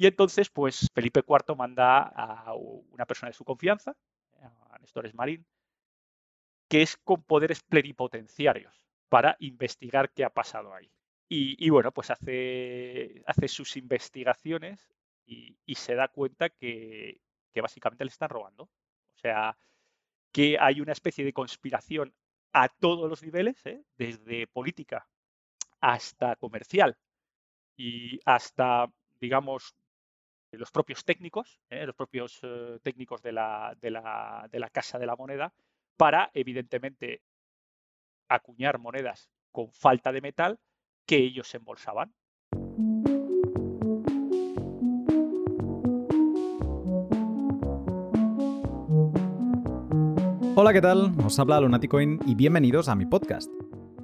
Y entonces, pues Felipe IV manda a una persona de su confianza, a Néstor Esmarín, que es con poderes plenipotenciarios para investigar qué ha pasado ahí. Y, bueno, pues hace, hace sus investigaciones y, se da cuenta que, básicamente le están robando. O sea, que hay una especie de conspiración a todos los niveles, ¿eh? desde política hasta comercial y hasta, digamos, los propios técnicos, ¿eh? los propios eh, técnicos de la, de, la, de la Casa de la Moneda, para, evidentemente, acuñar monedas con falta de metal que ellos embolsaban. Hola, ¿qué tal? Os habla Lunaticoin y bienvenidos a mi podcast.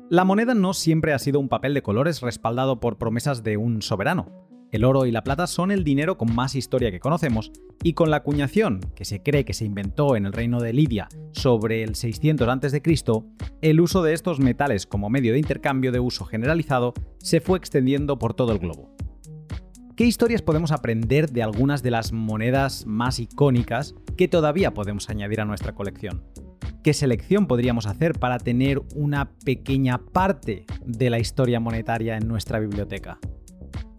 La moneda no siempre ha sido un papel de colores respaldado por promesas de un soberano. El oro y la plata son el dinero con más historia que conocemos, y con la acuñación, que se cree que se inventó en el reino de Lidia sobre el 600 a.C., el uso de estos metales como medio de intercambio de uso generalizado se fue extendiendo por todo el globo. ¿Qué historias podemos aprender de algunas de las monedas más icónicas que todavía podemos añadir a nuestra colección? ¿Qué selección podríamos hacer para tener una pequeña parte de la historia monetaria en nuestra biblioteca?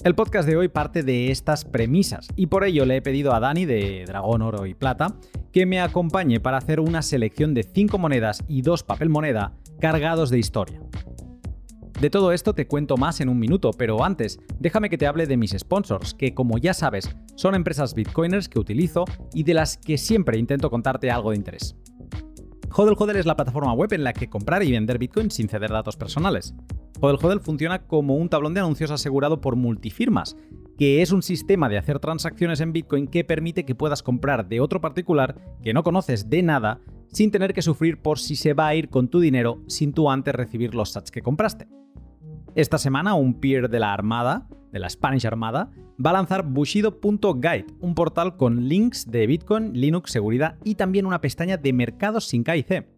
El podcast de hoy parte de estas premisas y por ello le he pedido a Dani de Dragón Oro y Plata que me acompañe para hacer una selección de 5 monedas y 2 papel moneda cargados de historia. De todo esto te cuento más en un minuto, pero antes, déjame que te hable de mis sponsors, que como ya sabes, son empresas bitcoiners que utilizo y de las que siempre intento contarte algo de interés. Hodel Hodel es la plataforma web en la que comprar y vender bitcoin sin ceder datos personales. Hodel funciona como un tablón de anuncios asegurado por multifirmas, que es un sistema de hacer transacciones en Bitcoin que permite que puedas comprar de otro particular que no conoces de nada sin tener que sufrir por si se va a ir con tu dinero sin tú antes recibir los sats que compraste. Esta semana un peer de la Armada, de la Spanish Armada, va a lanzar Bushido.guide, un portal con links de Bitcoin, Linux, seguridad y también una pestaña de mercados sin K y C.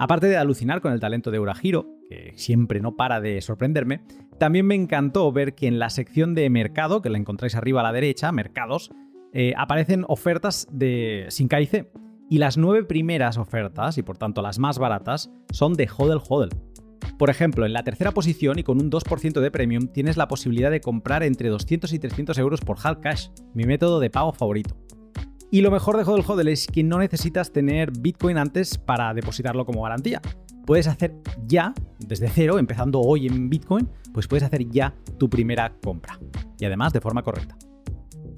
Aparte de alucinar con el talento de Urahiro, que siempre no para de sorprenderme, también me encantó ver que en la sección de mercado, que la encontráis arriba a la derecha, mercados, eh, aparecen ofertas de sin KIC. Y las nueve primeras ofertas, y por tanto las más baratas, son de Hodel Hodel. Por ejemplo, en la tercera posición y con un 2% de premium tienes la posibilidad de comprar entre 200 y 300 euros por Hal Cash, mi método de pago favorito. Y lo mejor de Hodel Hodel es que no necesitas tener Bitcoin antes para depositarlo como garantía puedes hacer ya, desde cero, empezando hoy en Bitcoin, pues puedes hacer ya tu primera compra. Y además de forma correcta.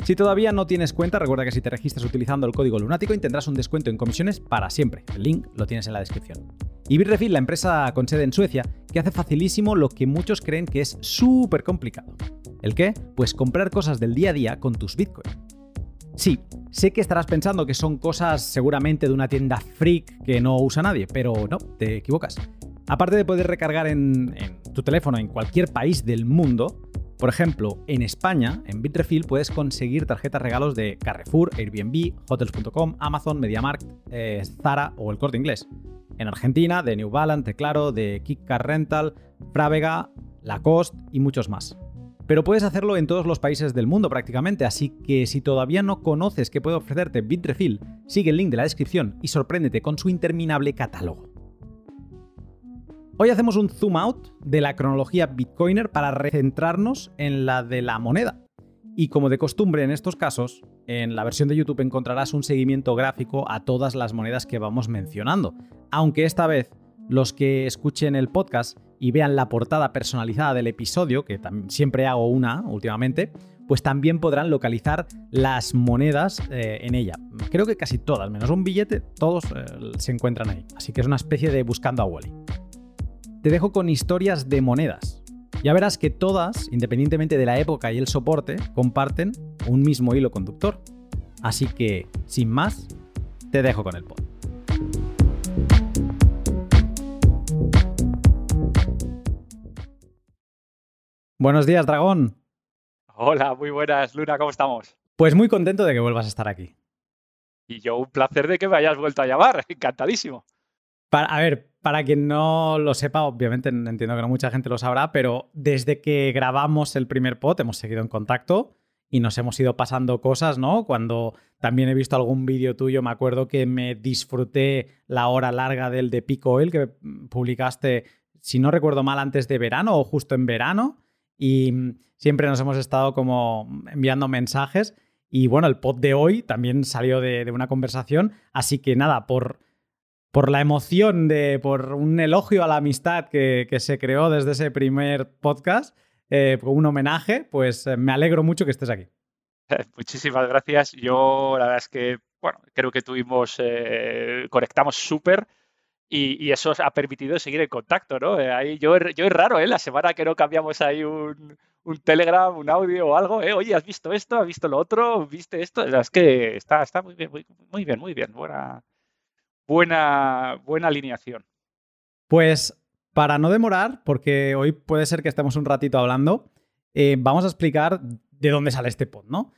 Si todavía no tienes cuenta, recuerda que si te registras utilizando el código Lunático tendrás un descuento en comisiones para siempre. El link lo tienes en la descripción. Y Bitrefill, la empresa con sede en Suecia, que hace facilísimo lo que muchos creen que es súper complicado. ¿El qué? Pues comprar cosas del día a día con tus Bitcoin. Sí, sé que estarás pensando que son cosas seguramente de una tienda freak que no usa nadie, pero no, te equivocas. Aparte de poder recargar en, tu teléfono en cualquier país del mundo, por ejemplo, en España, en Bitrefill puedes conseguir tarjetas regalos de Carrefour, Airbnb, Hotels.com, Amazon, MediaMarkt, eh, Zara o el Corte Inglés. En Argentina, de New Balance, Claro, de Kick Car Rental, Frávega, Lacoste y muchos más. Pero puedes hacerlo en todos los países del mundo prácticamente, así que si todavía no conoces qué puede ofrecerte Bitrefill, sigue el link de la descripción y sorpréndete con su interminable catálogo. Hoy hacemos un zoom out de la cronología Bitcoiner para recentrarnos en la de la moneda. Y como de costumbre en estos casos, en la versión de YouTube encontrarás un seguimiento gráfico a todas las monedas que vamos mencionando, aunque esta vez los que escuchen el podcast y vean la portada personalizada del episodio, que siempre hago una últimamente, pues también podrán localizar las monedas eh, en ella. Creo que casi todas, menos un billete, todos eh, se encuentran ahí. Así que es una especie de buscando a Wally. Te dejo con historias de monedas. Ya verás que todas, independientemente de la época y el soporte, comparten un mismo hilo conductor. Así que, sin más, te dejo con el pod. Buenos días, Dragón. Hola, muy buenas, Luna, ¿cómo estamos? Pues muy contento de que vuelvas a estar aquí. Y yo un placer de que me hayas vuelto a llamar, encantadísimo. a ver, para quien no lo sepa, obviamente entiendo que no mucha gente lo sabrá, pero desde que grabamos el primer pod hemos seguido en contacto y nos hemos ido pasando cosas, ¿no? Cuando también he visto algún vídeo tuyo, me acuerdo que me disfruté la hora larga del de Pico Oil que publicaste, si no recuerdo mal, antes de verano o justo en verano. Y siempre nos hemos estado como enviando mensajes. Y bueno, el pod de hoy también salió de, una conversación. Así que nada, por, por la emoción de, por un elogio a la amistad que, se creó desde ese primer podcast, eh, un homenaje, pues eh, me alegro mucho que estés aquí. Muchísimas gracias. Yo la verdad es que, bueno, creo que tuvimos, eh, conectamos súper y, eso ha permitido seguir en contacto, ¿no? ahí yo, es raro, ¿eh? La semana que no cambiamos ahí un, Telegram, un audio o algo, ¿eh? Oye, ¿has visto esto? ¿Has visto lo otro? ¿Viste esto? Es que está, está muy bien, muy, bien, muy bien. Buena, buena, buena alineación. Pues para no demorar, porque hoy puede ser que estemos un ratito hablando, eh, vamos a explicar de dónde sale este pod, ¿no?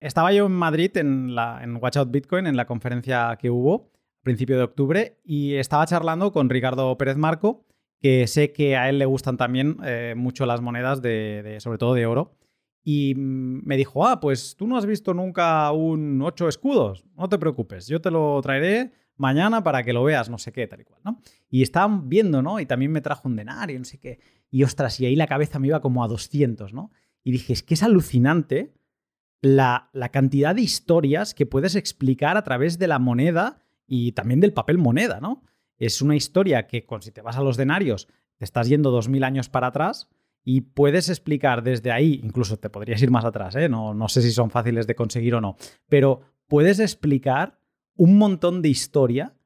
Estaba yo en Madrid en, la, en Watch Out Bitcoin, en la conferencia que hubo principio de octubre, y estaba charlando con Ricardo Pérez Marco, que sé que a él le gustan también eh, mucho las monedas, de, sobre todo de oro. Y me dijo, ah, pues tú no has visto nunca un 8 escudos, no te preocupes, yo te lo traeré mañana para que lo veas, no sé qué, tal y cual, ¿no? Y estaban viendo, ¿no? Y también me trajo un denario, no sé qué. Y ostras, y ahí la cabeza me iba como a 200, ¿no? Y dije, es que es alucinante la, la cantidad de historias que puedes explicar a través de la moneda y también del papel moneda, ¿no? Es una historia que, si te vas a los denarios, te estás yendo 2000 años para atrás y puedes explicar desde ahí, incluso te podrías ir más atrás, ¿eh? no, no sé si son fáciles de conseguir o no, pero puedes explicar un montón de historia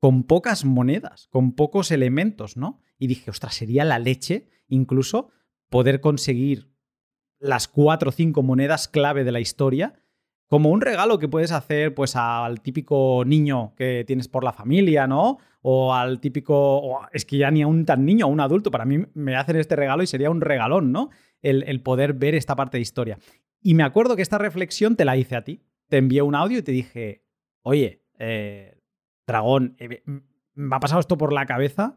con pocas monedas, con pocos elementos, ¿no? Y dije, ostras, sería la leche incluso poder conseguir las cuatro o cinco monedas clave de la historia como un regalo que puedes hacer pues al típico niño que tienes por la familia, ¿no? O al típico, es que ya ni a un tan niño, a un adulto, para mí me hacen este regalo y sería un regalón, ¿no? El, el poder ver esta parte de historia. Y me acuerdo que esta reflexión te la hice a ti. Te envié un audio y te dije, oye, eh, dragón, eh, me ha pasado esto por la cabeza,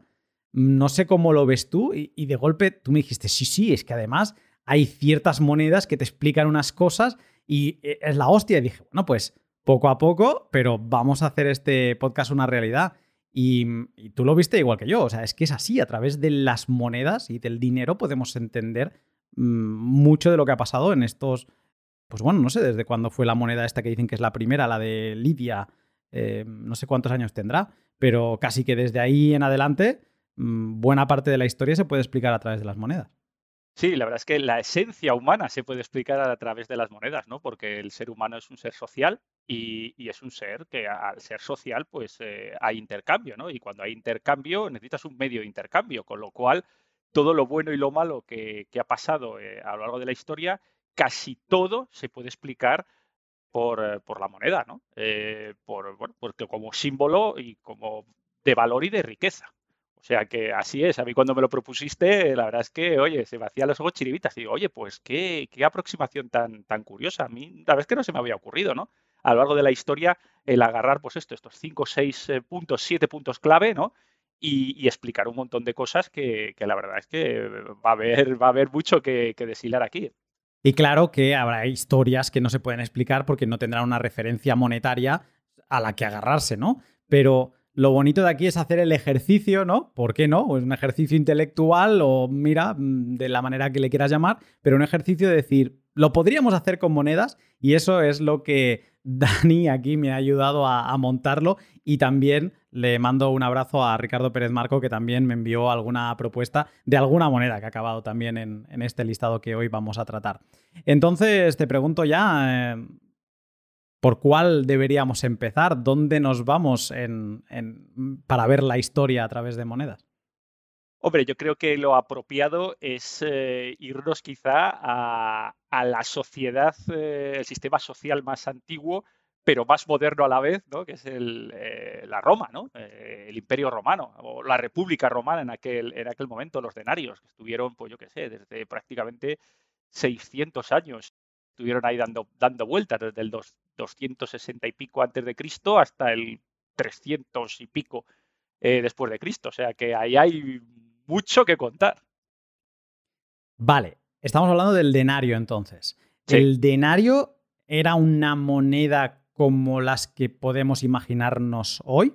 no sé cómo lo ves tú, y, de golpe tú me dijiste, sí, sí, es que además hay ciertas monedas que te explican unas cosas y eh, es la hostia. Y dije, bueno, pues poco a poco, pero vamos a hacer este podcast una realidad. Y, tú lo viste igual que yo, o sea, es que es así, a través de las monedas y del dinero podemos entender mm, mucho de lo que ha pasado en estos pues bueno, no sé desde cuándo fue la moneda esta que dicen que es la primera, la de Lidia, eh, no sé cuántos años tendrá, pero casi que desde ahí en adelante mm, buena parte de la historia se puede explicar a través de las monedas. Sí, la verdad es que la esencia humana se puede explicar a través de las monedas, ¿no? Porque el ser humano es un ser social y, es un ser que al ser social, pues eh, hay intercambio, ¿no? Y cuando hay intercambio necesitas un medio de intercambio, con lo cual todo lo bueno y lo malo que, ha pasado eh, a lo largo de la historia casi todo se puede explicar por, eh, la moneda, ¿no? Por, bueno, porque como símbolo y como de valor y de riqueza. O sea que así es. A mí cuando me lo propusiste, la verdad es que, oye, se me hacían los ojos chiribitas. Y digo, oye, pues qué, qué aproximación tan, tan curiosa. A mí, la verdad es que no se me había ocurrido, ¿no? A lo largo de la historia, el agarrar, pues esto, estos cinco, seis eh, puntos, siete puntos clave, ¿no? Y, explicar un montón de cosas que, la verdad es que va a haber, va a haber mucho que, que deshilar aquí. Y claro que habrá historias que no se pueden explicar porque no tendrán una referencia monetaria a la que agarrarse, ¿no? Pero lo bonito de aquí es hacer el ejercicio, ¿no? ¿Por qué no? Es un ejercicio intelectual o mira, mm, de la manera que le quieras llamar, pero un ejercicio de decir, lo podríamos hacer con monedas y eso es lo que Dani aquí me ha ayudado a, montarlo y también le mando un abrazo a Ricardo Pérez Marco que también me envió alguna propuesta de alguna moneda que ha acabado también en, este listado que hoy vamos a tratar. Entonces te pregunto ya, eh, ¿por cuál deberíamos empezar? ¿Dónde nos vamos para ver la historia a través de monedas? Hombre, yo creo que lo apropiado es eh, irnos quizá a, la sociedad, eh, el sistema social más antiguo, pero más moderno a la vez, ¿no? que es eh, la Roma, ¿no? el Imperio Romano o la República Romana en aquel, en aquel momento, los denarios, que estuvieron, pues yo qué sé, desde prácticamente 600 años. Estuvieron ahí dando, dando vueltas desde el 260 y pico antes de Cristo hasta el 300 y pico después de Cristo. O sea que ahí hay mucho que contar. Vale, estamos hablando del denario entonces. ¿El denario era una moneda como las que podemos imaginarnos hoy?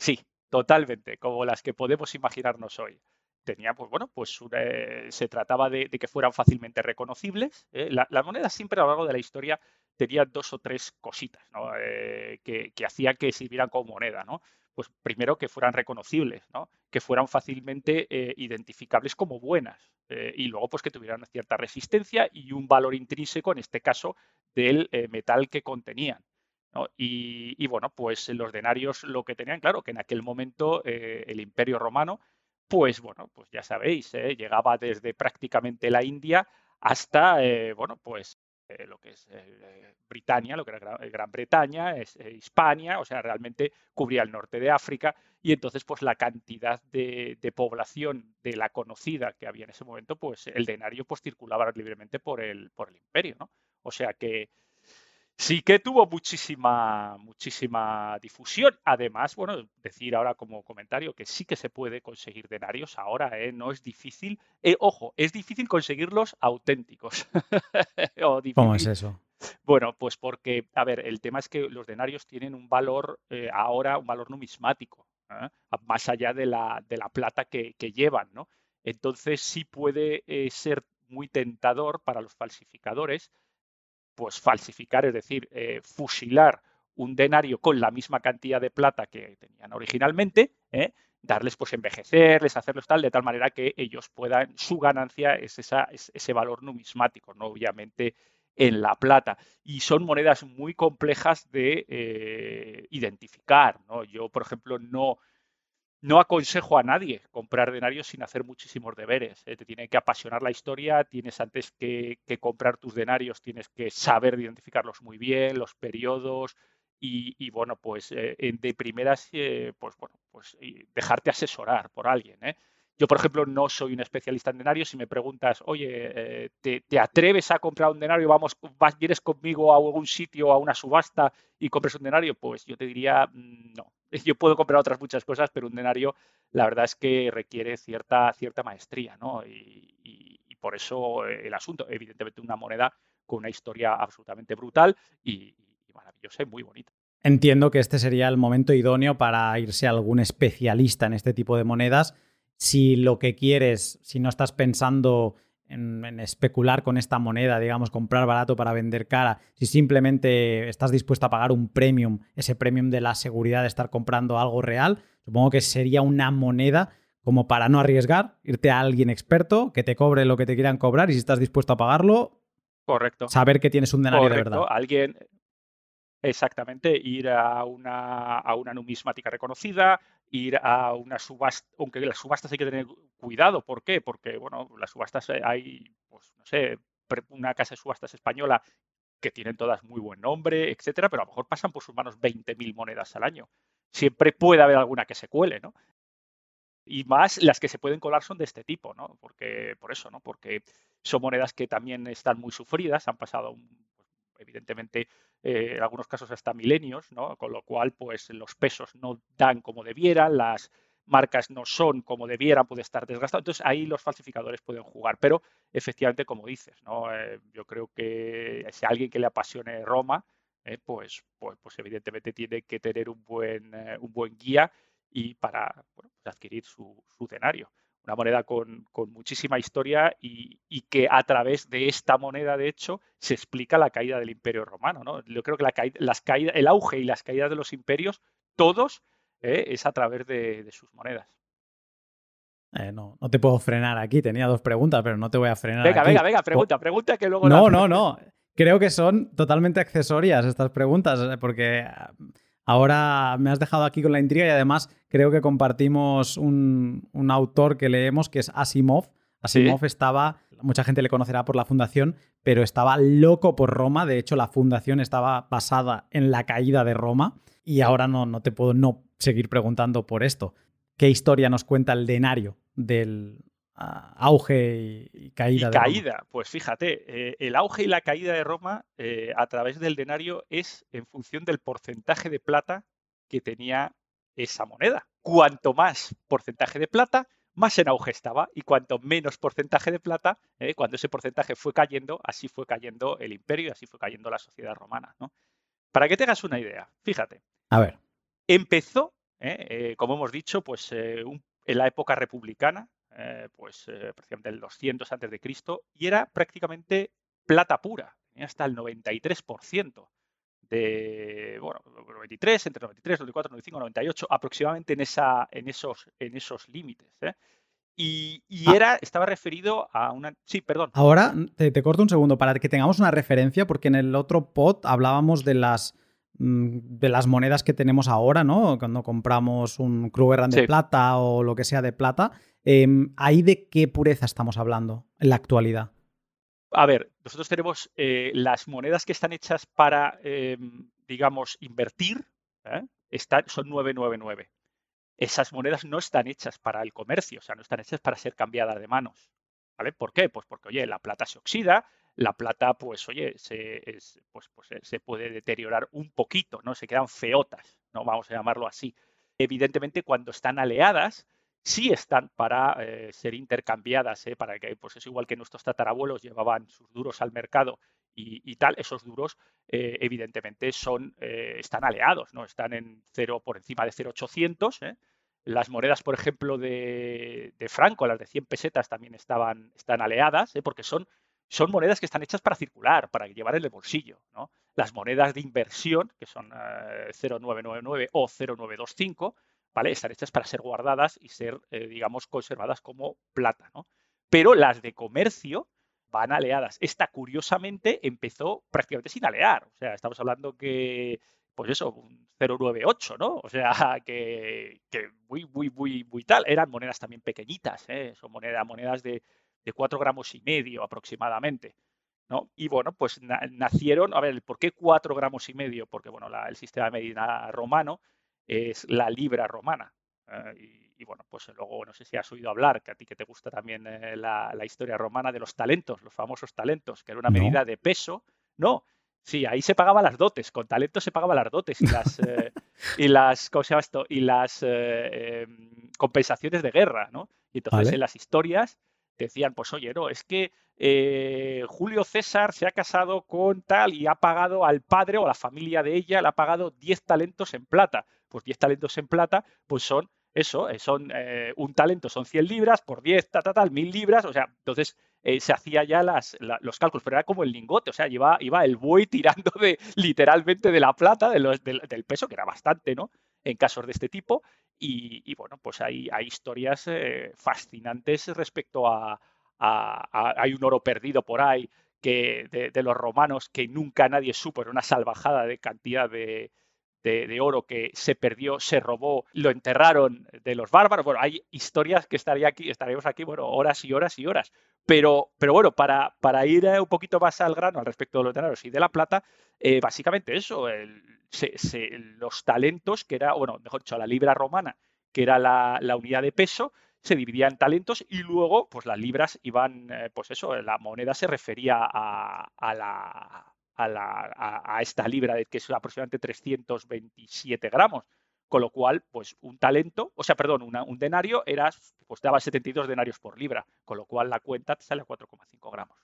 Sí, totalmente, como las que podemos imaginarnos hoy. Tenía, pues bueno, pues eh, se trataba de, que fueran fácilmente reconocibles. ¿eh? La, las monedas siempre a lo largo de la historia tenían dos o tres cositas eh, que, hacían que sirvieran como moneda, ¿no? pues primero que fueran reconocibles, ¿no? que fueran fácilmente identificables como buenas y luego pues que tuvieran cierta resistencia y un valor intrínseco, en este caso, del metal que contenían. Y, bueno, pues los denarios lo que tenían, claro, que en aquel momento el imperio romano, pues bueno, pues ya sabéis, llegaba desde prácticamente la India hasta, bueno, pues eh, lo que es eh, Britania, lo que era Gran, Bretaña, es, eh, Hispania, o sea, realmente cubría el norte de África y entonces pues la cantidad de, población de la conocida que había en ese momento, pues el denario pues circulaba libremente por el, por el imperio, ¿no? O sea que sí que tuvo muchísima, muchísima difusión. Además, bueno, decir ahora como comentario que sí que se puede conseguir denarios ahora, ¿eh? no es difícil. Eh, ojo, es difícil conseguirlos auténticos. ¿Cómo es eso? Bueno, pues porque, a ver, el tema es que los denarios tienen un valor eh, ahora, un valor numismático, más allá de la, de la plata que, que, llevan, ¿no? Entonces sí puede ser muy tentador para los falsificadores pues falsificar, es decir, eh, fusilar un denario con la misma cantidad de plata que tenían originalmente, ¿eh? darles pues envejecerles, hacerlos tal, de tal manera que ellos puedan, su ganancia es, esa, ese valor numismático, no obviamente en la plata. Y son monedas muy complejas de eh, identificar. ¿no? Yo, por ejemplo, no, no aconsejo a nadie comprar denarios sin hacer muchísimos deberes. ¿eh? Te tiene que apasionar la historia, tienes antes que, comprar tus denarios, tienes que saber identificarlos muy bien, los periodos y, bueno, pues eh, de primeras, eh, pues bueno, pues dejarte asesorar por alguien. Yo, por ejemplo, no soy un especialista en denarios. Si me preguntas, oye, ¿te, atreves a comprar un denario? Vamos, vas, vienes conmigo a algún sitio, a una subasta y compras un denario, pues yo te diría, mm, no, yo puedo comprar otras muchas cosas, pero un denario la verdad es que requiere cierta, cierta maestría, ¿no? Y, por eso el asunto, evidentemente una moneda con una historia absolutamente brutal y, maravillosa y muy bonita. Entiendo que este sería el momento idóneo para irse a algún especialista en este tipo de monedas. Si lo que quieres, si no estás pensando en, especular con esta moneda, digamos, comprar barato para vender cara, si simplemente estás dispuesto a pagar un premium, ese premium de la seguridad de estar comprando algo real, supongo que sería una moneda como para no arriesgar, irte a alguien experto que te cobre lo que te quieran cobrar y si estás dispuesto a pagarlo, Correcto. Saber que tienes un denario de verdad. Alguien, Exactamente, ir a una, a una numismática reconocida, ir a una subasta, aunque las subastas hay que tener cuidado, ¿por qué? Porque, bueno, las subastas eh, hay, pues, no sé, una casa de subastas española que tienen todas muy buen nombre, etcétera, pero a lo mejor pasan por sus manos 20.000 monedas al año. Siempre puede haber alguna que se cuele, ¿no? Y más las que se pueden colar son de este tipo, ¿no? Porque, por eso, ¿no? Porque son monedas que también están muy sufridas, han pasado un evidentemente eh, en algunos casos hasta milenios, ¿no? con lo cual pues los pesos no dan como debieran, las marcas no son como debieran, puede estar desgastado. Entonces ahí los falsificadores pueden jugar. Pero efectivamente, como dices, ¿no? Eh, yo creo que si alguien que le apasione Roma, eh, pues, pues, pues, evidentemente tiene que tener un buen, un buen guía y para pues adquirir su, su una moneda con, muchísima historia y, que a través de esta moneda, de hecho, se explica la caída del imperio romano. ¿no? Yo creo que la las caídas, el auge y las caídas de los imperios, todos, eh, es a través de, sus monedas. Eh, no, no te puedo frenar aquí. Tenía dos preguntas, pero no te voy a frenar. Venga, venga, venga, pregunta, pregunta que luego. No, no, no. Creo que son totalmente accesorias estas preguntas, eh, porque Ahora me has dejado aquí con la intriga y además creo que compartimos un, autor que leemos que es Asimov. Asimov estaba, mucha gente le conocerá por la fundación, pero estaba loco por Roma. De hecho, la fundación estaba basada en la caída de Roma. Y ahora no, no te puedo no seguir preguntando por esto. ¿Qué historia nos cuenta el denario del, auge y, caída. de caída, pues fíjate, eh, el auge y la caída de Roma eh, a través del denario es en función del porcentaje de plata que tenía esa moneda. Cuanto más porcentaje de plata, más en auge estaba. Y cuanto menos porcentaje de plata, eh, cuando ese porcentaje fue cayendo, así fue cayendo el imperio y así fue cayendo la sociedad romana. ¿no? Para que tengas una idea, fíjate. A ver. Empezó, como hemos dicho, pues en la época republicana, pues prácticamente el 200 antes de Cristo, y era prácticamente plata pura, hasta el 93% de, bueno, 93, entre 93, 94, 95, 98, aproximadamente en, esa, en esos, en esos límites. ¿eh? Y, ah. era, estaba referido a una... Sí, perdón. Ahora te, corto un segundo para que tengamos una referencia, porque en el otro pod hablábamos de las de las monedas que tenemos ahora, ¿no? Cuando compramos un Krugerrand de plata o lo que sea de plata. Em, ¿Ahí de qué pureza estamos hablando en la actualidad? A ver, nosotros tenemos eh, las monedas que están hechas para, em, digamos, invertir, ¿eh? están, son 999. Esas monedas no están hechas para el comercio, o sea, no están hechas para ser cambiadas de manos. ¿Vale? ¿Por qué? Pues porque, oye, la plata se oxida, la plata, pues, oye, se, pues, pues, se puede deteriorar un poquito, ¿no? Se quedan feotas, ¿no? Vamos a llamarlo así. Evidentemente, cuando están aleadas, sí están para eh, ser intercambiadas, ¿eh? para que, pues es igual que nuestros tatarabuelos llevaban sus duros al mercado y, tal, esos duros eh, evidentemente son, están aleados, ¿no? Están en cero, por encima de 0,800. Las monedas, por ejemplo, de, Franco, las de 100 pesetas también estaban, están aleadas, porque son, son monedas que están hechas para circular, para llevar en el bolsillo. ¿no? Las monedas de inversión, que son 0,999 o 0,925, ¿vale? Están hechas para ser guardadas y ser, eh, digamos, conservadas como plata, ¿no? Pero las de comercio van aleadas. Esta, curiosamente, empezó prácticamente sin alear. O sea, estamos hablando que, pues eso, un 098, ¿no? O sea, que, muy, muy, muy, muy tal. Eran monedas también pequeñitas, ¿eh? Son monedas, monedas de, de 4 gramos y medio aproximadamente. ¿no? Y bueno, pues nacieron, a ver, ¿por qué 4 gramos y medio? Porque, bueno, el sistema de medida romano es la libra romana. Eh, y, bueno, pues luego no sé si has oído hablar, que a ti que te gusta también eh, la, historia romana de los talentos, los famosos talentos, que era una medida de peso. No, sí, ahí se pagaban las dotes, con talentos se pagaban las dotes y las, eh, y las ¿cómo se llama esto? Y las em, compensaciones de guerra, ¿no? Y entonces en las historias decían, pues oye, no, es que Julio César se ha casado con tal y ha pagado al padre o a la familia de ella, le ha pagado 10 talentos en plata pues 10 talentos en plata, pues son eso, eh, son eh, un talento son 100 libras, por 10, tal, tal, tal, 1000 libras, o sea, entonces eh, se hacía ya las, los cálculos, pero era como el lingote, o sea, iba, iba el buey tirando de literalmente de la plata, de del, peso, que era bastante, ¿no? En casos de este tipo. Y, bueno, pues hay, hay historias fascinantes respecto a, Hay un oro perdido por ahí que de, de, los romanos que nunca nadie supo, era una salvajada de cantidad de, de, oro que se perdió, se robó, lo enterraron de los bárbaros. Bueno, hay historias que estaría aquí, estaríamos aquí, bueno, horas y horas y horas. Pero, pero bueno, para, para ir un poquito más al grano al respecto de los denarios y de la plata, eh, básicamente eso, los talentos, que era, bueno, mejor dicho, la libra romana, que era la, unidad de peso, se dividía en talentos y luego, pues las libras iban, eh, pues eso, la moneda se refería a, a la a, esta libra, de que es aproximadamente 327 gramos. Con lo cual, pues un talento, o sea, perdón, un denario era, pues daba 72 denarios por libra, con lo cual la cuenta te sale a 4,5 gramos,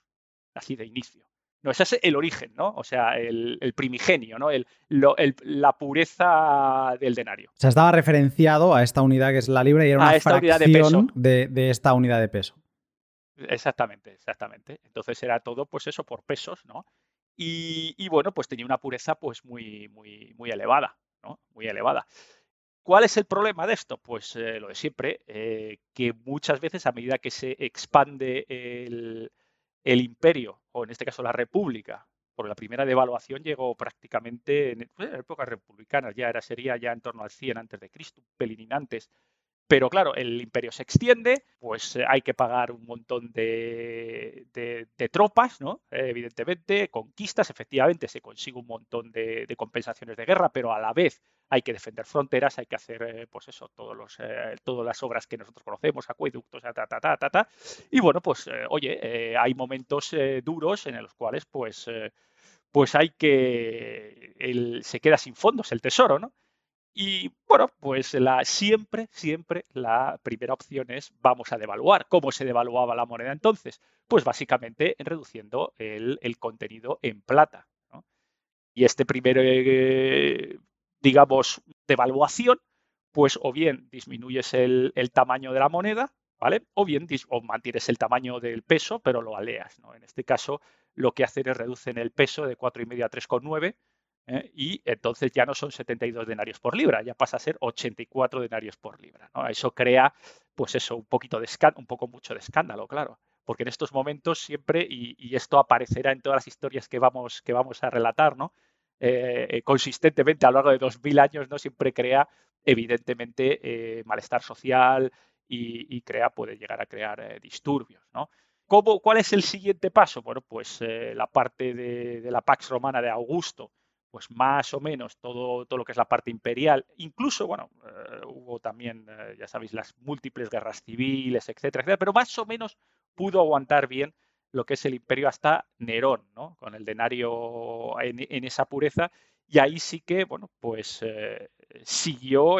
así de inicio. No, ese es el origen, ¿no? O sea, el, primigenio, ¿no? El, la pureza del denario. O sea, estaba referenciado a esta unidad que es la libra y era una fracción de, de, esta unidad de peso. Exactamente, exactamente. Entonces era todo, pues eso, por pesos, ¿no? Y, bueno, pues tenía una pureza pues muy, muy, muy elevada, ¿no? Muy elevada. ¿Cuál es el problema de esto? Pues eh, lo de siempre, eh, que muchas veces a medida que se expande el, imperio, o en este caso la república, por la primera devaluación llegó prácticamente en, pues, épocas republicanas, ya era, sería ya en torno al 100 antes de Cristo, un pelín antes, pero claro, el imperio se extiende, pues eh, hay que pagar un montón de, tropas, ¿no? evidentemente, conquistas, efectivamente se consigue un montón de, compensaciones de guerra, pero a la vez hay que defender fronteras, hay que hacer, eh, pues eso, todos los, eh, todas las obras que nosotros conocemos, acueductos, ta, ta, ta, ta, ta. Y bueno, pues, oye, hay momentos duros en los cuales, pues, pues hay que, se queda sin fondos el tesoro, ¿no? Y bueno, pues la, siempre, siempre la primera opción es vamos a devaluar. ¿Cómo se devaluaba la moneda entonces? Pues básicamente reduciendo el, contenido en plata. Y este primer, eh, digamos, devaluación, pues o bien disminuyes el, tamaño de la moneda, ¿vale? O bien mantienes el tamaño del peso, pero lo aleas, ¿no? En este caso, lo que hacen es reducen el peso de 4,5 a 3,9 ¿eh? y entonces ya no son 72 denarios por libra, ya pasa a ser 84 denarios por libra. Eso crea, pues eso, un poquito de escándalo, un poco mucho de escándalo, claro, porque en estos momentos siempre, y, esto aparecerá en todas las historias que vamos, que vamos a relatar, ¿no? Eh, eh, consistentemente a lo largo de 2000 años, ¿no? Siempre crea, evidentemente, malestar social y, crea, puede llegar a crear disturbios, ¿no? ¿Cómo, ¿Cuál es el siguiente paso? Bueno, pues la parte de, la Pax Romana de Augusto, pues más o menos todo, todo lo que es la parte imperial, incluso, bueno, eh, hubo también, eh, ya sabéis, las múltiples guerras civiles, etcétera, etcétera, pero más o menos pudo aguantar bien lo que es el imperio hasta Nerón, ¿no? Con el denario en, esa pureza, y ahí sí que, bueno, pues eh, siguió,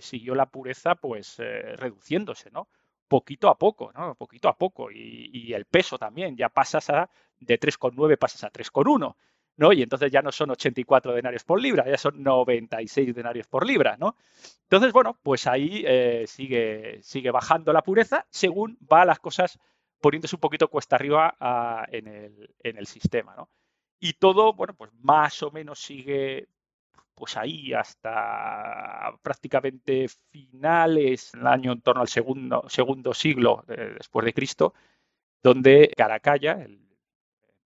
siguió la pureza, pues reduciéndose, ¿no? Poquito a poco, ¿no? Poquito a poco, y, y el peso también, ya pasas a, de 3,9 pasas a 3,1 ¿no? Y entonces ya no son 84 denarios por libra, ya son 96 denarios por libra, ¿no? Entonces, bueno, pues ahí eh, sigue, sigue bajando la pureza según va las cosas poniéndose un poquito cuesta arriba en, el, en, el, sistema, ¿no? Y todo, bueno, pues más o menos sigue pues ahí hasta prácticamente finales del año en torno al segundo, segundo siglo eh, después de Cristo, donde Caracalla, el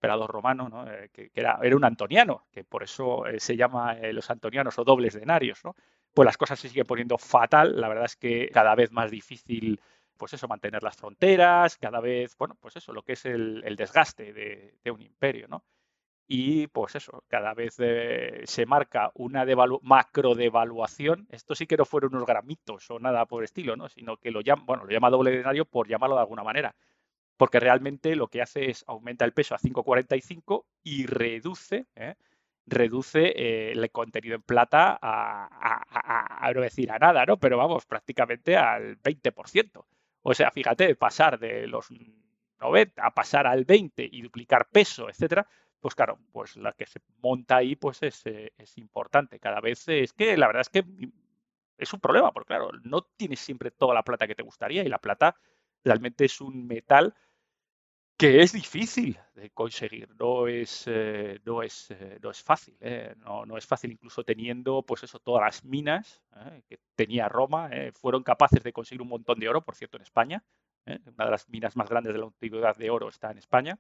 emperador romano, eh, que, era, era, un antoniano, que por eso eh, se llama eh, los antonianos o dobles denarios, ¿no? pues las cosas se siguen poniendo fatal. La verdad es que cada vez más difícil, pues eso, mantener las fronteras, cada vez, bueno, pues eso, lo que es el, desgaste de, un imperio, ¿no? Y pues eso, cada vez se marca una macro devaluación. Esto sí que no fueron unos gramitos o nada por estilo, ¿no? Sino que lo llama, bueno, lo llama doble denario por llamarlo de alguna manera porque realmente lo que hace es aumenta el peso a 5,45 y reduce, ¿eh? reduce eh, el contenido en plata a, no decir a nada, ¿no? Pero vamos, prácticamente al 20%. O sea, fíjate, pasar de los 90 a pasar al 20 y duplicar peso, etcétera, pues claro, pues la que se monta ahí pues es, eh, es importante. Cada vez es que la verdad es que es un problema, porque claro, no tienes siempre toda la plata que te gustaría y la plata realmente es un metal que es difícil de conseguir, no es, eh, no es, eh, no es fácil, eh, no, es fácil incluso teniendo pues eso, todas las minas que tenía Roma, fueron capaces de conseguir un montón de oro, por cierto, en España, una de las minas más grandes de la antigüedad de oro está en España,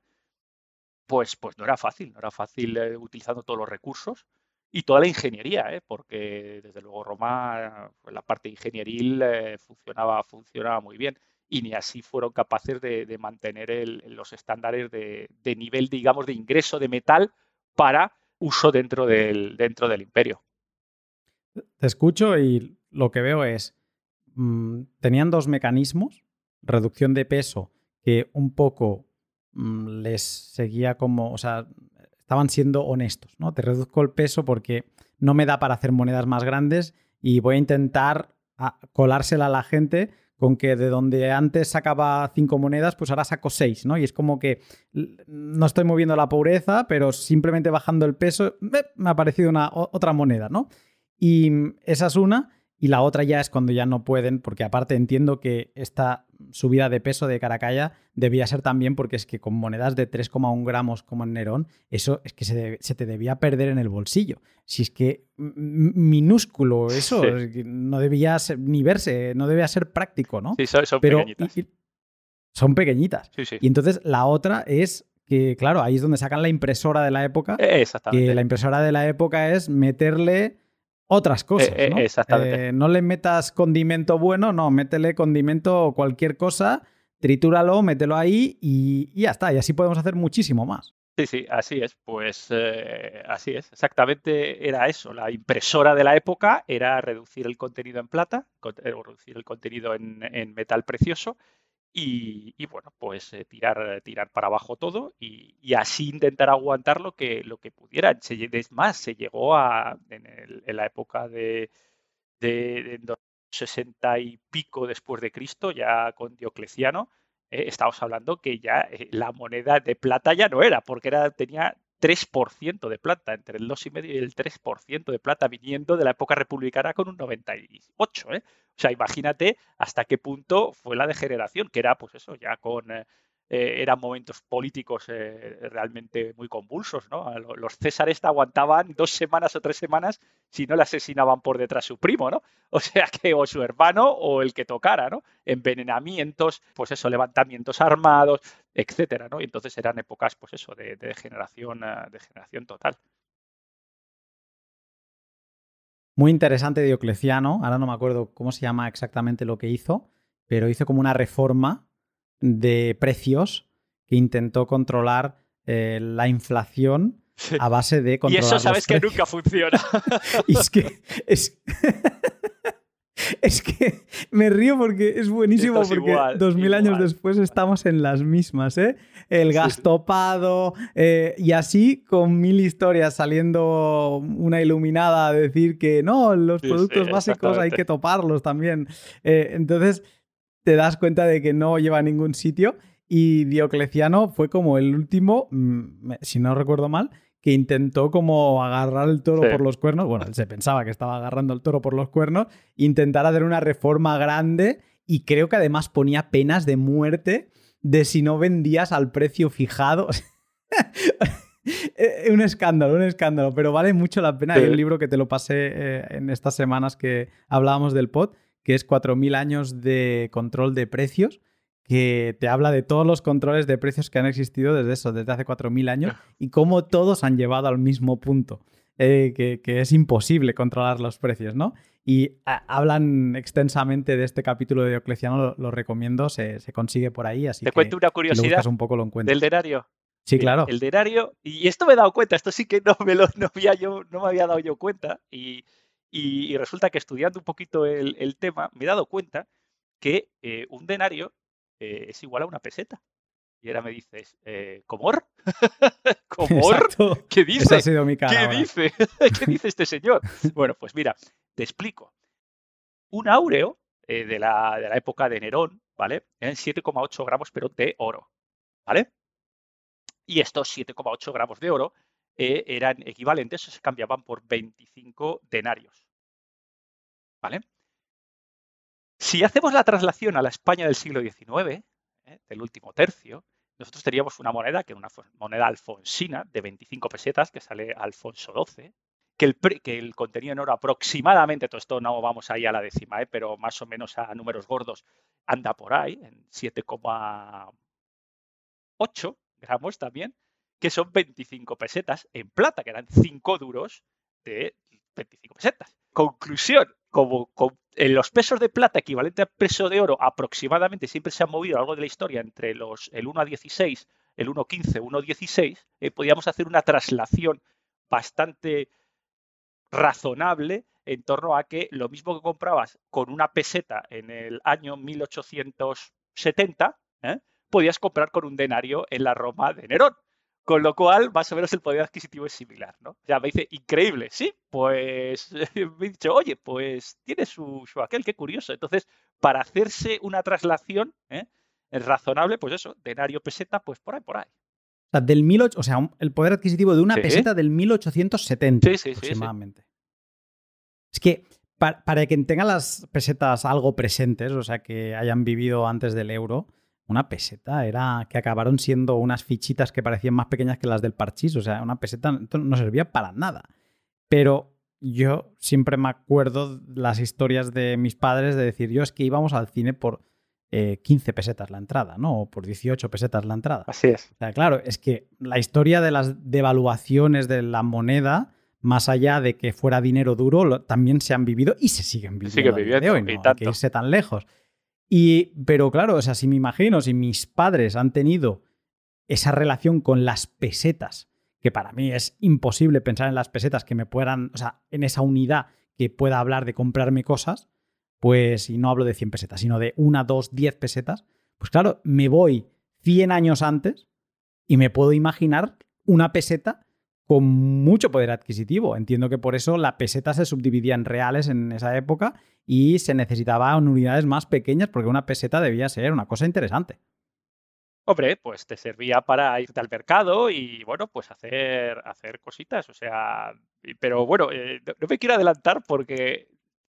pues, pues no era fácil, no era fácil utilizando todos los recursos y toda la ingeniería, porque desde luego Roma, pues, la parte ingenieril funcionaba, funcionaba muy bien y ni así fueron capaces de, mantener los estándares de, nivel, digamos, de ingreso de metal para uso dentro del, dentro del imperio. Te escucho y lo que veo es, mm, tenían dos mecanismos, reducción de peso, que un poco mm, les seguía como, o sea, estaban siendo honestos, ¿no? Te reduzco el peso porque no me da para hacer monedas más grandes y voy a intentar colársela a la gente con que de donde antes sacaba cinco monedas, pues ahora saco seis, ¿no? Y es como que no estoy moviendo la pobreza, pero simplemente bajando el peso, me ha parecido una, otra moneda, ¿no? Y esa es una. Y la otra ya es cuando ya no pueden, porque aparte entiendo que esta subida de peso de Caracalla debía ser también porque es que con monedas de 3,1 gramos como en Nerón, eso es que se, te debía perder en el bolsillo. Si es que minúsculo eso, no debía ni verse, no debía ser práctico, ¿no? Sí, son, pequeñitas. son pequeñitas. Y entonces la otra es que, claro, ahí es donde sacan la impresora de la época. Exactamente. Que la impresora de la época es meterle otras cosas. Eh, ¿no? exactamente. Eh, no le metas condimento bueno, no, métele condimento o cualquier cosa, tritúralo, mételo ahí y, ya está. Y así podemos hacer muchísimo más. Sí, sí, así es. Pues eh, así es. Exactamente era eso. La impresora de la época era reducir el contenido en plata, reducir el contenido en metal precioso y, bueno, pues eh, tirar, tirar para abajo todo y, así intentar aguantar lo que, lo que pudieran. es más, se llegó a, en, la época de, de, 60 y pico después de Cristo, ya con Diocleciano, eh, estamos hablando que ya eh, la moneda de plata ya no era, porque era, tenía 3% de plata, entre el 2,5 y el 3% de plata, viniendo de la época republicana con un 98. ¿eh? O sea, imagínate hasta qué punto fue la degeneración, que era, pues eso, ya con eh, eran momentos políticos eh, realmente muy convulsos. ¿no? Los Césares aguantaban dos semanas o tres semanas si no le asesinaban por detrás su primo, ¿no? O sea que o su hermano o el que tocara, ¿no? Envenenamientos, pues eso, levantamientos armados, etcétera, ¿no? Y entonces eran épocas, pues eso, de, de degeneración, eh, de generación total. Muy interesante Diocleciano, ahora no me acuerdo cómo se llama exactamente lo que hizo, pero hizo como una reforma de precios que intentó controlar eh, la inflación a base de controlar. Y eso sabes que nunca funciona. y es que. Es, que me río porque es buenísimo porque dos mil años después estamos en las mismas, ¿eh? El gas topado eh, y así con mil historias saliendo una iluminada a decir que no, los productos básicos hay que toparlos también. Eh, entonces, te das cuenta de que no lleva a ningún sitio. Y Diocleciano fue como el último, mm, si no recuerdo mal, que intentó como agarrar el toro por los cuernos. Bueno, él se pensaba que estaba agarrando el toro por los cuernos, intentar hacer una reforma grande y creo que además ponía penas de muerte de si no vendías al precio fijado. Un escándalo, un escándalo, pero vale mucho la pena. Hay un libro que te lo pasé eh, en estas semanas que hablábamos del pod, que es 4.000 años de control de precios, que te habla de todos los controles de precios que han existido desde eso, desde hace 4.000 años, y cómo todos han llevado al mismo punto, eh, que, es imposible controlar los precios, ¿no? Y hablan extensamente de este capítulo de Diocleciano, lo, recomiendo, se, consigue por ahí, así te cuento una curiosidad un poco lo del derario. Sí, claro. El, derario, y esto me he dado cuenta, esto sí que no me, lo, no había yo, no me había dado yo cuenta, y y, resulta que estudiando un poquito el, tema, me he dado cuenta que eh, un denario eh, es igual a una peseta. Y ahora me dices, eh, ¿Comor? ¿Comor? ¿Qué dice? ¿Qué dice? ¿Qué dice este señor? Bueno, pues mira, te explico. Un áureo de, la, de, la, época de Nerón, ¿vale? Eran 7,8 gramos, pero de oro, ¿vale? Y estos 7,8 gramos de oro eran equivalentes, se cambiaban por 25 denarios. ¿Vale? Si hacemos la traslación a la España del siglo XIX, ¿eh? del último tercio, nosotros teníamos una moneda, que era una moneda alfonsina de 25 pesetas, que sale Alfonso XII, que el, que el contenido en oro aproximadamente, todo esto no vamos ahí a la décima, ¿eh? pero más o menos a números gordos, anda por ahí, en 7,8 gramos también, que son 25 pesetas en plata, que eran 5 duros de 25 pesetas. Conclusión, como, en los pesos de plata equivalente al peso de oro aproximadamente siempre se han movido a lo largo de la historia entre los, el 1 a 16, el 1 a 15, 1 a 16, podíamos hacer una traslación bastante razonable en torno a que lo mismo que comprabas con una peseta en el año 1870, ¿eh? podías comprar con un denario en la Roma de Nerón. Con lo cual, más o menos el poder adquisitivo es similar, ¿no? Ya me dice, increíble, sí, pues me he dicho, oye, pues tiene su, aquel, qué curioso. Entonces, para hacerse una traslación ¿eh? es razonable, pues eso, denario peseta, pues por ahí, por ahí. O sea, del o sea el poder adquisitivo de una peseta del 1870 aproximadamente. Es que para, para que tengan las pesetas algo presentes, o sea, que hayan vivido antes del euro, una peseta era que acabaron siendo unas fichitas que parecían más pequeñas que las del parchís. O sea, una peseta no servía para nada. Pero yo siempre me acuerdo las historias de mis padres de decir, yo es que íbamos al cine por 15 eh, pesetas la entrada, ¿no? O por 18 pesetas la entrada. Así es. O sea, claro, es que la historia de las devaluaciones de la moneda, más allá de que fuera dinero duro, también se han vivido y se siguen viviendo. Sigue viviendo, hoy, no hay que irse tan lejos. Y, pero claro, o sea, si me imagino, si mis padres han tenido esa relación con las pesetas, que para mí es imposible pensar en las pesetas que me puedan, o sea, en esa unidad que pueda hablar de comprarme cosas, pues, y no hablo de 100 pesetas, sino de una, dos, 10 pesetas, pues claro, me voy 100 años antes y me puedo imaginar una peseta con mucho poder adquisitivo. Entiendo que por eso la peseta se subdividía en reales en esa época y se necesitaba unidades más pequeñas porque una peseta debía ser una cosa interesante. Hombre, pues te servía para irte al mercado y bueno, pues hacer, hacer cositas. O sea, pero bueno, eh, no me quiero adelantar porque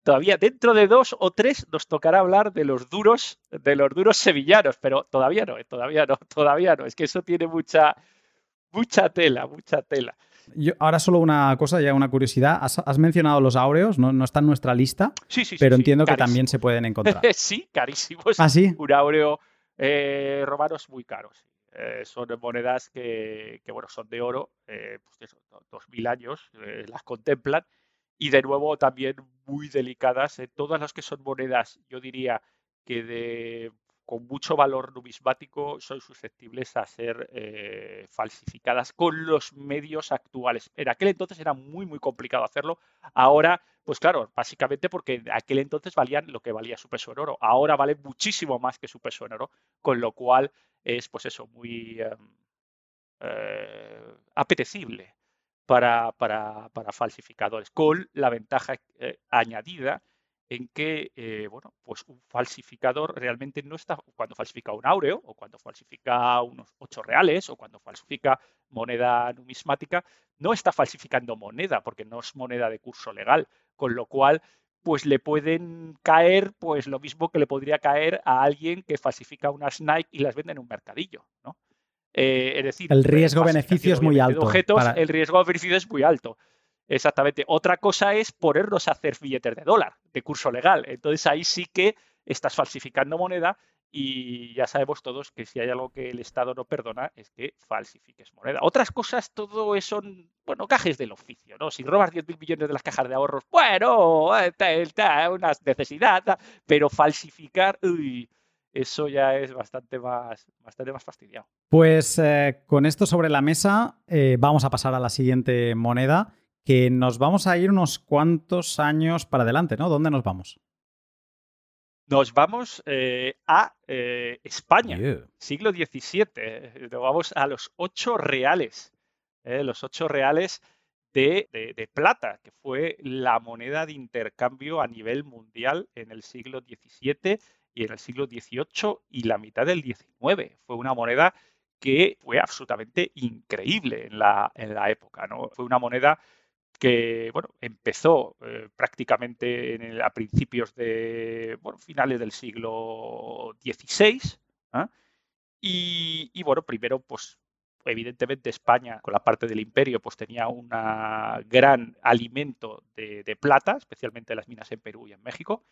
todavía dentro de dos o tres nos tocará hablar de los duros, de los duros sevillanos, pero todavía no, eh, todavía no, todavía no. Es que eso tiene mucha, mucha tela, mucha tela. Yo, ahora solo una cosa, ya una curiosidad. Has, mencionado los áureos, no, está en nuestra lista, sí, sí, pero entiendo que también se pueden encontrar. sí, carísimos. ¿Ah, sí? Un áureo eh, romanos muy caros. Eh, son monedas que, bueno, son de oro, eh, pues dos mil años, las contemplan, y de nuevo también muy delicadas. todas las que son monedas, yo diría que de con mucho valor numismático son susceptibles a ser eh, falsificadas con los medios actuales. En aquel entonces era muy, muy complicado hacerlo. Ahora, pues claro, básicamente porque en aquel entonces valían lo que valía su peso en oro. Ahora vale muchísimo más que su peso en oro, con lo cual es, pues eso, muy em, eh, apetecible para, para, para, falsificadores, con la ventaja eh, añadida en que, eh, bueno, pues un falsificador realmente no está, cuando falsifica un áureo o cuando falsifica unos ocho reales o cuando falsifica moneda numismática, no está falsificando moneda porque no es moneda de curso legal, con lo cual pues le pueden caer pues lo mismo que le podría caer a alguien que falsifica unas Nike y las vende en un mercadillo, ¿no? Eh, es decir, el riesgo-beneficio es muy alto. Objetos, El riesgo-beneficio es muy alto. Exactamente. Otra cosa es ponerlos a hacer billetes de dólar, de curso legal. Entonces ahí sí que estás falsificando moneda y ya sabemos todos que si hay algo que el Estado no perdona es que falsifiques moneda. Otras cosas, todo eso son, bueno, cajes del oficio, ¿no? Si robas 10.000 millones de las cajas de ahorros, bueno, está una necesidad, pero falsificar, uy, eso ya es bastante más, bastante más fastidiado. Pues eh, con esto sobre la mesa, eh, vamos a pasar a la siguiente moneda que nos vamos a ir unos cuantos años para adelante, ¿no? ¿Dónde nos vamos? Nos vamos eh, a eh, España, siglo XVII. Nos vamos a los ocho reales, eh, los ocho reales de, de, plata, que fue la moneda de intercambio a nivel mundial en el siglo XVII y en el siglo XVIII y la mitad del XIX. Fue una moneda que fue absolutamente increíble en la, en la época. ¿no? Fue una moneda que bueno, empezó eh, prácticamente a principios de bueno, finales del siglo XVI. ¿ah? Y, bueno, primero, pues evidentemente España, con la parte del imperio, pues tenía un gran alimento de, plata, especialmente las minas en Perú y en México.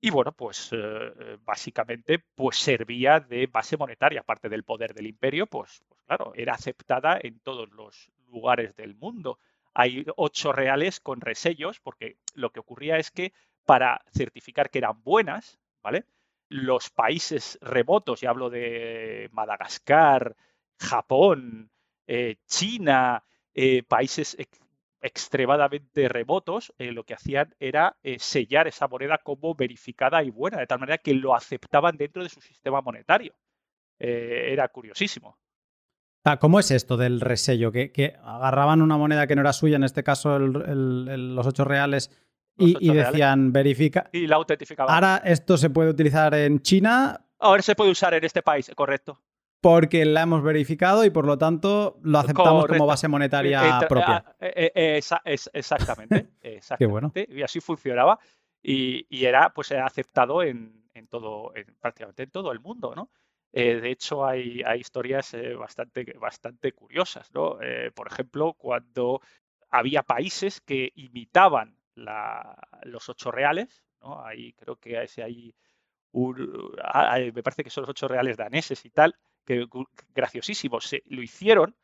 Y bueno, pues eh, básicamente pues servía de base monetaria, aparte del poder del imperio, pues, pues claro, era aceptada en todos los lugares del mundo hay ocho reales con resellos, porque lo que ocurría es que para certificar que eran buenas, ¿vale? Los países remotos, y hablo de Madagascar, Japón, eh, China, eh, países extremadamente remotos, eh, lo que hacían era sellar esa moneda como verificada y buena, de tal manera que lo aceptaban dentro de su sistema monetario. era curiosísimo. Ah, ¿Cómo es esto del resello? ¿Que, agarraban una moneda que no era suya, en este caso los ocho reales, y, decían verifica. Y la autentificaban. Ahora esto se puede utilizar en China. Ahora se puede usar en este país, correcto. Porque la hemos verificado y por lo tanto lo aceptamos como base monetaria propia. Eh, eh, exactamente. exactamente. Qué bueno. Y así funcionaba. Y, era, pues, aceptado en, todo, prácticamente en todo el mundo, ¿no? Eh, de hecho, hay, historias eh, bastante, bastante curiosas. ¿no? Eh, por ejemplo, cuando había países que imitaban los ocho reales, ¿no? ahí creo que hay ah, me parece que son los ocho reales daneses y tal, que graciosísimos, se, lo hicieron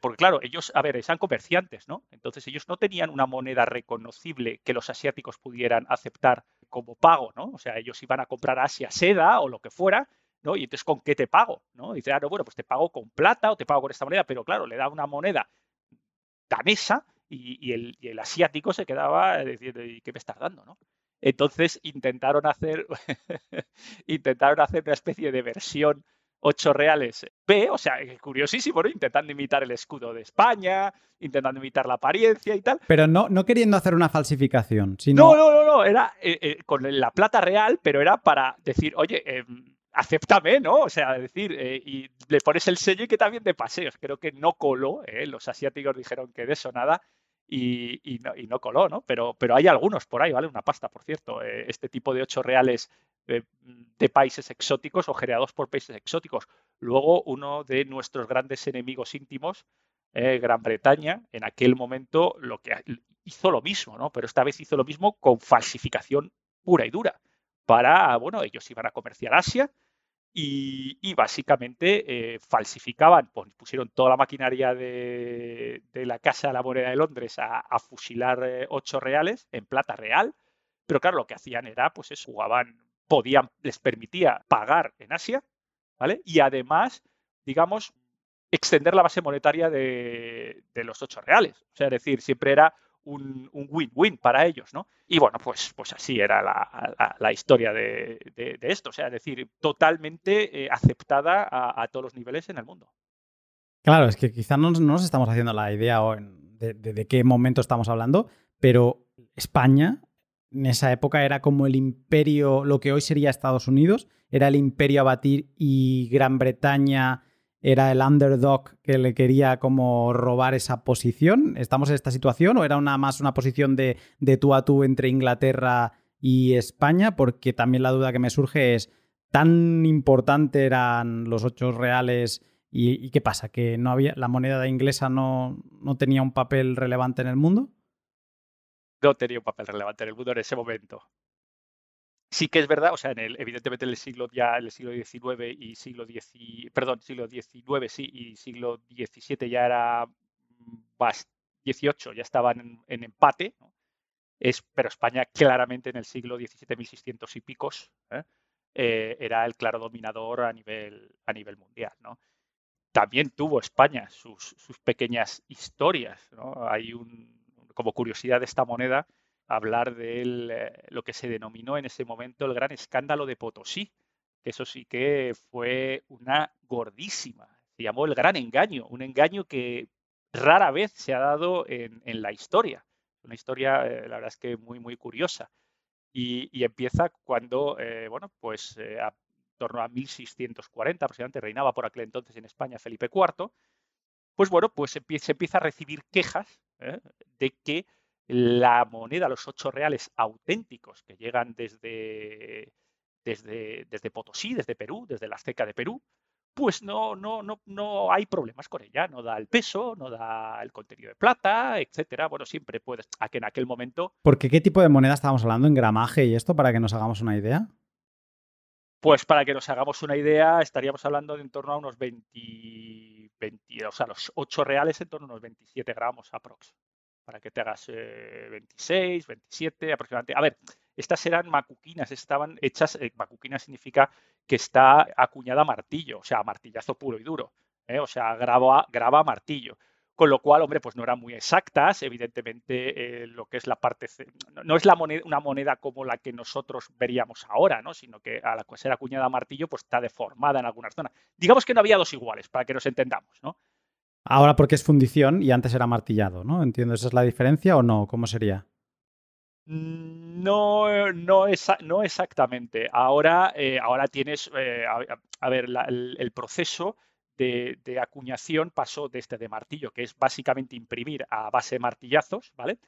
porque claro, ellos, a ver, eran comerciantes, ¿no? Entonces ellos no tenían una moneda reconocible que los asiáticos pudieran aceptar como pago, ¿no? O sea, ellos iban a comprar a Asia seda o lo que fuera ¿no? Y entonces, ¿con qué te pago? ¿no? dice, ah, no, bueno, pues te pago con plata o te pago con esta moneda, pero claro, le da una moneda danesa y, el, asiático se quedaba diciendo, ¿y qué me estás dando? ¿no? Entonces intentaron hacer, intentaron hacer una especie de versión ocho reales B, o sea, curiosísimo, ¿no? Intentando imitar el escudo de España, intentando imitar la apariencia y tal. Pero no, no queriendo hacer una falsificación, sino... No, no, no, no, era eh, eh, con la plata real, pero era para decir, oye, eh, acéptame, ¿no? O sea, decir, y le pones el sello y que también de paseos. Creo que no coló, los asiáticos dijeron que de eso nada. Y, no, y, no, coló, ¿no? Pero, pero hay algunos por ahí, ¿vale? Una pasta, por cierto. este tipo de ocho reales de países exóticos o generados por países exóticos. Luego, uno de nuestros grandes enemigos íntimos, eh, Gran Bretaña, en aquel momento lo que hizo lo mismo, ¿no? Pero esta vez hizo lo mismo con falsificación pura y dura. Para, bueno, ellos iban a comerciar Asia y, básicamente eh, falsificaban, pues, pusieron toda la maquinaria de, la Casa de la Moneda de Londres a, fusilar eh, ocho reales en plata real, pero claro, lo que hacían era, pues eso, jugaban podían, les permitía pagar en Asia, ¿vale? Y además, digamos, extender la base monetaria de, los ocho reales. O sea, es decir, siempre era un win-win para ellos, ¿no? Y bueno, pues, pues así era la, historia de, esto. O sea, es decir, totalmente eh, aceptada a, todos los niveles en el mundo. Claro, es que quizá no, nos estamos haciendo la idea de, de qué momento estamos hablando, pero España en esa época era como el imperio, lo que hoy sería Estados Unidos, era el imperio a batir y Gran Bretaña era el underdog que le quería como robar esa posición. ¿Estamos en esta situación o era una, más una posición de, de tú a tú entre Inglaterra y España? Porque también la duda que me surge es, ¿tan importante eran los ocho reales? ¿Y, qué pasa? ¿Que no había, la moneda inglesa no, no tenía un papel relevante en el mundo? no tenía un papel relevante en el mundo en ese momento. Sí que es verdad, o sea, evidentemente en el siglo ya, el siglo XIX y siglo perdón, siglo XIX sí y siglo XVII ya era XVIII mm, ya estaban en, empate, es, pero España claramente en el siglo XVII, 1600 y picos, ¿eh? Eh, era el claro dominador a nivel, a nivel mundial, ¿no? También tuvo España sus, sus pequeñas historias, ¿no? Hay un, como curiosidad de esta moneda, hablar de eh, lo que se denominó en ese momento el gran escándalo de Potosí. Que eso sí que fue una gordísima. Se llamó el gran engaño, un engaño que rara vez se ha dado en, la historia. Una historia, eh, la verdad es que muy, muy curiosa. Y, empieza cuando, eh, bueno, pues a torno a 1640 aproximadamente, reinaba por aquel entonces en España Felipe IV, pues bueno, pues se empieza a recibir quejas ¿eh? de que la moneda, los ocho reales auténticos que llegan desde, desde, desde Potosí, desde Perú, desde la Azteca de Perú, pues no, no, no, no hay problemas con ella, no da el peso, no da el contenido de plata, etcétera. Bueno, siempre puedes, a que en aquel momento. ¿Por qué tipo de moneda estábamos hablando en gramaje y esto para que nos hagamos una idea? Pues para que nos hagamos una idea, estaríamos hablando de en torno a unos 20, 20 o sea, los 8 reales en torno a unos 27 gramos aprox. Para que te hagas 26, eh, 27 aproximadamente. A ver, estas eran macuquinas, estaban hechas, eh, macuquina significa que está acuñada a martillo, o sea, martillazo puro y duro. ¿eh? O sea, graba, graba martillo con lo cual, hombre, pues no eran muy exactas. Evidentemente, eh, lo que es la parte, no es la moneda, una moneda como la que nosotros veríamos ahora, ¿no? sino que a la ser acuñada a martillo, pues está deformada en algunas zonas. Digamos que no había dos iguales, para que nos entendamos. ¿no? Ahora porque es fundición y antes era martillado, ¿no? Entiendo, ¿esa es la diferencia o no? ¿Cómo sería? No, no, no exactamente. Ahora, eh, ahora tienes, eh, a, ver, el, proceso de, acuñación pasó desde este de martillo, que es básicamente imprimir a base de martillazos, ¿vale?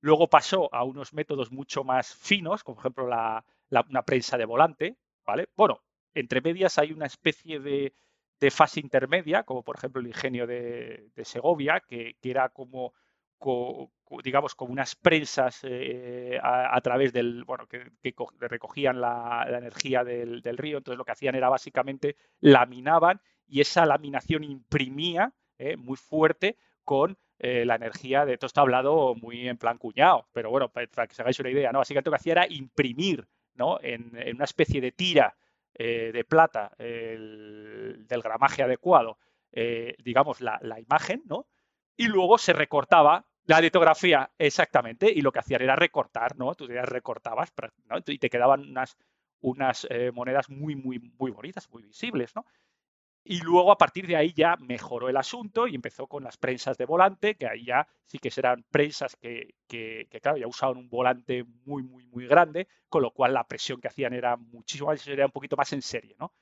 Luego pasó a unos métodos mucho más finos, como por ejemplo la, una prensa de volante, ¿vale? Bueno, entre medias hay una especie de, fase intermedia, como por ejemplo el ingenio de, Segovia, que, era como, digamos, como unas prensas eh, a, través del, bueno, que, recogían la, energía del, del, río. Entonces lo que hacían era básicamente laminaban y esa laminación imprimía eh, muy fuerte con eh, la energía de todo está hablado muy en plan cuñado, pero bueno, para, que os hagáis una idea, ¿no? Básicamente lo que hacía era imprimir ¿no? en, una especie de tira eh, de plata del gramaje adecuado, digamos, la, imagen, ¿no? Y luego se recortaba la litografía, exactamente, y lo que hacían era recortar, ¿no? Tú recortabas ¿no? y te quedaban unas, unas monedas muy, muy, muy bonitas, muy visibles, ¿no? Y luego a partir de ahí ya mejoró el asunto y empezó con las prensas de volante, que ahí ya sí que serán prensas que, que, claro, ya usaban un volante muy, muy, muy grande, con lo cual la presión que hacían era muchísimo más, era un poquito más en serie, ¿no?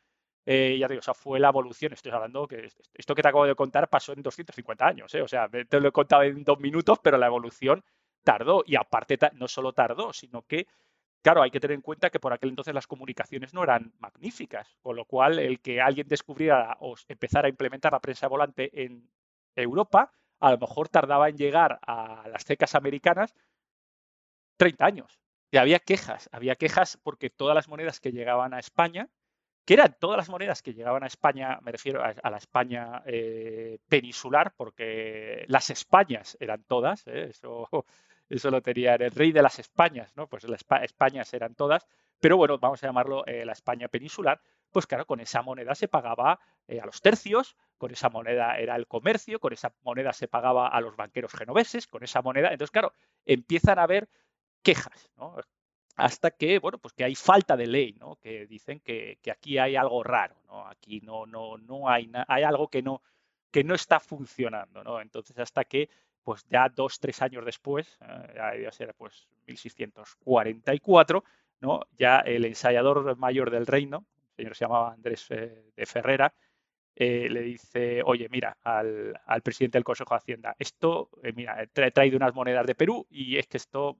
Eh, ya digo, o sea, fue la evolución. Estoy hablando que esto que te acabo de contar pasó en 250 años, ¿eh? O sea, te lo he contado en dos minutos, pero la evolución tardó. Y aparte, no solo tardó, sino que Claro, hay que tener en cuenta que por aquel entonces las comunicaciones no eran magníficas, con lo cual el que alguien descubriera o empezara a implementar la prensa volante en Europa, a lo mejor tardaba en llegar a las cecas americanas 30 años. Y había quejas, había quejas porque todas las monedas que llegaban a España, que eran todas las monedas que llegaban a España, me refiero a, la España eh, peninsular, porque las Españas eran todas, ¿eh? eso eso lo tenía el rey de las Españas, ¿no? Pues las Españas eran todas, pero bueno, vamos a llamarlo eh, la España peninsular, pues claro, con esa moneda se pagaba eh, a los tercios, con esa moneda era el comercio, con esa moneda se pagaba a los banqueros genoveses, con esa moneda, entonces claro, empiezan a haber quejas, ¿no? Hasta que, bueno, pues que hay falta de ley, ¿no? Que dicen que, que aquí hay algo raro, ¿no? Aquí no, no, no hay, hay algo que no, que no está funcionando, ¿no? Entonces, hasta que pues ya dos, tres años después, eh, ya debía ser pues 1644, ¿no? ya el ensayador mayor del reino, el señor se llamaba Andrés eh, de Ferrera, eh, le dice, oye, mira, al, presidente del Consejo de Hacienda, esto, mira, he traído unas monedas de Perú y es que esto,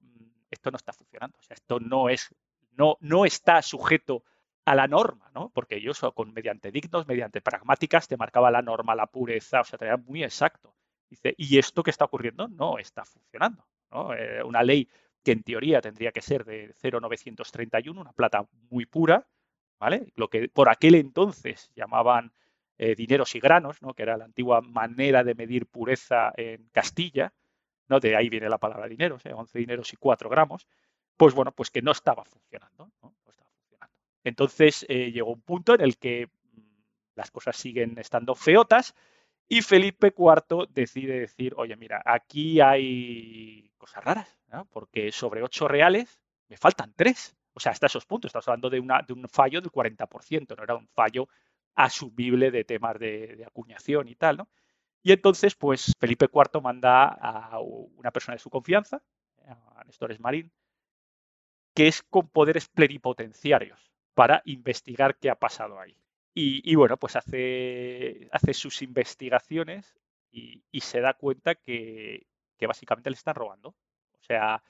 esto no está funcionando, o sea, esto no es, no, no está sujeto a la norma, ¿no? Porque ellos con mediante dignos, mediante pragmáticas, te marcaba la norma, la pureza, o sea, te era muy exacto. Dice, y esto que está ocurriendo no está funcionando. Eh, una ley que en teoría tendría que ser de 0,931, una plata muy pura, ¿vale? Lo que por aquel entonces llamaban eh, dineros y granos, ¿no? que era la antigua manera de medir pureza en Castilla, ¿no? de ahí viene la palabra dinero, 11 dineros y 4 gramos, pues bueno, pues que no estaba funcionando. Entonces eh, llegó un punto en el que mm, las cosas siguen estando feotas y Felipe IV decide decir, oye, mira, aquí hay cosas raras, porque sobre ocho reales me faltan tres. O sea, hasta esos puntos, estamos hablando de, una, de un fallo del 40%, no era un fallo asumible de temas de, acuñación y tal, ¿no? Y entonces, pues Felipe IV manda a una persona de su confianza, a Néstor Marín, que es con poderes plenipotenciarios para investigar qué ha pasado ahí. Y, bueno, pues hace, hace sus investigaciones y, se da cuenta que, básicamente le están robando. O sea,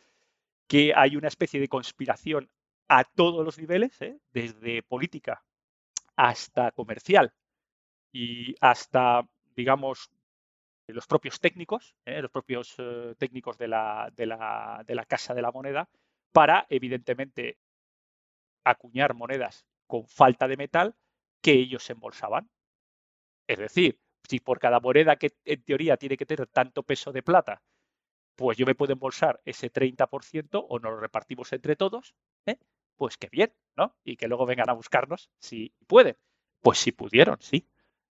que hay una especie de conspiración a todos los niveles, ¿eh? desde política hasta comercial y hasta, digamos, los propios técnicos, ¿eh? los propios eh, técnicos de la, de, la, de la Casa de la Moneda, para, evidentemente, acuñar monedas con falta de metal que ellos embolsaban. Es decir, si por cada moneda que en teoría tiene que tener tanto peso de plata, pues yo me puedo embolsar ese 30% o nos lo repartimos entre todos, ¿eh? pues qué bien, ¿no? Y que luego vengan a buscarnos si pueden. Pues si pudieron, sí.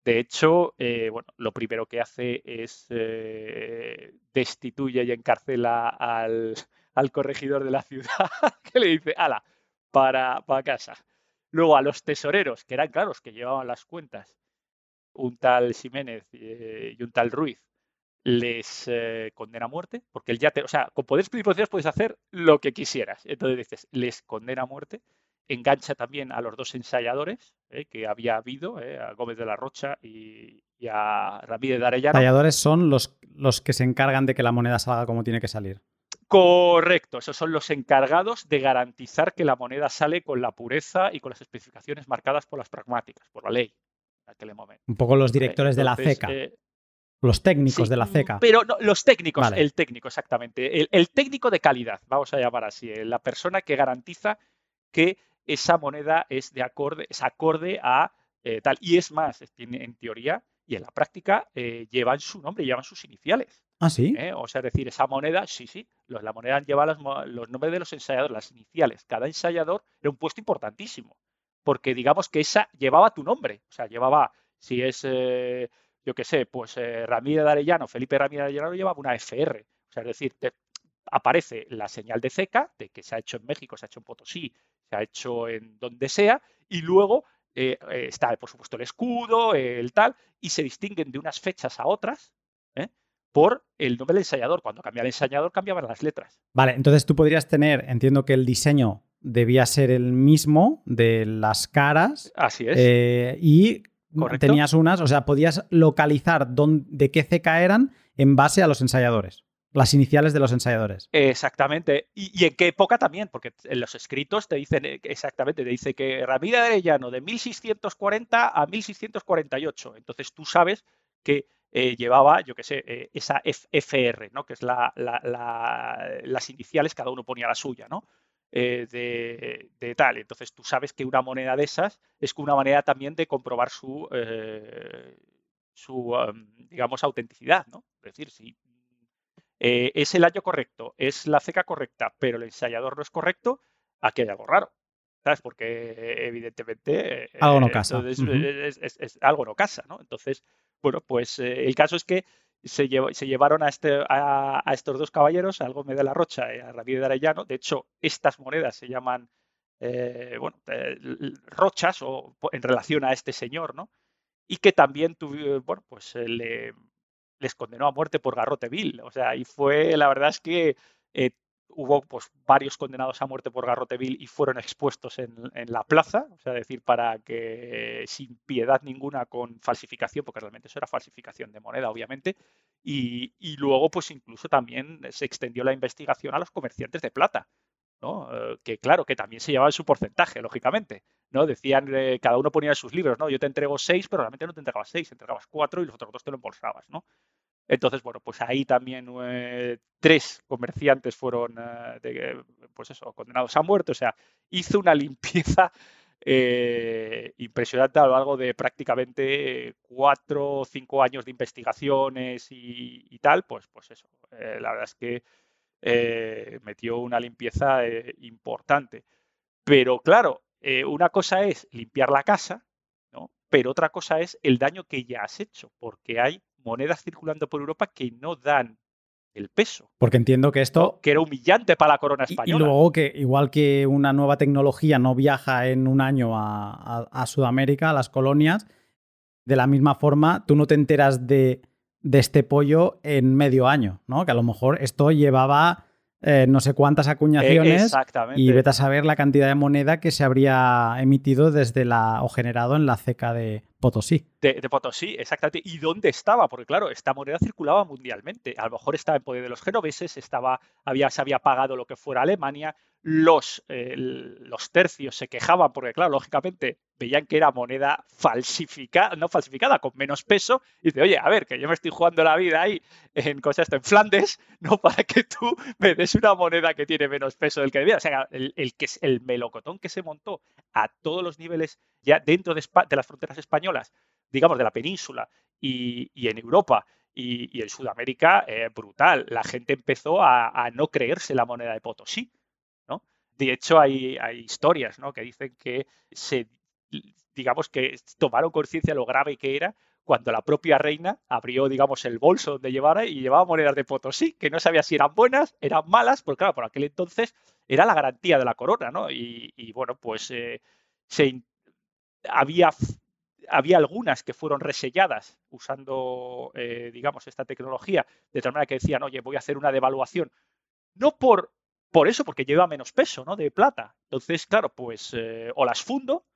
De hecho, eh, bueno, lo primero que hace es eh, destituye y encarcela al, al, corregidor de la ciudad, que le dice, ala, para, para casa. Luego a los tesoreros, que eran claros, que llevaban las cuentas, un tal Jiménez eh, y un tal Ruiz, les eh, condena a muerte, porque él ya te, o sea, con poderes plenipotenciarios puedes hacer lo que quisieras. Entonces dices, les condena a muerte, engancha también a los dos ensayadores eh, que había habido, a Gómez de la Rocha y, a Ramírez de Arellano. Ensayadores son los, los que se encargan de que la moneda salga como tiene que salir. Correcto, esos son los encargados de garantizar que la moneda sale con la pureza y con las especificaciones marcadas por las pragmáticas, por la ley en aquel momento. Un poco los directores de la CECA. Eh, los técnicos de la CECA. Pero no, los técnicos, el técnico, exactamente. El, técnico de calidad, vamos a llamar así. Eh, la persona que garantiza que esa moneda es de acorde, es acorde a eh, tal. Y es más, en teoría y en la práctica llevan su nombre, llevan sus iniciales. Ah, sí. ¿eh? O sea, es decir, esa moneda, sí, sí, la moneda lleva los, nombres de los ensayadores, las iniciales. Cada ensayador era un puesto importantísimo, porque digamos que esa llevaba tu nombre. O sea, llevaba, si es, eh, yo qué sé, pues eh, Ramírez de Arellano, Felipe Ramírez de Arellano llevaba una FR. O sea, es decir, aparece la señal de CECA, de que se ha hecho en México, se ha hecho en Potosí, se ha hecho en donde sea, y luego eh, está, por supuesto, el escudo, el tal, y se distinguen de unas fechas a otras. Por el nombre del ensayador. Cuando cambiaba el ensayador, cambiaban las letras. Vale, entonces tú podrías tener, entiendo que el diseño debía ser el mismo de las caras. Así es. y tenías unas, o sea, podías localizar dónde, de qué ceca eran en base a los ensayadores. Las iniciales de los ensayadores. Exactamente. Y, en qué época también, porque en los escritos te dicen eh, exactamente, te dice que Ramírez de Arellano de 1640 a 1648. Entonces tú sabes que eh, llevaba, yo qué sé, eh, esa FR, ¿no? Que es la, las iniciales, cada uno ponía la suya, ¿no? de, tal. Entonces tú sabes que una moneda de esas es una manera también de comprobar su, su digamos, autenticidad, ¿no? Es decir, si eh, es el año correcto, es la ceca correcta, pero el ensayador no es correcto, aquí hay algo raro. ¿Sabes? Porque evidentemente. Algo no casa. es, algo no casa, ¿no? Entonces, bueno, pues eh, el caso es que se, se llevaron a, este, a, estos dos caballeros, a Gómez de la Rocha y a Ramírez de Arellano. De hecho, estas monedas se llaman, eh, bueno, rochas o en relación a este señor, ¿no? Y que también tuvieron, bueno, pues le les condenó a muerte por garrote vil. O sea, y fue, la verdad es que eh, hubo pues, varios condenados a muerte por garrote vil y fueron expuestos en, la plaza, o sea, decir, para que sin piedad ninguna con falsificación, porque realmente eso era falsificación de moneda, obviamente, y, luego pues incluso también se extendió la investigación a los comerciantes de plata. ¿no? Eh, que claro, que también se llevaban su porcentaje, lógicamente. ¿no? Decían, eh, cada uno ponía sus libros, ¿no? Yo te entrego seis, pero realmente no te entregabas seis, entregabas cuatro y los otros dos te lo embolsabas, ¿no? Entonces, bueno, pues ahí también eh, tres comerciantes fueron, eh, pues eso, condenados a muerte. O sea, hizo una limpieza eh, impresionante a lo largo de prácticamente cuatro o cinco años de investigaciones y, tal. Pues, pues eso, la verdad es que metió una limpieza importante. Pero claro, una cosa es limpiar la casa, ¿no? pero otra cosa es el daño que ya has hecho, porque hay monedas circulando por Europa que no dan el peso. Porque entiendo que esto... Que era humillante para la corona española. Y, luego que igual que una nueva tecnología no viaja en un año a, Sudamérica, a las colonias, de la misma forma tú no te enteras de, de este pollo en medio año, ¿no? Que a lo mejor esto llevaba eh, no sé cuántas acuñaciones y vete a saber la cantidad de moneda que se habría emitido desde la o generado en la ceca de Potosí. De, Potosí, exactamente. ¿Y dónde estaba? Porque claro, esta moneda circulaba mundialmente. A lo mejor estaba en poder de los genoveses, estaba, había, se había pagado lo que fuera Alemania, los, eh, los tercios se quejaban porque, claro, lógicamente veían que era moneda falsificada, no falsificada, con menos peso, y dice, oye, a ver, que yo me estoy jugando la vida ahí en cosas en Flandes, no para que tú me des una moneda que tiene menos peso del que debía. O sea, el, que, el melocotón que se montó a todos los niveles, ya dentro de, las fronteras españolas, digamos, de la península y, en Europa, y, en Sudamérica, eh, brutal. La gente empezó a, a, no creerse la moneda de Potosí. De hecho, hay, historias ¿no? que dicen que se, digamos que tomaron conciencia lo grave que era cuando la propia reina abrió, digamos, el bolso donde llevara y llevaba monedas de Potosí, que no sabía si eran buenas, eran malas, porque claro, por aquel entonces era la garantía de la corona, ¿no? Y, bueno, pues eh, se, había, había algunas que fueron reselladas usando, eh, digamos, esta tecnología, de tal manera que decían, oye, voy a hacer una devaluación, no por por eso, porque lleva menos peso, ¿no? De plata. Entonces, claro, pues eh, o las fundo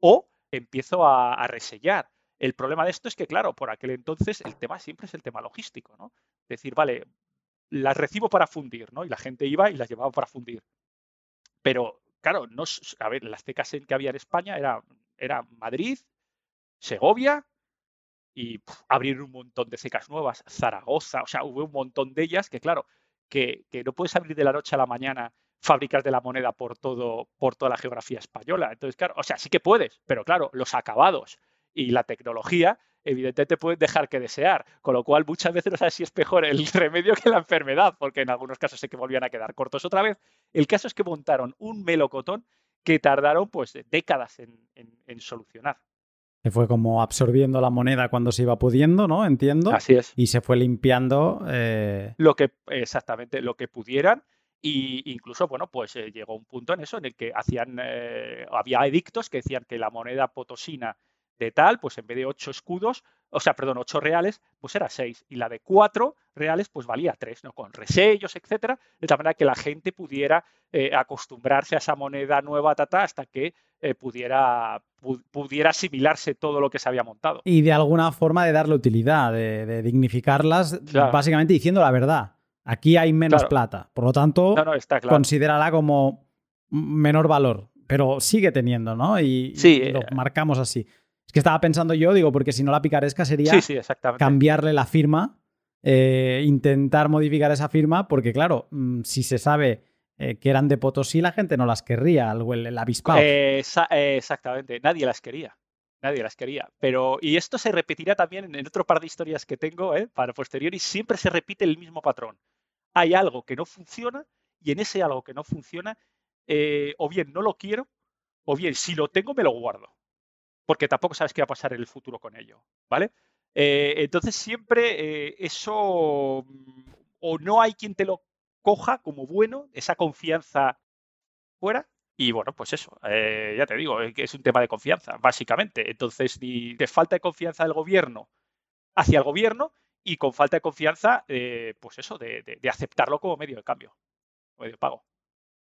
o empiezo a, resellar. El problema de esto es que, claro, por aquel entonces el tema siempre es el tema logístico, ¿no? Decir, vale, las recibo para fundir, ¿no? Y la gente iba y las llevaba para fundir. Pero, claro, no, a ver, las cecas que había en España eran era Madrid, Segovia y abrir un montón de cecas nuevas, Zaragoza, o sea, hubo un montón de ellas que, claro, que, no puedes abrir de la noche a la mañana fábricas de la moneda por todo, por toda la geografía española. Entonces, claro, o sea, sí que puedes, pero claro, los acabados y la tecnología, evidentemente pueden dejar que desear. Con lo cual, muchas veces no sabes si es mejor el remedio que la enfermedad, porque en algunos casos sé que volvían a quedar cortos otra vez. El caso es que montaron un melocotón que tardaron pues décadas en solucionar. Se fue como absorbiendo la moneda cuando se iba pudiendo, ¿no? Entiendo. Así es. Y se fue limpiando. Eh, lo que, exactamente, lo que pudieran. Y incluso, bueno, pues eh, llegó un punto en eso en el que hacían, eh, había edictos que decían que la moneda potosina de tal, pues en vez de ocho escudos, o sea, perdón, ocho reales, pues era seis. Y la de cuatro reales, pues valía tres, ¿no? Con resellos, etcétera, de tal manera que la gente pudiera eh, acostumbrarse a esa moneda nueva, tata, hasta que pudiera, pudiera asimilarse todo lo que se había montado. Y de alguna forma de darle utilidad, de, dignificarlas, básicamente diciendo la verdad. Aquí hay menos plata. Por lo tanto, considérala como menor valor. Pero sigue teniendo, ¿no? Y, lo eh, marcamos así. Es que estaba pensando yo, digo, porque si no la picaresca sería cambiarle la firma, eh, intentar modificar esa firma, porque claro, mm, si se sabe eh, que eran de Potosí, la gente no las querría, el, el avispado. exactamente, nadie las quería. Nadie las quería. Pero, y esto se repetirá también en otro par de historias que tengo para posterior y siempre se repite el mismo patrón hay algo que no funciona y en ese algo que no funciona, eh, o bien no lo quiero, o bien si lo tengo me lo guardo, porque tampoco sabes qué va a pasar en el futuro con ello, ¿vale? Eh, entonces siempre eh, eso o no hay quien te lo coja como bueno, esa confianza fuera. Y bueno, pues eso, ya te digo, es un tema de confianza, básicamente. Entonces, ni de falta de confianza del gobierno hacia el gobierno, y con falta de confianza, eh, pues eso, de, aceptarlo como medio de cambio, medio de pago.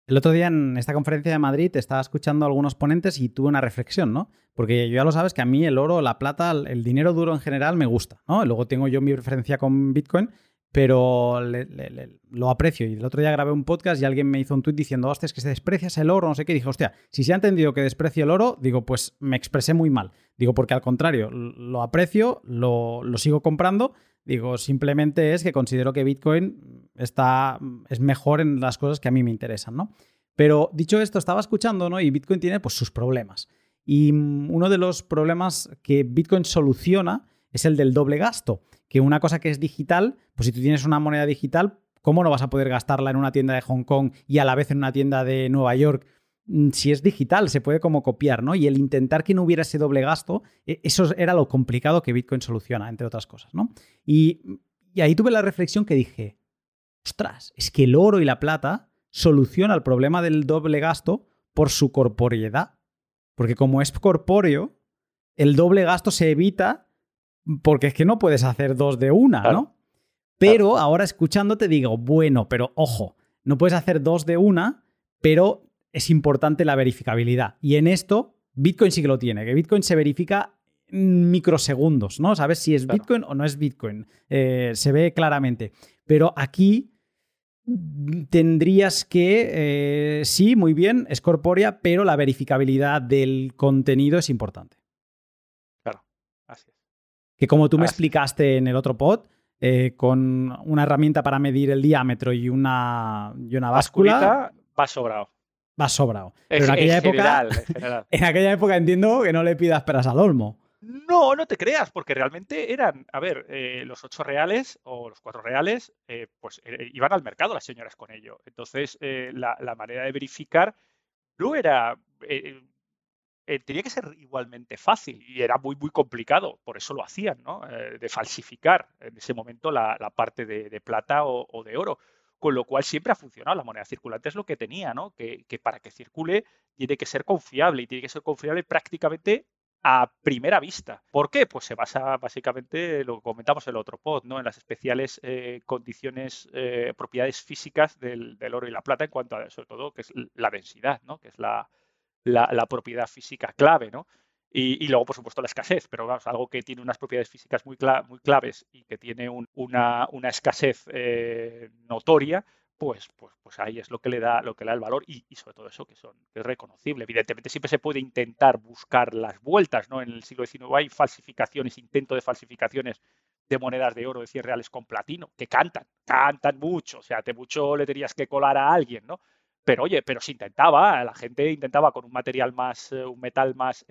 El otro día en esta conferencia de Madrid estaba escuchando a algunos ponentes y tuve una reflexión, ¿no? Porque ya lo sabes que a mí el oro, la plata, el dinero duro en general me gusta, ¿no? Luego tengo yo mi referencia con Bitcoin, pero lo aprecio. Y el otro día grabé un podcast y alguien me hizo un tuit diciendo, hostia, es que se desprecia el oro, no sé qué. Y dije, hostia, si se ha entendido que desprecio el oro, digo, pues me expresé muy mal. Digo, porque al contrario, lo aprecio, lo, lo sigo comprando Digo, simplemente es que considero que Bitcoin está, es mejor en las cosas que a mí me interesan, ¿no? Pero dicho esto, estaba escuchando, ¿no? Y Bitcoin tiene pues sus problemas. Y uno de los problemas que Bitcoin soluciona es el del doble gasto. Que una cosa que es digital, pues si tú tienes una moneda digital, ¿cómo no vas a poder gastarla en una tienda de Hong Kong y a la vez en una tienda de Nueva York Mm, si es digital, se puede como copiar, ¿no? Y el intentar que no hubiera ese doble gasto, e, eso era lo complicado que Bitcoin soluciona, entre otras cosas, ¿no? Y, ahí tuve la reflexión que dije, ostras, es que el oro y la plata soluciona el problema del doble gasto por su corporeidad. Porque como es corpóreo, el doble gasto se evita porque es que no puedes hacer dos de una, ¿no? Pero ahora escuchándote digo, bueno, pero ojo, no puedes hacer dos de una, pero es importante la verificabilidad. Y en esto, Bitcoin sí que lo tiene, que Bitcoin se verifica en microsegundos, ¿no? Sabes si es Bitcoin o no es Bitcoin. Eh, se ve claramente. Pero aquí tendrías que, eh, sí, muy bien, es corpórea, pero la verificabilidad del contenido es importante. Claro, así es. Que como tú me explicaste en el otro pod, eh, con una herramienta para medir el diámetro y una, y una báscula. Va sobrado va sobrado. Pero en, aquella época, en, aquella época entiendo que no le pidas peras al olmo. No, no te creas, porque realmente eran, a ver, eh, los ocho reales o los cuatro reales, eh, pues eh, iban al mercado las señoras con ello. Entonces, la, manera de verificar no era, tenía que ser igualmente fácil y era muy, muy complicado, por eso lo hacían, ¿no? de falsificar en ese momento la, parte de, plata o de oro con lo cual siempre ha funcionado. La moneda circulante es lo que tenía, ¿no? Que, para que circule tiene que ser confiable y tiene que ser confiable prácticamente a primera vista. ¿Por qué? Pues se basa básicamente, lo que comentamos en el otro pod, ¿no? En las especiales eh, condiciones, eh, propiedades físicas del, oro y la plata en cuanto a, sobre todo, que es la densidad, ¿no? Que es la, la propiedad física clave, ¿no? Y, luego, por supuesto, la escasez, pero vamos, algo que tiene unas propiedades físicas muy, muy claves y que tiene una, escasez eh, notoria, pues, pues, pues ahí es lo que le da, lo que le da el valor y, sobre todo eso que, son, es reconocible. Evidentemente siempre se puede intentar buscar las vueltas, ¿no? En el siglo XIX hay falsificaciones, intento de falsificaciones de monedas de oro de 100 reales con platino, que cantan, cantan mucho, o sea, te mucho le tenías que colar a alguien, ¿no? Pero oye, pero se intentaba, la gente intentaba con un material más, eh, un metal más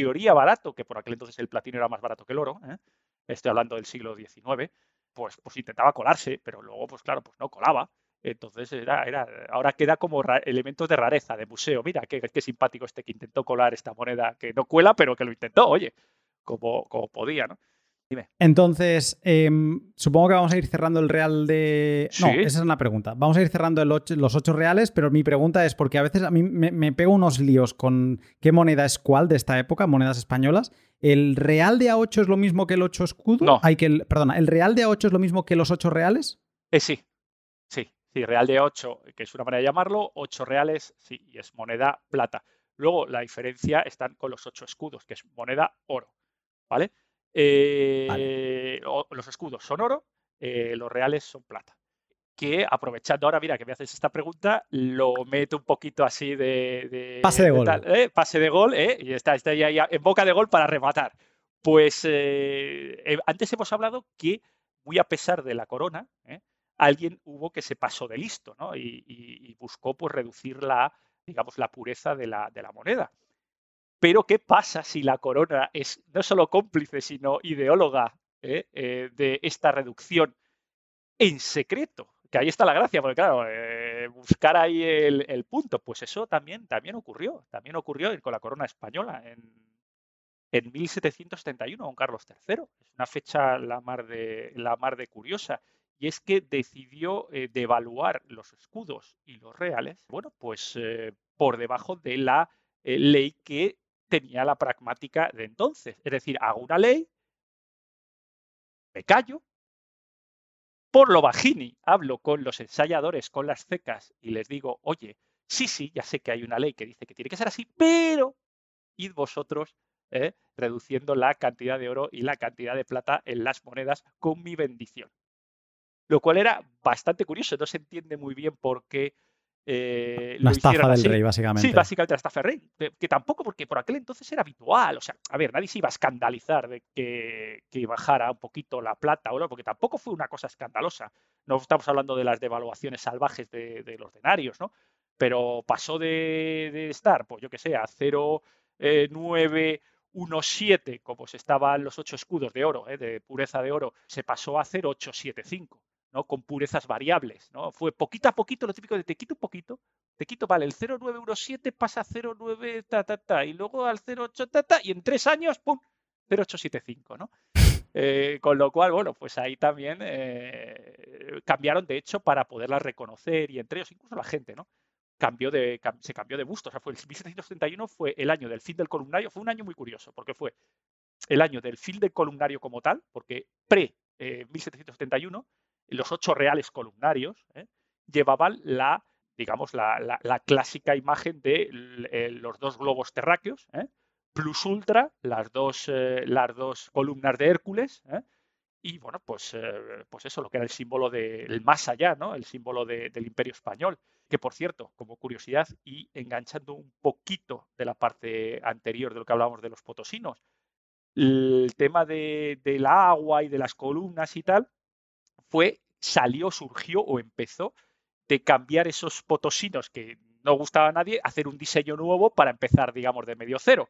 teoría barato, que por aquel entonces el platino era más barato que el oro, ¿eh? estoy hablando del siglo XIX, pues, pues intentaba colarse, pero luego, pues claro, pues no colaba. Entonces era, era, ahora queda como elementos de rareza, de museo. Mira, qué, qué, simpático este que intentó colar esta moneda, que no cuela, pero que lo intentó, oye, como, como podía, ¿no? Dime. Entonces, em, supongo que vamos a ir cerrando el real de. No, Sí. esa es una pregunta. Vamos a ir cerrando el ocho- los ocho reales, pero mi pregunta es porque a veces a mí me, me pego unos líos con qué moneda es cuál de esta época, monedas españolas. ¿El real de A8 es lo mismo que el 8 escudo? No. Hay que el- perdona, ¿el real de A8 es lo mismo que los 8 reales? Eh, sí, sí, sí, real de 8, que es una manera de llamarlo, 8 reales, sí, y es moneda plata. Luego la diferencia están con los 8 escudos, que es moneda oro, ¿vale? Eh, o- los escudos son oro, eh, los reales son plata. Que aprovechando ahora, mira, que me haces esta pregunta, lo meto un poquito así de... de- Pase de gol. tal, ¿eh? Pase de gol, ¿eh? Y está, está ya, ya en boca de gol para rematar. Pues antes hemos hablado que, muy a pesar de la corona, alguien hubo que se pasó de listo, ¿no? Y, y- y buscó pues reducir la, digamos, la pureza de la, de la moneda. Pero ¿qué pasa si la corona es no solo cómplice, sino ideóloga ¿eh? Eh, de esta reducción en secreto? Que ahí está la gracia, porque claro, eh, buscar ahí el, punto, pues eso también, también ocurrió, también ocurrió con la corona española en, en 1771 con Carlos III. Es una fecha la mar de, la mar de curiosa. Y es que decidió devaluar los escudos y los reales, bueno, pues por debajo de la ley que tenía la pragmática de entonces. Es decir, hago una ley, me callo, por lo bajini hablo con los ensayadores, con las cecas y les digo, oye, sí, sí, ya sé que hay una ley que dice que tiene que ser así, pero id vosotros ¿eh? reduciendo la cantidad de oro y la cantidad de plata en las monedas con mi bendición. Lo cual era bastante curioso, no se entiende muy bien por qué eh, La estafa del así. rey, básicamente. Sí, básicamente la estafa del rey. Que, que tampoco, porque por aquel entonces era habitual. O sea, a ver, nadie se iba a escandalizar de que, que bajara un poquito la plata o no, porque tampoco fue una cosa escandalosa. No estamos hablando de las devaluaciones salvajes de, de los denarios, ¿no? Pero pasó de, de estar, pues yo que sé, a 0,917, como se estaban los ocho escudos de oro, ¿eh? de pureza de oro, se pasó a 0,875. Con purezas variables. ¿no? Fue poquito a poquito lo típico de te quito un poquito, te quito, vale, el 0,917 pasa a 0,9 ta, ta, ta, y luego al 0,8 ta, ta, y en tres años, ¡pum! 0,875, ¿no? Eh, con lo cual, bueno, pues ahí también eh, cambiaron, de hecho, para poderlas reconocer y entre ellos incluso la gente, ¿no? Cambió de, se cambió de busto. O sea, fue el 1731 fue el año del fin del columnario. Fue un año muy curioso, porque fue el año del fin del columnario como tal, porque pre eh, 1771 los ocho reales columnarios ¿eh? llevaban la, digamos, la, clásica imagen de eh, los dos globos terráqueos, ¿eh? plus ultra, las dos, las dos columnas de Hércules, y bueno, pues, pues eso, lo que era el símbolo del más allá, ¿no? El símbolo de- del imperio español. Que por cierto, como curiosidad y enganchando un poquito de la parte anterior de lo que hablábamos de los potosinos, el tema de, del agua y de las columnas y tal, fue, salió, surgió o empezó de cambiar esos potosinos que no gustaba a nadie, hacer un diseño nuevo para empezar, digamos, de medio cero,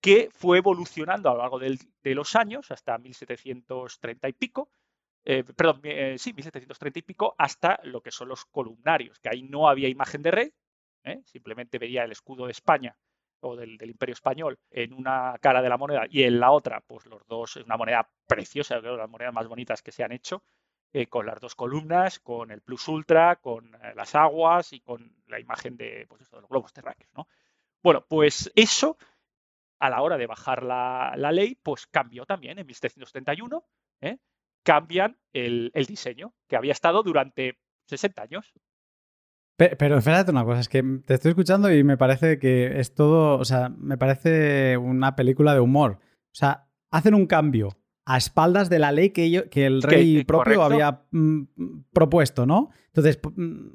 que fue evolucionando a lo largo de los años, hasta 1730 y pico, eh, perdón, eh, sí, 1730 y pico, hasta lo que son los columnarios, que ahí no había imagen de rey, ¿eh? simplemente veía el escudo de España o del, del Imperio Español en una cara de la moneda y en la otra, pues los dos, una moneda preciosa, creo, las monedas más bonitas que se han hecho, eh, con las dos columnas, con el Plus Ultra, con eh, las aguas y con la imagen de, pues de los globos terráqueos, ¿no? Bueno, pues eso, a la hora de bajar la, ley, pues cambió también en 1771, ¿eh? cambian el, el diseño, que había estado durante 60 años. Pe- Pero espérate una cosa, es que te estoy escuchando y me parece que es todo, o sea, me parece una película de humor. O sea, hacen un cambio a espaldas de la ley que, el rey propio correcto. había mm, propuesto, ¿no? Entonces, mm,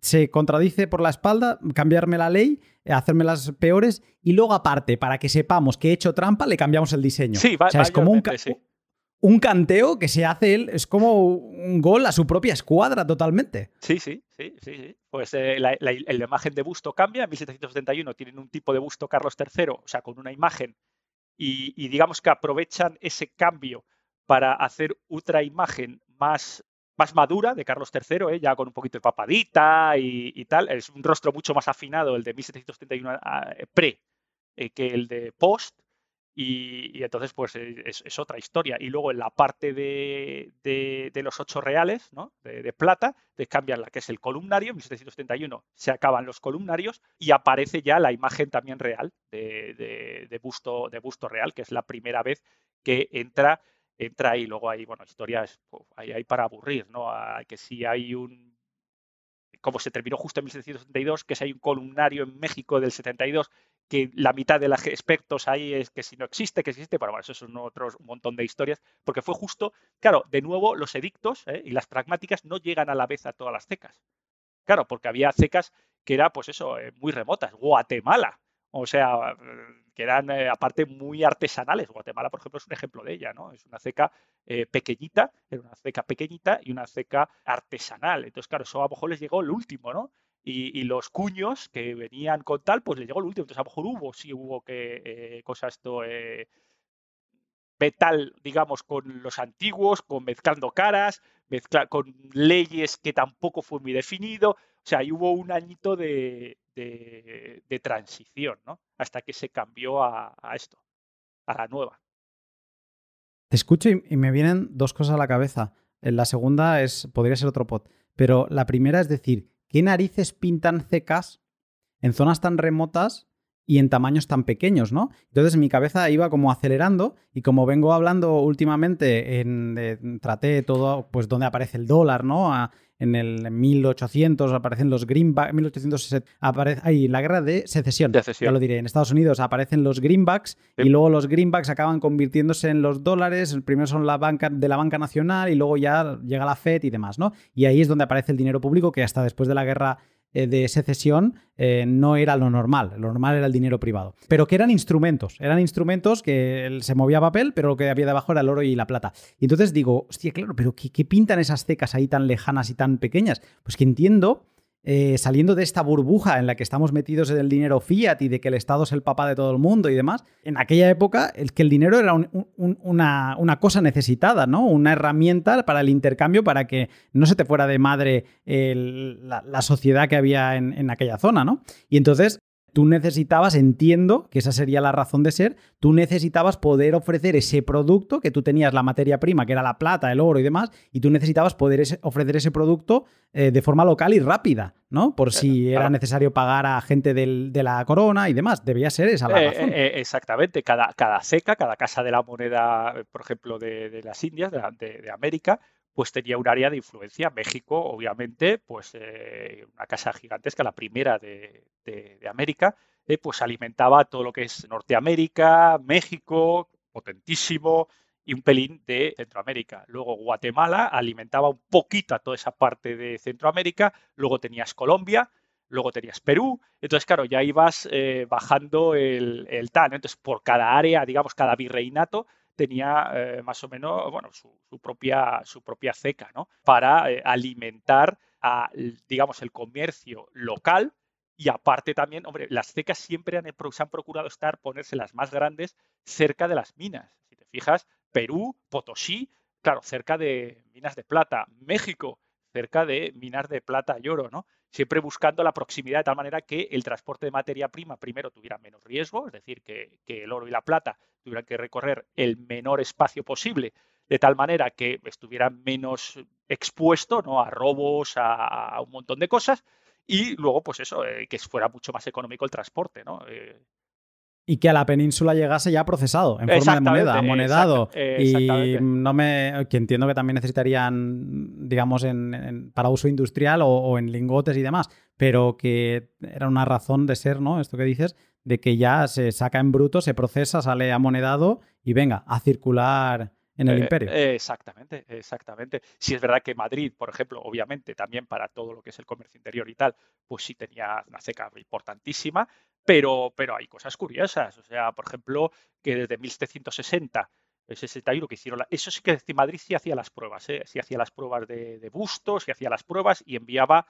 se contradice por la espalda, cambiarme la ley, eh, hacérmelas peores y luego aparte, para que sepamos que he hecho trampa, le cambiamos el diseño. Sí, va- o sea, es como un, ca- sí. un canteo que se hace él, es como un gol a su propia escuadra totalmente. Sí, sí, sí, sí, sí. Pues eh, la, la- la imagen de busto cambia. En 1771 tienen un tipo de busto Carlos III, o sea, con una imagen, y, digamos que aprovechan ese cambio para hacer otra imagen más, más madura de Carlos III, ¿eh? ya con un poquito de papadita y, tal. Es un rostro mucho más afinado el de 1771 a- pre eh, que el de post. Y, entonces, pues es, otra historia. Y luego en la parte de, los ocho reales, ¿no? de, plata, te cambian la que es el columnario, en 1771 se acaban los columnarios y aparece ya la imagen también real de, busto, de busto real, que es la primera vez que entra, entra ahí. Luego hay, bueno, historias, hay, hay para aburrir, ¿no? que si hay un como se terminó justo en 1772, que si hay un columnario en México del 72 que la mitad de los expertos ahí es que si no existe, que existe, pero bueno, eso son otros montón de historias, porque fue justo, claro, de nuevo los edictos ¿eh? y las pragmáticas no llegan a la vez a todas las cecas. Claro, porque había cecas que eran, pues eso, eh, muy remotas. Guatemala, o sea, que eran eh, aparte muy artesanales. Guatemala, por ejemplo, es un ejemplo de ella, ¿no? Es una ceca pequeñita, era una ceca pequeñita y una ceca artesanal. Entonces, claro, eso a lo mejor les llegó el último, ¿no? Y, los cuños que venían con tal, pues le llegó el último. Entonces, a lo mejor hubo, sí hubo que eh, cosas esto, eh, metal, digamos, con los antiguos, con mezclando caras, mezcla, con leyes que tampoco fue muy definido. O sea, ahí hubo un añito de, de, transición, ¿no? Hasta que se cambió a, esto, a la nueva. Te escucho y, y, me vienen dos cosas a la cabeza. La segunda es, podría ser otro pod, pero la primera es decir, ¿Qué narices pintan cecas en zonas tan remotas y en tamaños tan pequeños, ¿no? Entonces mi cabeza iba como acelerando y como vengo hablando últimamente, en, traté todo, pues donde aparece el dólar, ¿no? En el 1800 aparecen los greenbacks, 1860 aparece, ahí la guerra de secesión, ya lo diré, en Estados Unidos aparecen los greenbacks y luego los greenbacks acaban convirtiéndose en los dólares, primero son la banca de la banca nacional y luego ya llega la Fed y demás, ¿no? Y ahí es donde aparece el dinero público que hasta después de la guerra de secesión eh, no era lo normal, lo normal era el dinero privado. Pero que eran instrumentos, eran instrumentos que se movía papel, pero lo que había debajo era el oro y la plata. Y entonces digo, hostia, claro, pero ¿qué, qué pintan esas cecas ahí tan lejanas y tan pequeñas? Pues que entiendo eh, saliendo de esta burbuja en la que estamos metidos en el dinero fiat y de que el Estado es el papá de todo el mundo y demás, en aquella época el que el dinero era una, cosa necesitada, ¿no? Una herramienta para el intercambio para que no se te fuera de madre la, sociedad que había en, en aquella zona, ¿no? Y entonces tú necesitabas, entiendo que esa sería la razón de ser, tú necesitabas poder ofrecer ese producto, que tú tenías la materia prima, que era la plata, el oro y demás, y tú necesitabas poder ofrecer ese producto eh, de forma local y rápida, ¿no? Por si era necesario pagar a gente de la corona y demás. Debía ser esa la eh, razón. Eh, exactamente. Cada, cada ceca, cada casa de la moneda, por ejemplo, de, las Indias, de América, pues tenía un área de influencia. México, obviamente, pues eh, una casa gigantesca, la primera de, América, eh, pues alimentaba todo lo que es Norteamérica, México, potentísimo, y un pelín de Centroamérica. Luego Guatemala alimentaba un poquito toda esa parte de Centroamérica. Luego tenías Colombia, luego tenías Perú. Entonces, claro, ya ibas eh, bajando el, el TAN. Entonces, por cada área, digamos, cada virreinato, tenía eh, más o menos, bueno, su, propia, su propia ceca, ¿no? Para eh, alimentar, a, digamos, el comercio local y aparte también, hombre, las cecas siempre han, se han procurado estar, ponerse las más grandes cerca de las minas. Si te fijas, Perú, Potosí, claro, cerca de minas de plata. México, cerca de minas de plata y oro, ¿no? Siempre buscando la proximidad de tal manera que el transporte de materia prima primero tuviera menos riesgo, es decir, que, el oro y la plata tuvieran que recorrer el menor espacio posible, de tal manera que estuvieran menos expuesto ¿no? a robos, a, un montón de cosas, y luego, pues eso, eh, que fuera mucho más económico el transporte, ¿no? Eh, y que a la península llegase ya procesado, en forma de moneda, monedado. y no me. que entiendo que también necesitarían, digamos, en, para uso industrial o, en lingotes y demás. Pero que era una razón de ser, ¿no? Esto que dices, de que ya se saca en bruto, se procesa, sale amonedado y venga, a circular en el eh, imperio. exactamente, exactamente. Si es verdad que Madrid, por ejemplo, obviamente también para todo lo que es el comercio interior y tal, pues sí tenía una ceca importantísima, pero, pero hay cosas curiosas. O sea, por ejemplo, que desde 1760 el 61 que hicieron, eso sí que Madrid sí hacía las pruebas, ¿eh? sí hacía las pruebas de, de bustos, sí hacía las pruebas y enviaba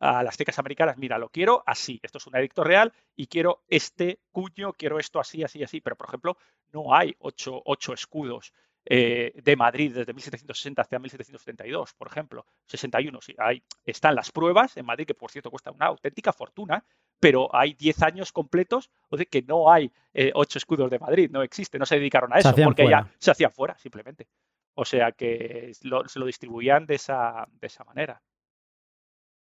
a las cecas americanas, mira, lo quiero así, esto es un edicto real y quiero este cuño, quiero esto así, así, así, pero por ejemplo, no hay ocho, ocho escudos eh, de Madrid desde 1760 hasta 1772, por ejemplo, 61. Sí, ahí están las pruebas en Madrid, que por cierto cuesta una auténtica fortuna, pero hay 10 años completos de que no hay eh, ocho escudos de Madrid, no existe, no se dedicaron a eso, porque ya se hacían fuera, simplemente. O sea que se lo distribuían de esa, de esa manera.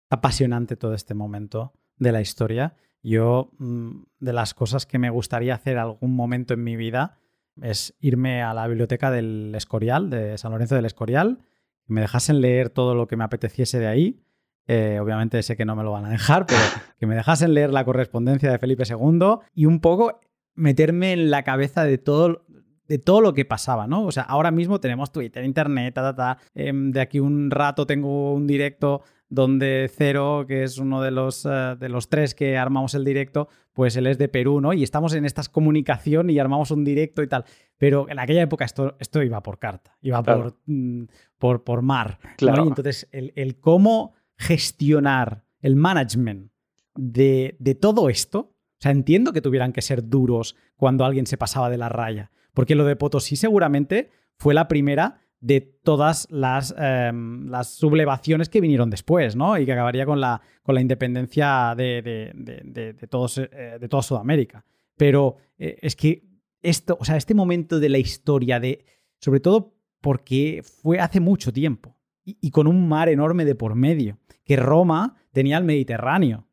Apasionante todo este momento de la historia. Yo, mm, de las cosas que me gustaría hacer algún momento en mi vida, es irme a la biblioteca del Escorial, de San Lorenzo del Escorial, que me dejasen leer todo lo que me apeteciese de ahí. Eh, obviamente sé que no me lo van a dejar, pero que me dejasen leer la correspondencia de Felipe II y un poco meterme en la cabeza de todo, de todo lo que pasaba, ¿no? O sea, ahora mismo tenemos Twitter, Internet, ta, ta, ta. Em, de aquí un rato tengo un directo donde Cero, que es uno de los, eh, de los tres que armamos el directo, pues él es de Perú, ¿no? Y estamos en esta comunicación y armamos un directo y tal. Pero en aquella época esto, esto iba por carta, iba por, mm, por, por, mar. Claro. Y entonces el, cómo gestionar el management de, de todo esto, o sea, entiendo que tuvieran que ser duros cuando alguien se pasaba de la raya, porque lo de Potosí seguramente fue la primera de todas las, em, las, sublevaciones que vinieron después, ¿no? Y que acabaría con la, con la independencia de, de, todos, eh, de toda Sudamérica. Pero eh, es que esto, o sea, este momento de la historia, de, sobre todo porque fue hace mucho tiempo y, y con un mar enorme de por medio, que Roma tenía el Mediterráneo.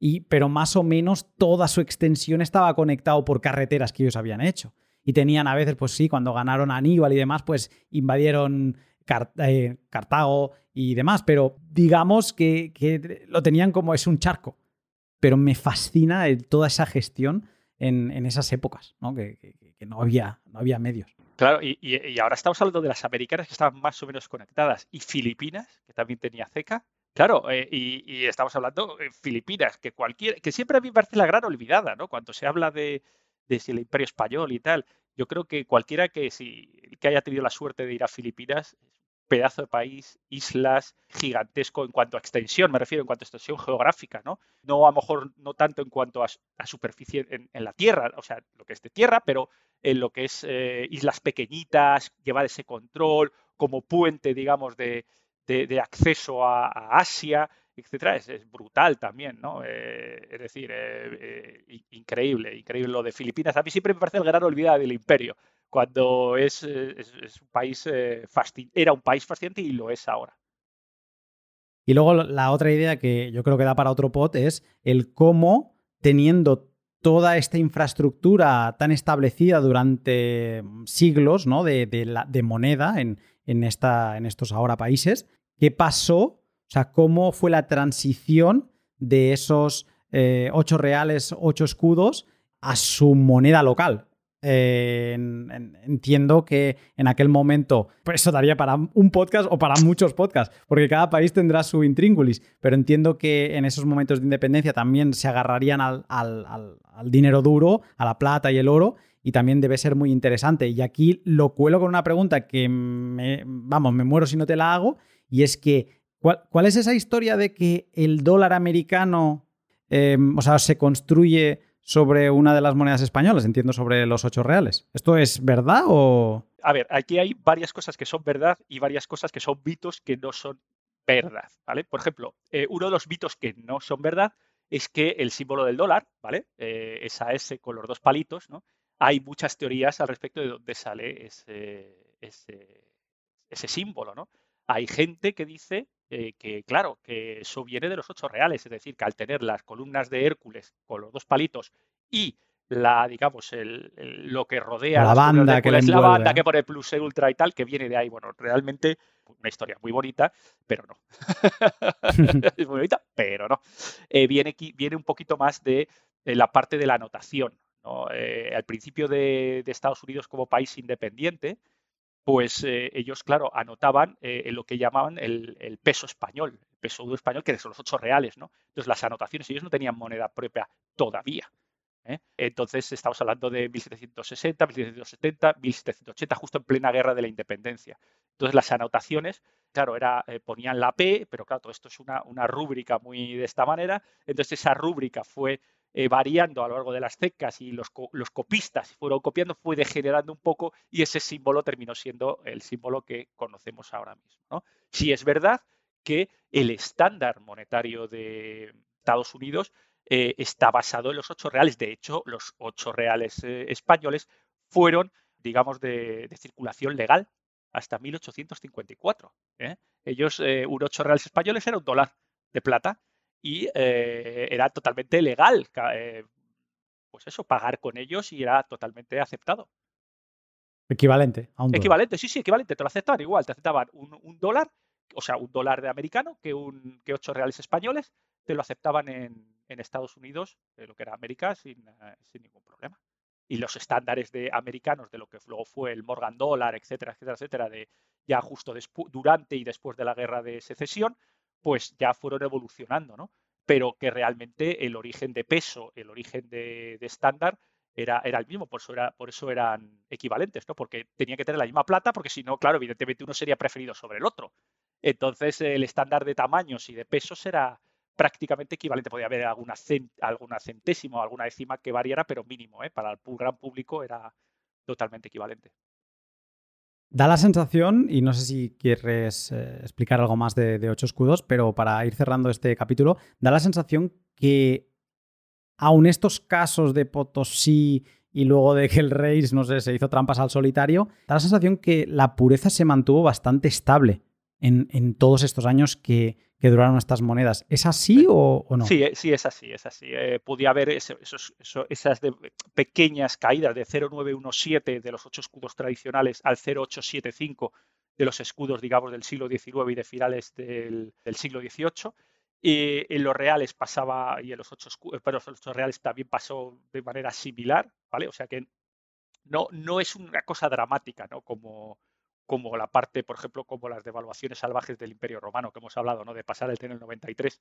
Y, pero más o menos toda su extensión estaba conectado por carreteras que ellos habían hecho y tenían a veces, pues sí, cuando ganaron Aníbal y demás, pues invadieron eh, Cartago y demás, pero digamos que, lo tenían como es un charco. Pero me fascina toda esa gestión en, esas épocas, ¿no? Que, no, había, no había medios. Claro, y, ahora estamos hablando de las americanas que estaban más o menos conectadas y Filipinas, que también tenía CECA. Claro, eh, y, estamos hablando de Filipinas, que cualquier, que siempre a mí me parece la gran olvidada, ¿no? Cuando se habla de, desde el Imperio Español y tal. Yo creo que cualquiera que, si, que haya tenido la suerte de ir a Filipinas, pedazo de país, islas, gigantesco en cuanto a extensión, me refiero en cuanto a extensión geográfica, ¿no? No a lo mejor no tanto en cuanto a, superficie en, la tierra, o sea, lo que es de tierra, pero en lo que es eh, islas pequeñitas, llevar ese control como puente, digamos, de, de, acceso a, Asia, etcétera, es, brutal también, ¿no? Eh, es decir, eh, eh, increíble, increíble lo de Filipinas. A mí siempre me parece el gran olvidado del imperio, cuando es, un país era un país fascinante y lo es ahora. Y luego la otra idea que yo creo que da para otro pot es el cómo, teniendo toda esta infraestructura tan establecida durante siglos ¿no? de, de moneda en, en, esta, en estos ahora países, ¿qué pasó o sea, cómo fue la transición de esos eh, ocho reales, ocho escudos a su moneda local. Eh, entiendo que en aquel momento, pues eso daría para un podcast o para muchos podcasts, porque cada país tendrá su intríngulis, pero entiendo que en esos momentos de independencia también se agarrarían al, dinero duro, a la plata y el oro, y también debe ser muy interesante. Y aquí lo cuelo con una pregunta que me, vamos, me muero si no te la hago, y es que ¿Cuál, es esa historia de que el dólar americano, em, o sea, se construye sobre una de las monedas españolas? Entiendo sobre los ocho reales. ¿Esto es verdad o...? A ver, aquí hay varias cosas que son verdad y varias cosas que son mitos que no son verdad, ¿vale? Por ejemplo, eh, uno de los mitos que no son verdad es que el símbolo del dólar, ¿vale? Eh, esa S con los dos palitos, ¿no? Hay muchas teorías al respecto de dónde sale ese, ese, ese símbolo, ¿no? Hay gente que dice eh, que, claro, que eso viene de los ocho reales, es decir, que al tener las columnas de Hércules con los dos palitos y la, digamos, el, lo que rodea la banda, que la banda que pone Plus Ultra y tal, que viene de ahí. Bueno, realmente una historia muy bonita, pero no. es muy bonita, pero no. Eh, viene, viene un poquito más de, la parte de la anotación. Eh, al principio de, Estados Unidos como país independiente, pues eh, ellos, claro, anotaban eh, lo que llamaban el, peso español, el peso español, que son los ocho reales, ¿no? Entonces, las anotaciones, ellos no tenían moneda propia todavía. ¿eh? Entonces, estamos hablando de 1760, 1770, 1780, justo en plena guerra de la independencia. Entonces, las anotaciones, claro, era, ponían la P, pero claro, todo esto es una, una rúbrica muy de esta manera. Entonces, esa rúbrica fue eh, variando a lo largo de las cecas y los, los, copistas fueron copiando, fue degenerando un poco y ese símbolo terminó siendo el símbolo que conocemos ahora mismo. ¿no? Sí es verdad que el estándar monetario de Estados Unidos eh, está basado en los ocho reales. De hecho, los ocho reales eh, españoles fueron, digamos, de, circulación legal hasta 1854. ¿eh? Ellos, un ocho reales españoles era un dólar de plata y era totalmente legal, pues eso, pagar con ellos y era totalmente aceptado. Equivalente a un Equivalente, sí, sí, equivalente. Te lo aceptaban igual. Te aceptaban un, dólar, o sea, un dólar de americano que, un, que ocho reales españoles, te lo aceptaban en, en Estados Unidos, de lo que era América, sin, eh, sin, ningún problema. Y los estándares de americanos de lo que luego fue el Morgan Dollar, etcétera, etcétera, etcétera, de ya justo durante y después de la guerra de secesión, pues ya fueron evolucionando, ¿no? Pero que realmente el origen de peso, el origen de, estándar, era, era, el mismo, por eso, era, por eso eran equivalentes, ¿no? Porque tenía que tener la misma plata, porque si no, claro, evidentemente uno sería preferido sobre el otro. Entonces, el estándar de tamaños y de pesos era, prácticamente equivalente. Podía haber alguna, alguna centésima o alguna décima que variara, pero mínimo. ¿eh? Para el gran público era totalmente equivalente. Da la sensación, y no sé si quieres eh, explicar algo más de, ocho escudos, pero para ir cerrando este capítulo, da la sensación que aun estos casos de Potosí y luego de que el rey, no sé, se hizo trampas al solitario, da la sensación que la pureza se mantuvo bastante estable en todos estos años que, que duraron estas monedas. ¿Es así o, no? Sí, eh, sí, es así, es así. Eh, podía haber esos, esas pequeñas caídas de 0,917 de los ocho escudos tradicionales al 0,875 de los escudos, digamos, del siglo XIX y de finales del, siglo XVIII. Y en los reales pasaba, y en los ocho, escudos, pero los ocho reales también pasó de manera similar, ¿vale? O sea que no, no es una cosa dramática, ¿no? Como, como la parte, por ejemplo, como las devaluaciones salvajes del Imperio Romano, que hemos hablado, ¿no? De pasar el tener 93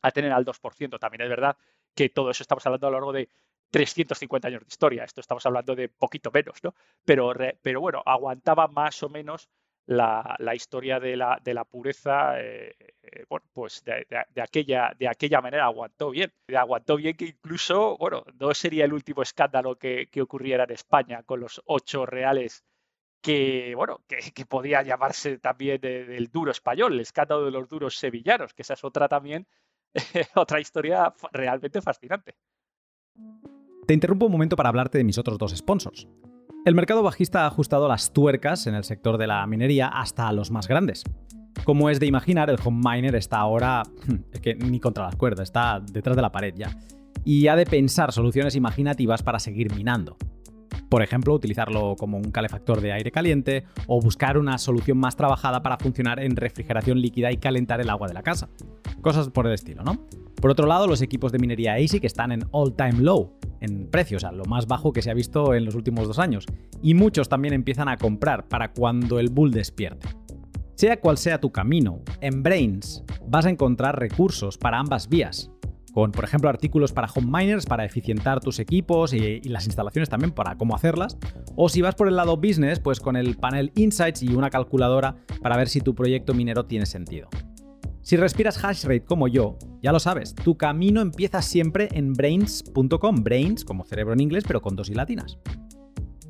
a tener al 2%. También es verdad que todo eso estamos hablando a lo largo de 350 años de historia. Esto estamos hablando de poquito menos, ¿no? Pero, pero bueno, aguantaba más o menos la, historia de la, de la pureza, eh, eh, bueno, pues de, aquella, de aquella manera aguantó bien. Aguantó bien que incluso, bueno, no sería el último escándalo que, que ocurriera en España con los ocho reales que, bueno, que, podía llamarse también del duro español, el escándalo de los duros sevillanos, que esa es otra también, otra historia realmente fascinante. Te interrumpo un momento para hablarte de mis otros dos sponsors. El mercado bajista ha ajustado las tuercas en el sector de la minería hasta los más grandes. Como es de imaginar, el home miner está ahora es que ni contra las cuerdas, está detrás de la pared ya. Y ha de pensar soluciones imaginativas para seguir minando. Por ejemplo, utilizarlo como un calefactor de aire caliente o buscar una solución más trabajada para funcionar en refrigeración líquida y calentar el agua de la casa. Cosas por el estilo, ¿no? Por otro lado, los equipos de minería ASIC están en all-time low, en precios, a lo más bajo que se ha visto en los últimos dos años, y muchos también empiezan a comprar para cuando el bull despierte. Sea cual sea tu camino, en Brains vas a encontrar recursos para ambas vías, con, por ejemplo, artículos para home miners, para eficientar tus equipos y, las instalaciones también para cómo hacerlas. O si vas por el lado business, pues con el panel Insights y una calculadora para ver si tu proyecto minero tiene sentido. Si respiras hashrate como yo, ya lo sabes, tu camino empieza siempre en brains.com, brains como cerebro en inglés, pero con dos y latinas.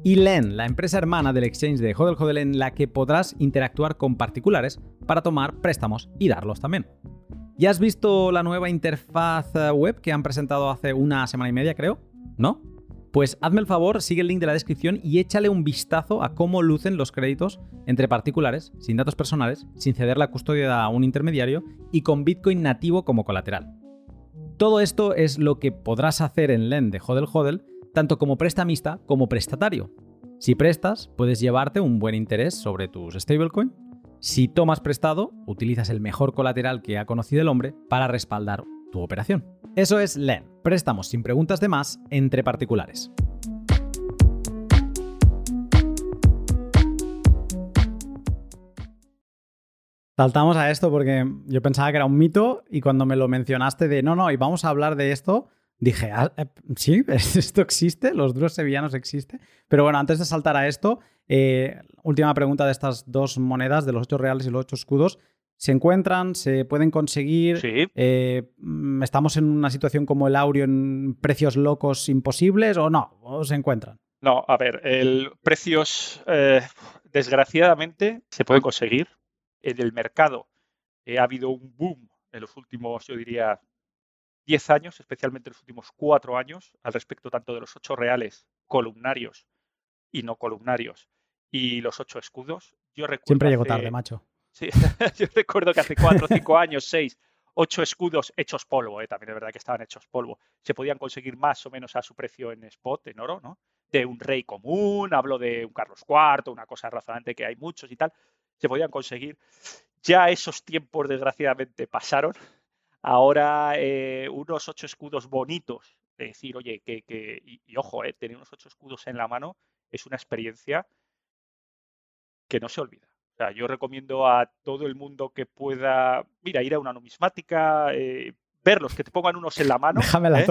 Y LEN, la empresa hermana del exchange de Hodel Hodel en la que podrás interactuar con particulares para tomar préstamos y darlos también. ¿Ya has visto la nueva interfaz eh, web que han presentado hace una semana y media, creo? ¿No? Pues hazme el favor, sigue el link de la descripción y échale un vistazo a cómo lucen los créditos entre particulares, sin datos personales, sin ceder la custodia a un intermediario y con Bitcoin nativo como colateral. Todo esto es lo que podrás hacer en LEN de Hodel Hodel, tanto como prestamista como prestatario. Si prestas, puedes llevarte un buen interés sobre tus stablecoin si tomas prestado, utilizas el mejor colateral que ha conocido el hombre para respaldar tu operación. Eso es LEN, préstamos sin preguntas de más entre particulares. Saltamos a esto porque yo pensaba que era un mito y cuando me lo mencionaste de no, no, y vamos a hablar de esto, dije, ah, eh, sí, esto existe, los duros sevillanos existe. Pero bueno, antes de saltar a esto, eh, última pregunta de estas dos monedas, de los ocho reales y los ocho escudos. se encuentran, se pueden conseguir. Sí. Eh, ¿Estamos en una situación como el Aureo en precios locos imposibles o no? ¿O se encuentran? No, a ver, el precios eh, desgraciadamente se pueden conseguir. En el mercado ha habido un boom en los últimos, yo diría, 10 años, especialmente en los últimos 4 años, al respecto tanto de los 8 reales columnarios y no columnarios y los 8 escudos. Yo recuerdo Siempre llego hace- tarde, macho. Sí, yo recuerdo que hace 4, 5 años, 6, 8 escudos hechos polvo, eh, también es verdad que estaban hechos polvo, se podían conseguir más o menos a su precio en spot, en oro, ¿no? De un rey común, hablo de un Carlos IV, una cosa razonante que hay muchos y tal, se podían conseguir. Ya esos tiempos, desgraciadamente, pasaron. Ahora, eh, unos ocho escudos bonitos, de decir, oye, que, que- y, ojo, eh, tener unos ocho escudos en la mano es una experiencia que no se olvida. O sea, yo recomiendo a todo el mundo que pueda, mira, ir a una numismática, eh, verlos, que te pongan unos en la mano. Déjamela, ¿eh?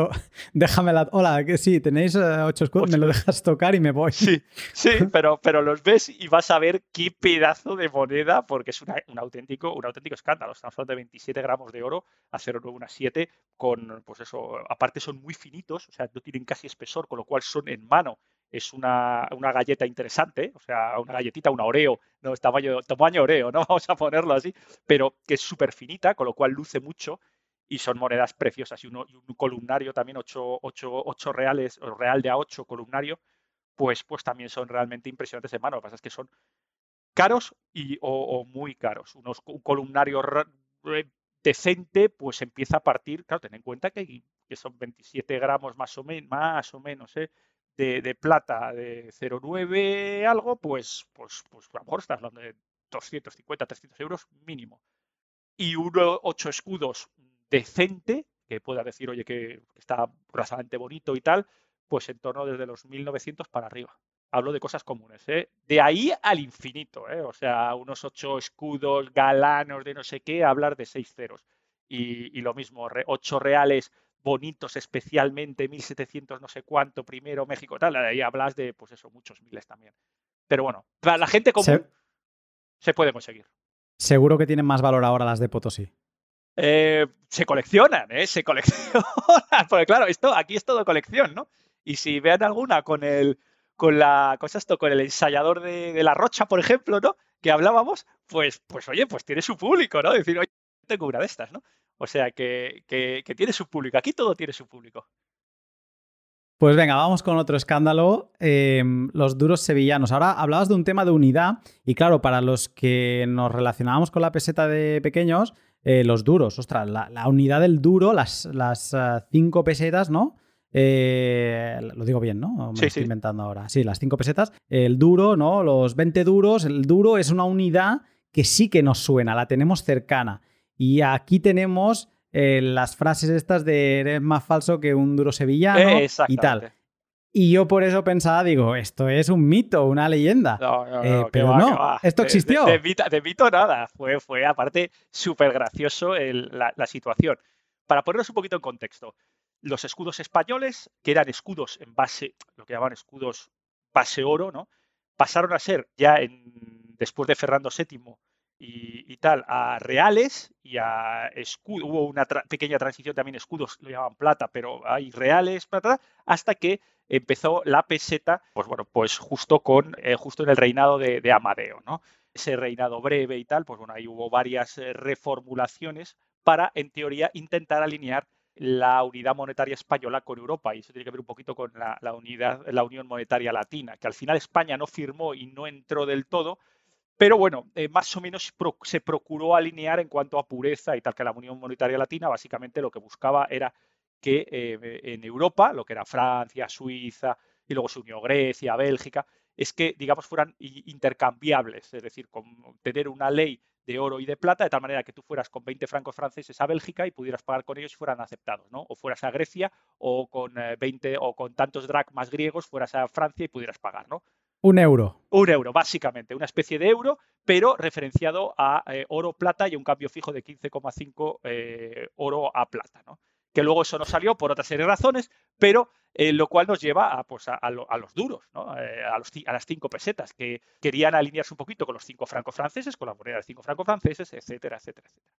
déjamela. Hola, que sí, tenéis eh, ocho escudos, me lo dejas tocar y me voy. Sí, sí, pero, pero los ves y vas a ver qué pedazo de moneda, porque es una- un, auténtico, un auténtico escándalo. Estamos hablando de 27 gramos de oro a 0,917, con, pues eso, aparte son muy finitos, o sea, no tienen casi espesor, con lo cual son en mano. Es una, una galleta interesante, o sea, una galletita, una Oreo, no es tamaño, tamaño Oreo, no vamos a ponerlo así, pero que es súper finita, con lo cual luce mucho y son monedas preciosas. Y, uno, y un columnario también, 8, reales, o real de a 8 columnario, pues, pues también son realmente impresionantes en mano. Lo que pasa es que son caros y, o, muy caros. Unos, un columnario decente, pues empieza a partir, claro, ten en cuenta que, que son 27 gramos más o, men- más o menos ¿eh? de, de plata de 0,9 algo, pues, pues, pues a lo mejor estás hablando de 250, 300 euros mínimo. Y uno, ocho escudos decente, que pueda decir, oye, que está razonablemente bonito y tal, pues en torno desde los 1900 para arriba. Hablo de cosas comunes, ¿eh? De ahí al infinito, ¿eh? O sea, unos ocho escudos galanos de no sé qué, hablar de seis ceros. Y, y lo mismo, re- ocho reales bonitos, especialmente 1700 no sé cuánto, primero México, tal, ahí hablas de, pues eso, muchos miles también. Pero bueno, para la gente común Se- se puede conseguir. Seguro que tienen más valor ahora las de Potosí. Eh, se coleccionan, ¿eh? Se coleccionan. Porque claro, esto aquí es todo colección, ¿no? Y si vean alguna con el con la cosa esto, con el ensayador de, la Rocha, por ejemplo, ¿no? Que hablábamos, pues, pues oye, pues tiene su público, ¿no? Decir, oye, tengo una de estas, ¿no? O sea que, que, que tiene su público. Aquí todo tiene su público. Pues venga, vamos con otro escándalo, eh, los duros sevillanos. Ahora hablabas de un tema de unidad y claro, para los que nos relacionábamos con la peseta de pequeños, eh, los duros, ostras, la, la unidad del duro, las, las ah, cinco pesetas, ¿no? Eh, lo digo bien, ¿no? Me Sí, estoy sí. inventando ahora. Sí, las cinco pesetas. El duro, ¿no? Los 20 duros. El duro es una unidad que sí que nos suena, la tenemos cercana. Y aquí tenemos eh, las frases estas de eres más falso que un duro sevillano Eh, y tal. Y yo por eso pensaba, digo, esto es un mito, una leyenda. No, no, Eh, no, pero va, no, esto De- de- existió. De, mito, de mito nada. Fue, fue aparte súper gracioso el- la, la situación. Para ponernos un poquito en contexto, los escudos españoles, que eran escudos en base, lo que llamaban escudos base oro, ¿no? Pasaron a ser ya en, después de Fernando VII y, tal, a reales y a escudos. Hubo una pequeña transición también, escudos lo llamaban plata, pero hay reales, plata, hasta que empezó la peseta, pues bueno, pues justo con eh, justo en el reinado de, de Amadeo, ¿no? Ese reinado breve y tal, pues bueno, ahí hubo varias eh, reformulaciones para, en teoría, intentar alinear la unidad monetaria española con Europa y eso tiene que ver un poquito con la unidad, la Unión Monetaria Latina, que al final España no firmó y no entró del todo, pero bueno, eh, más o menos se procuró alinear en cuanto a pureza y tal, que la Unión Monetaria Latina básicamente lo que buscaba era que eh, en Europa, lo que era Francia, Suiza, y luego se unió Grecia, Bélgica, es que, digamos, fueran intercambiables, es decir, con tener una ley de oro y de plata, de tal manera que tú fueras con 20 francos franceses a Bélgica y pudieras pagar con ellos y fueran aceptados, ¿no? O fueras a Grecia o con eh, 20 o con tantos dracmas griegos fueras a Francia y pudieras pagar, ¿no? Un euro. Un euro, básicamente, una especie de euro, pero referenciado a eh, oro, plata y un cambio fijo de 15,5 eh, oro a plata, ¿no? que luego eso no salió por otra serie de razones, pero eh, lo cual nos lleva a, pues, a, los duros, eh, a, a, las cinco pesetas, que querían alinearse un poquito con los cinco francos franceses, con la moneda de cinco francos franceses, etcétera, etcétera, etcétera.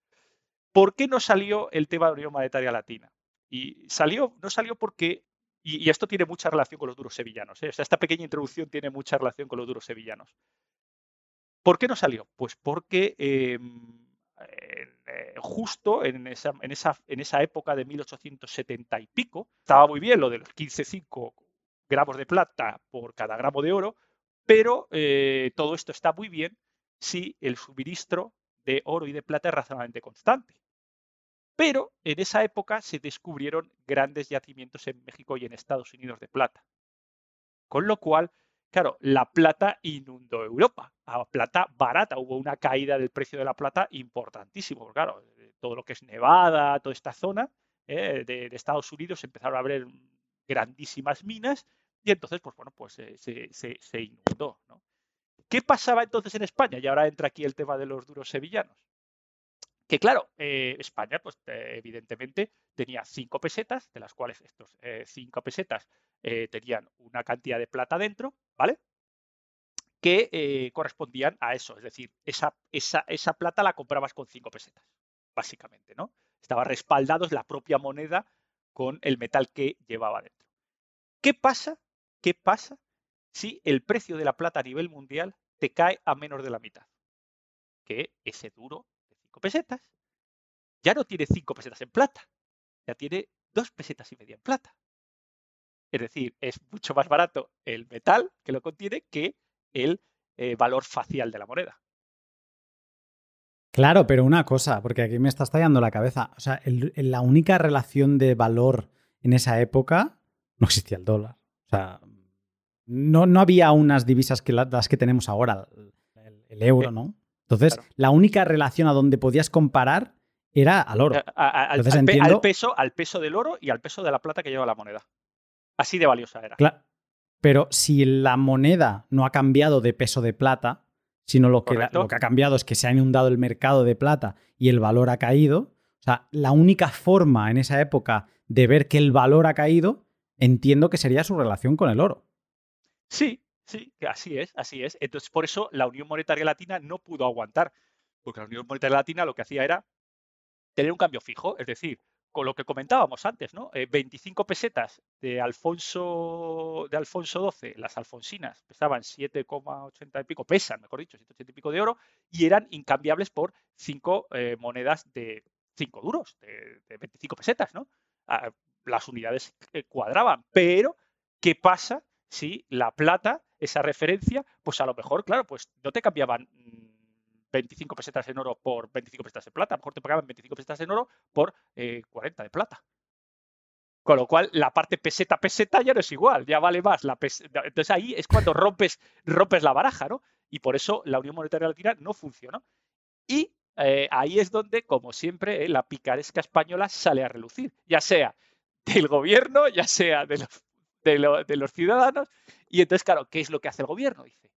¿Por qué no salió el tema de la Unión Monetaria Latina? Y salió, no salió porque, y, esto tiene mucha relación con los duros sevillanos, ¿eh? esta pequeña introducción tiene mucha relación con los duros sevillanos. ¿Por qué no salió? Pues porque em, eh, justo en esa época de 1870 y pico, estaba muy bien lo de los 15,5 gramos de plata por cada gramo de oro, pero eh, todo esto está muy bien si el suministro de oro y de plata es razonablemente constante. Pero en esa época se descubrieron grandes yacimientos en México y en Estados Unidos de plata. Con lo cual, claro, la plata inundó Europa. A plata barata, hubo una caída del precio de la plata importantísimo. Claro, todo lo que es Nevada, toda esta zona eh, de, Estados Unidos empezaron a abrir grandísimas minas y entonces, pues bueno, pues se, inundó. ¿Qué pasaba entonces en España? Y ahora entra aquí el tema de los duros sevillanos. Que claro, eh, España, pues evidentemente tenía cinco pesetas, de las cuales estos eh, cinco pesetas tenían una cantidad de plata dentro, ¿vale? que eh, correspondían a eso. Es decir, esa, esa, esa, plata la comprabas con cinco pesetas, básicamente, ¿no? Estaba respaldados la propia moneda con el metal que llevaba dentro. ¿Qué pasa? ¿Qué pasa si el precio de la plata a nivel mundial te cae a menos de la mitad? Que ese duro pesetas ya no tiene cinco pesetas en plata, ya tiene dos pesetas y media en plata. Es decir, es mucho más barato el metal que lo contiene que el eh, valor facial de la moneda. Claro, pero una cosa, porque aquí me está estallando la cabeza. O sea, la única relación de valor en esa época no existía el dólar. O sea, no, no había unas divisas que las que tenemos ahora, el, euro, ¿no? Entonces, la única relación a donde podías comparar era al oro. al, peso, al peso del oro y al peso de la plata que lleva la moneda. Así de valiosa era. Pero si la moneda no ha cambiado de peso de plata, sino lo que, lo que ha cambiado es que se ha inundado el mercado de plata y el valor ha caído, o sea, la única forma en esa época de ver que el valor ha caído, entiendo que sería su relación con el oro. Sí, sí, así es, así es. Entonces, por eso la Unión Monetaria Latina no pudo aguantar, porque la Unión Monetaria Latina lo que hacía era tener un cambio fijo, es decir, con lo que comentábamos antes, ¿no? 25 eh, pesetas de Alfonso, de Alfonso XII, las alfonsinas pesaban 7,80 y pico, pesan, mejor dicho, 780 y pico de oro, y eran incambiables por 5 eh, monedas de 5 duros, de, 25 pesetas, ¿no? Ah, las unidades eh, cuadraban, pero ¿qué pasa si la plata, esa referencia, pues a lo mejor, claro, pues no te cambiaban mm, 25 pesetas en oro por 25 pesetas en plata. A lo mejor te pagaban 25 pesetas en oro por 40 eh, de plata. Con lo cual, la parte peseta-peseta ya no es igual, ya vale más. La Entonces ahí es cuando rompes, rompes la baraja, ¿no? Y por eso la Unión Monetaria Latina no funcionó. Y eh, ahí es donde, como siempre, eh, la picaresca española sale a relucir, ya sea del gobierno, ya sea de los, de, los ciudadanos. Y entonces, claro, ¿qué es lo que hace el gobierno? Dice,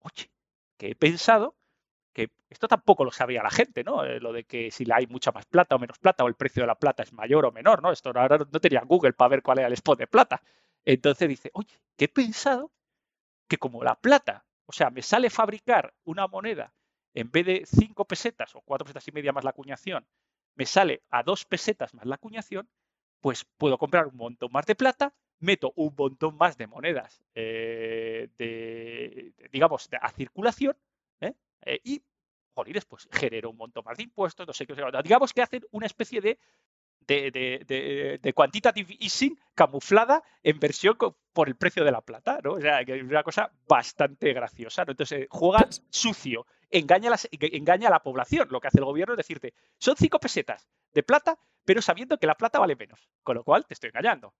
oye, que he pensado que esto tampoco lo sabía la gente, ¿no? Eh, lo de que si hay mucha más plata o menos plata o el precio de la plata es mayor o menor, ¿no? Esto ahora no tenía Google para ver cuál era el spot de plata. Entonces dice, oye, que he pensado que como la plata, o sea, me sale fabricar una moneda en vez de cinco pesetas o cuatro pesetas y media más la acuñación, me sale a dos pesetas más la acuñación, pues puedo comprar un montón más de plata, meto un montón más de monedas eh, de, digamos, a circulación eh, y, jolines, pues genera un montón más de impuestos, no sé qué. Digamos que hacen una especie de, de, quantitative easing camuflada en versión por el precio de la plata, ¿no? O sea, que es una cosa bastante graciosa, ¿no? Entonces, juega pues sucio, engaña, engaña a la población. Lo que hace el gobierno es decirte, son cinco pesetas de plata, pero sabiendo que la plata vale menos. Con lo cual, te estoy engañando.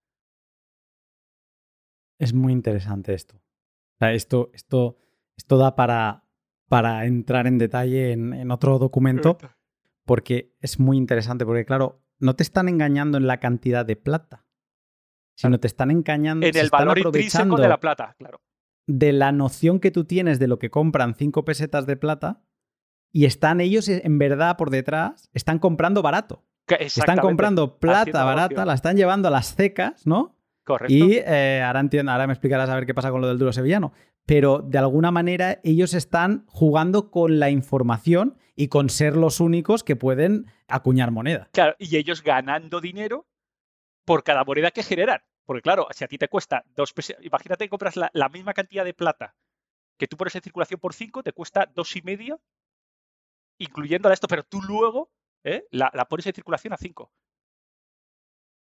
Es muy interesante esto. O sea, esto, esto, esto da para, para entrar en detalle en, otro documento, porque es muy interesante, porque claro, no te están engañando en la cantidad de plata, sino te están engañando en el valor intrínseco de la plata, claro. De la noción que tú tienes de lo que compran cinco pesetas de plata y están ellos en verdad por detrás, están comprando barato. Están comprando plata barata, la están llevando a las secas, ¿no? Correcto. Y eh, ahora, entiendo, ahora me explicarás a ver qué pasa con lo del duro sevillano. Pero de alguna manera ellos están jugando con la información y con ser los únicos que pueden acuñar moneda. Claro, y ellos ganando dinero por cada moneda que generan. Porque claro, si a ti te cuesta dos pesos, imagínate que compras la, misma cantidad de plata que tú pones en circulación por cinco, te cuesta dos y medio, incluyendo esto, pero tú luego ¿eh? la, la pones en circulación a cinco.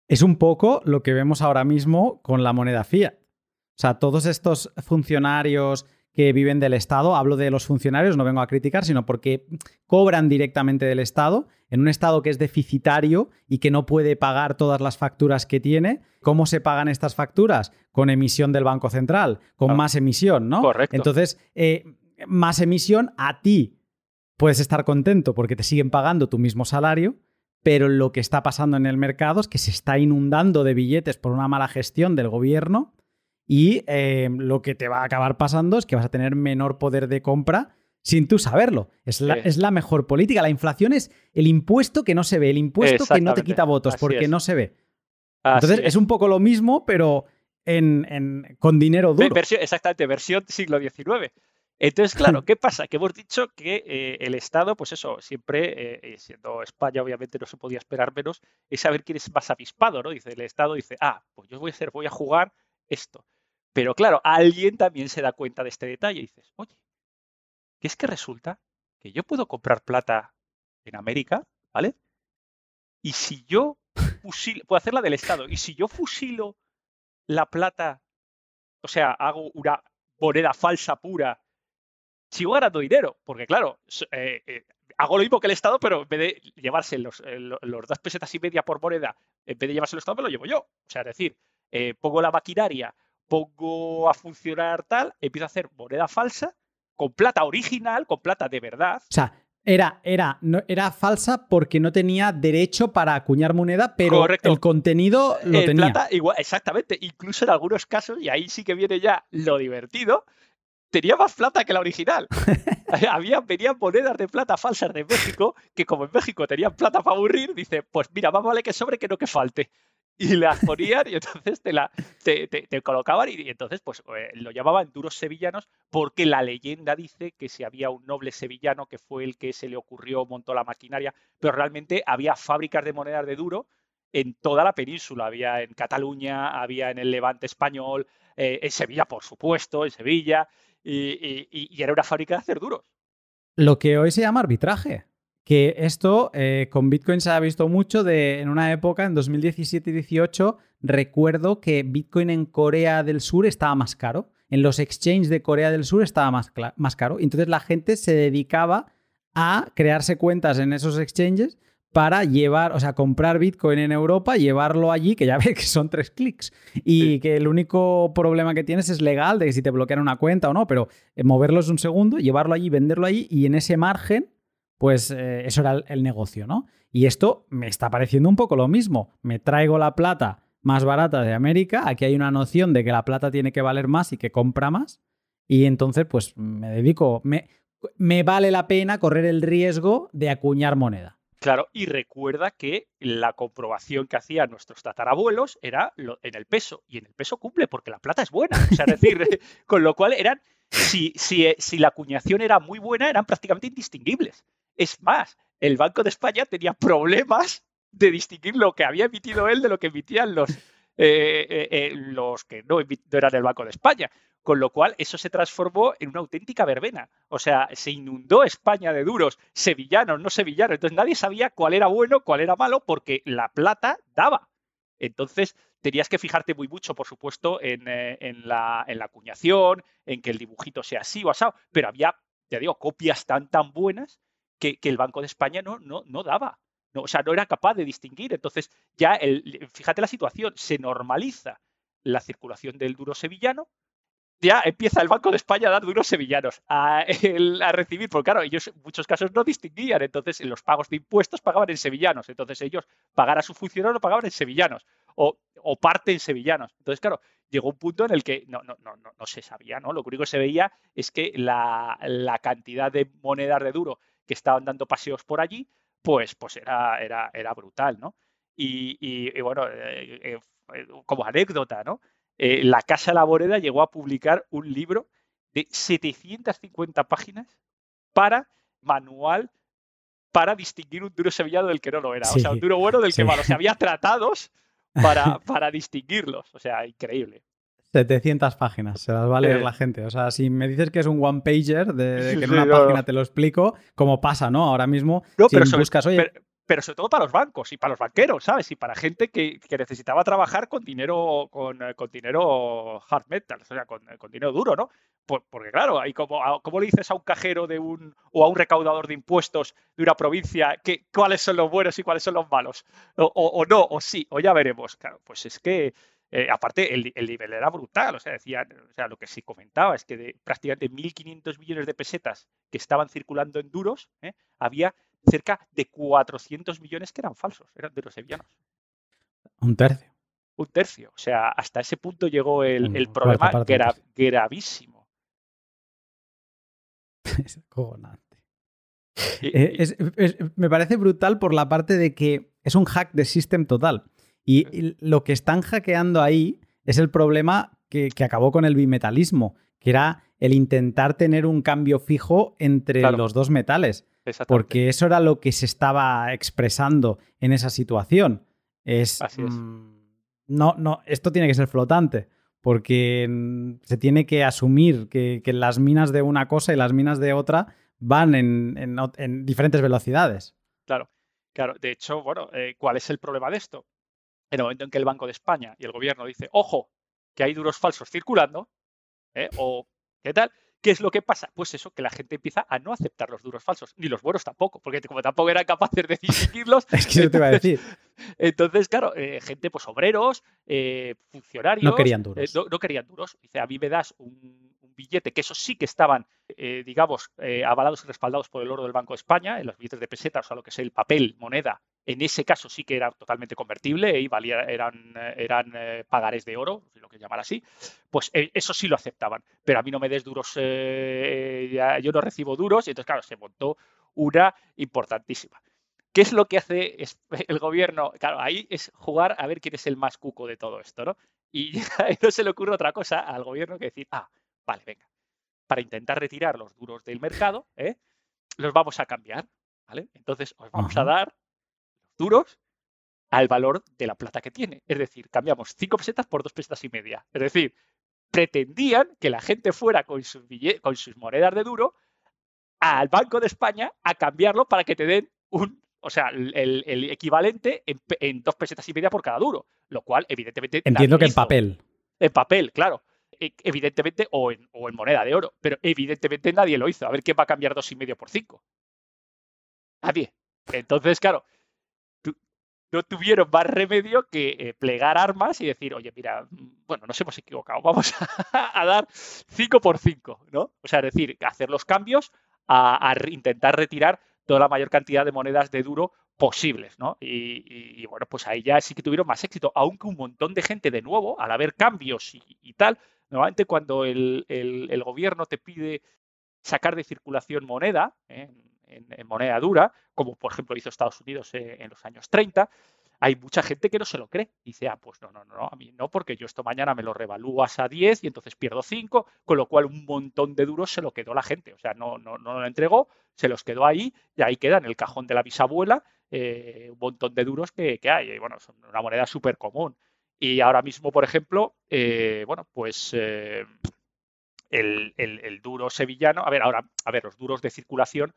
Es un poco lo que vemos ahora mismo con la moneda fiat. O sea, todos estos funcionarios que viven del Estado, hablo de los funcionarios, no vengo a criticar, sino porque cobran directamente del Estado, en un Estado que es deficitario y que no puede pagar todas las facturas que tiene. ¿Cómo se pagan estas facturas? Con emisión del Banco Central, con más emisión, ¿no? Correcto. Entonces, eh, más emisión a ti. Puedes estar contento porque te siguen pagando tu mismo salario, pero lo que está pasando en el mercado es que se está inundando de billetes por una mala gestión del gobierno y eh, lo que te va a acabar pasando es que vas a tener menor poder de compra sin tú saberlo. Es la, es la mejor política. La inflación es el impuesto que no se ve, el impuesto que no te quita votos porque no se ve. Entonces es. un poco lo mismo, pero en, con dinero duro. exactamente, versión siglo XIX. Entonces, claro, ¿qué pasa? Que hemos dicho que eh, el Estado, pues eso, siempre, eh, siendo España, obviamente no se podía esperar menos, es saber quién es más avispado, ¿no? Dice el Estado, dice, ah, pues yo voy a hacer, voy a jugar esto. Pero claro, alguien también se da cuenta de este detalle y dices, oye, ¿qué es que resulta que yo puedo comprar plata en América, ¿vale? Y si yo fusilo, puedo hacerla del Estado, y si yo fusilo la plata, o sea, hago una moneda falsa pura sigo ganando dinero, porque claro, eh, eh, hago lo mismo que el Estado, pero en vez de llevarse los, eh, los, dos pesetas y media por moneda, en vez de llevarse el Estado, me lo llevo yo. O sea, es decir, pongo la maquinaria, pongo a funcionar tal, empiezo a hacer moneda falsa con plata original, con plata de verdad. O sea, era, era, no, era falsa porque no tenía derecho para acuñar moneda, pero el contenido lo tenía. Plata, igual, exactamente. Incluso en algunos casos, y ahí sí que viene ya lo divertido, tenía más plata que la original. Había, venían monedas de plata falsas de México, que como en México tenían plata para aburrir, dice, pues mira, más vale que sobre que no que falte. Y las ponían y entonces te, la, te, colocaban y, entonces pues eh, lo llamaban duros sevillanos porque la leyenda dice que si había un noble sevillano que fue el que se le ocurrió, montó la maquinaria, pero realmente había fábricas de monedas de duro en toda la península. Había en Cataluña, había en el Levante español, eh, en Sevilla, por supuesto, en Sevilla y, era una fábrica de hacer duros. Lo que hoy se llama arbitraje. Que esto eh, con Bitcoin se ha visto mucho de, en una época, en 2017 y 2018, recuerdo que Bitcoin en Corea del Sur estaba más caro. En los exchanges de Corea del Sur estaba más, más caro. Entonces la gente se dedicaba a crearse cuentas en esos exchanges para llevar, o sea, comprar Bitcoin en Europa, llevarlo allí, que ya ves que son tres clics, y que el único problema que tienes es legal, de que si te bloquean una cuenta o no, pero eh, moverlo es un segundo, llevarlo allí, venderlo allí, y en ese margen, pues eh, eso era el, negocio, ¿no? Y esto me está pareciendo un poco lo mismo. Me traigo la plata más barata de América, aquí hay una noción de que la plata tiene que valer más y que compra más, y entonces pues me dedico, me, me vale la pena correr el riesgo de acuñar moneda. Claro, y recuerda que la comprobación que hacían nuestros tatarabuelos era en el peso, y en el peso cumple porque la plata es buena. O sea, es decir, con lo cual eran, si, si, si la acuñación era muy buena, eran prácticamente indistinguibles. Es más, el Banco de España tenía problemas de distinguir lo que había emitido él de lo que emitían los, eh, eh, eh, los que no, eran el Banco de España. Con lo cual, eso se transformó en una auténtica verbena. O sea, se inundó España de duros, sevillanos, no sevillanos. Entonces nadie sabía cuál era bueno, cuál era malo, porque la plata daba. Entonces, tenías que fijarte muy mucho, por supuesto, en, la, acuñación, en que el dibujito sea así o asado, pero había, ya digo, copias tan tan buenas que, el Banco de España no, no, no daba. No, o sea, no era capaz de distinguir. Entonces, ya, el, fíjate la situación, se normaliza la circulación del duro sevillano, ya empieza el Banco de España a dar duros sevillanos a, recibir, porque claro, ellos en muchos casos no distinguían, entonces en los pagos de impuestos pagaban en sevillanos, entonces ellos pagar a su funcionario lo pagaban en sevillanos o, parte en sevillanos. Entonces, claro, llegó un punto en el que no, no, no, no, se sabía, ¿no? Lo único que se veía es que la, la cantidad de monedas de duro que estaban dando paseos por allí pues, pues era, era, era brutal, ¿no? Y, bueno, eh, eh, como anécdota, ¿no? la Casa Laboreda llegó a publicar un libro de 750 páginas para manual para distinguir un duro sevillano del que no lo era. o sea, un duro bueno del que malo. O sea, había tratados para, para distinguirlos. O sea, increíble. 700 páginas, se las va a leer la gente. O sea, si me dices que es un one pager, de, que en una página te lo explico, como pasa, ¿no? Ahora mismo, no, pero buscas, oye, pero sobre todo para los bancos y para los banqueros, ¿sabes? Y para gente que, necesitaba trabajar con dinero, con, eh, con, dinero hard metal, o sea, con, con dinero duro, ¿no? porque claro, ahí como, ¿cómo le dices a un cajero de un o a un recaudador de impuestos de una provincia que, cuáles son los buenos y cuáles son los malos? O, no, o sí, o ya veremos. Claro, pues es que eh, aparte el, el, nivel era brutal, o sea, decía, o sea, lo que sí comentaba es que de prácticamente 1.500 millones de pesetas que estaban circulando en duros, ¿eh? había cerca de 400 millones que eran falsos, eran de los sevillanos. Un tercio. Un tercio. O sea, hasta ese punto llegó el, el problema gravísimo. es cojonante. Eh, me parece brutal por la parte de que es un hack de system total. Y, lo que están hackeando ahí es el problema que, acabó con el bimetalismo, que era el intentar tener un cambio fijo entre los dos metales. Porque eso era lo que se estaba expresando en esa situación. Es, mm, no, no, esto tiene que ser flotante, porque mm, se tiene que asumir que, las minas de una cosa y las minas de otra van en, diferentes velocidades. Claro, claro. De hecho, bueno, eh, ¿cuál es el problema de esto? En el momento en que el Banco de España y el gobierno dice, ojo, que hay duros falsos circulando, ¿eh? o qué tal, ¿Qué es lo que pasa? Pues eso, que la gente empieza a no aceptar los duros falsos, ni los buenos tampoco, porque como tampoco eran capaces de distinguirlos. es que eso te iba a decir. Entonces, claro, eh, gente, pues obreros, eh, funcionarios. No querían duros. Eh, no, querían duros. Dice, a mí me das un, billete, que esos sí que estaban, digamos, avalados y respaldados por el oro del Banco de España, en los billetes de pesetas, o sea, lo que es el papel, moneda, en ese caso sí que era totalmente convertible y valía, eran, eran pagares de oro, lo que llamar así, pues eso sí lo aceptaban. Pero a mí no me des duros, yo no recibo duros, y entonces, claro, se montó una importantísima. ¿Qué es lo que hace el gobierno? Claro, ahí es jugar a ver quién es el más cuco de todo esto, ¿no? Y no se le ocurre otra cosa al gobierno que decir, ah, vale, venga, para intentar retirar los duros del mercado, ¿eh? los vamos a cambiar, ¿vale? Entonces os vamos a dar los duros al valor de la plata que tiene. Es decir, cambiamos cinco pesetas por dos pesetas y media. Es decir, pretendían que la gente fuera con sus, con sus monedas de duro al Banco de España a cambiarlo para que te den un o sea, el, equivalente en, dos pesetas y media por cada duro, lo cual evidentemente... Entiendo que en papel. En papel, claro. E, evidentemente, o en, o en, moneda de oro, pero evidentemente nadie lo hizo. A ver quién va a cambiar dos y medio por cinco. Nadie. Entonces, claro, no tuvieron más remedio que eh, plegar armas y decir, oye, mira, bueno, nos hemos equivocado, vamos a, dar cinco por cinco, ¿no? O sea, es decir, hacer los cambios, a intentar retirar toda la mayor cantidad de monedas de duro posibles, ¿no? Y, bueno, pues ahí ya sí que tuvieron más éxito, aunque un montón de gente de nuevo, al haber cambios y, tal, normalmente cuando el, gobierno te pide sacar de circulación moneda, ¿eh? en, moneda dura, como por ejemplo hizo Estados Unidos eh, en los años 30, hay mucha gente que no se lo cree. Dice, ah, pues no, no, no, a mí no, porque yo esto mañana me lo revalúas a 10 y entonces pierdo 5, con lo cual un montón de duros se lo quedó la gente. O sea, no, no, no lo entregó, se los quedó ahí y ahí queda en el cajón de la bisabuela eh, un montón de duros que, hay. Bueno, son una moneda súper común. Y ahora mismo, por ejemplo, eh, bueno, pues eh, el, el, duro sevillano, a ver, ahora, a ver, los duros de circulación,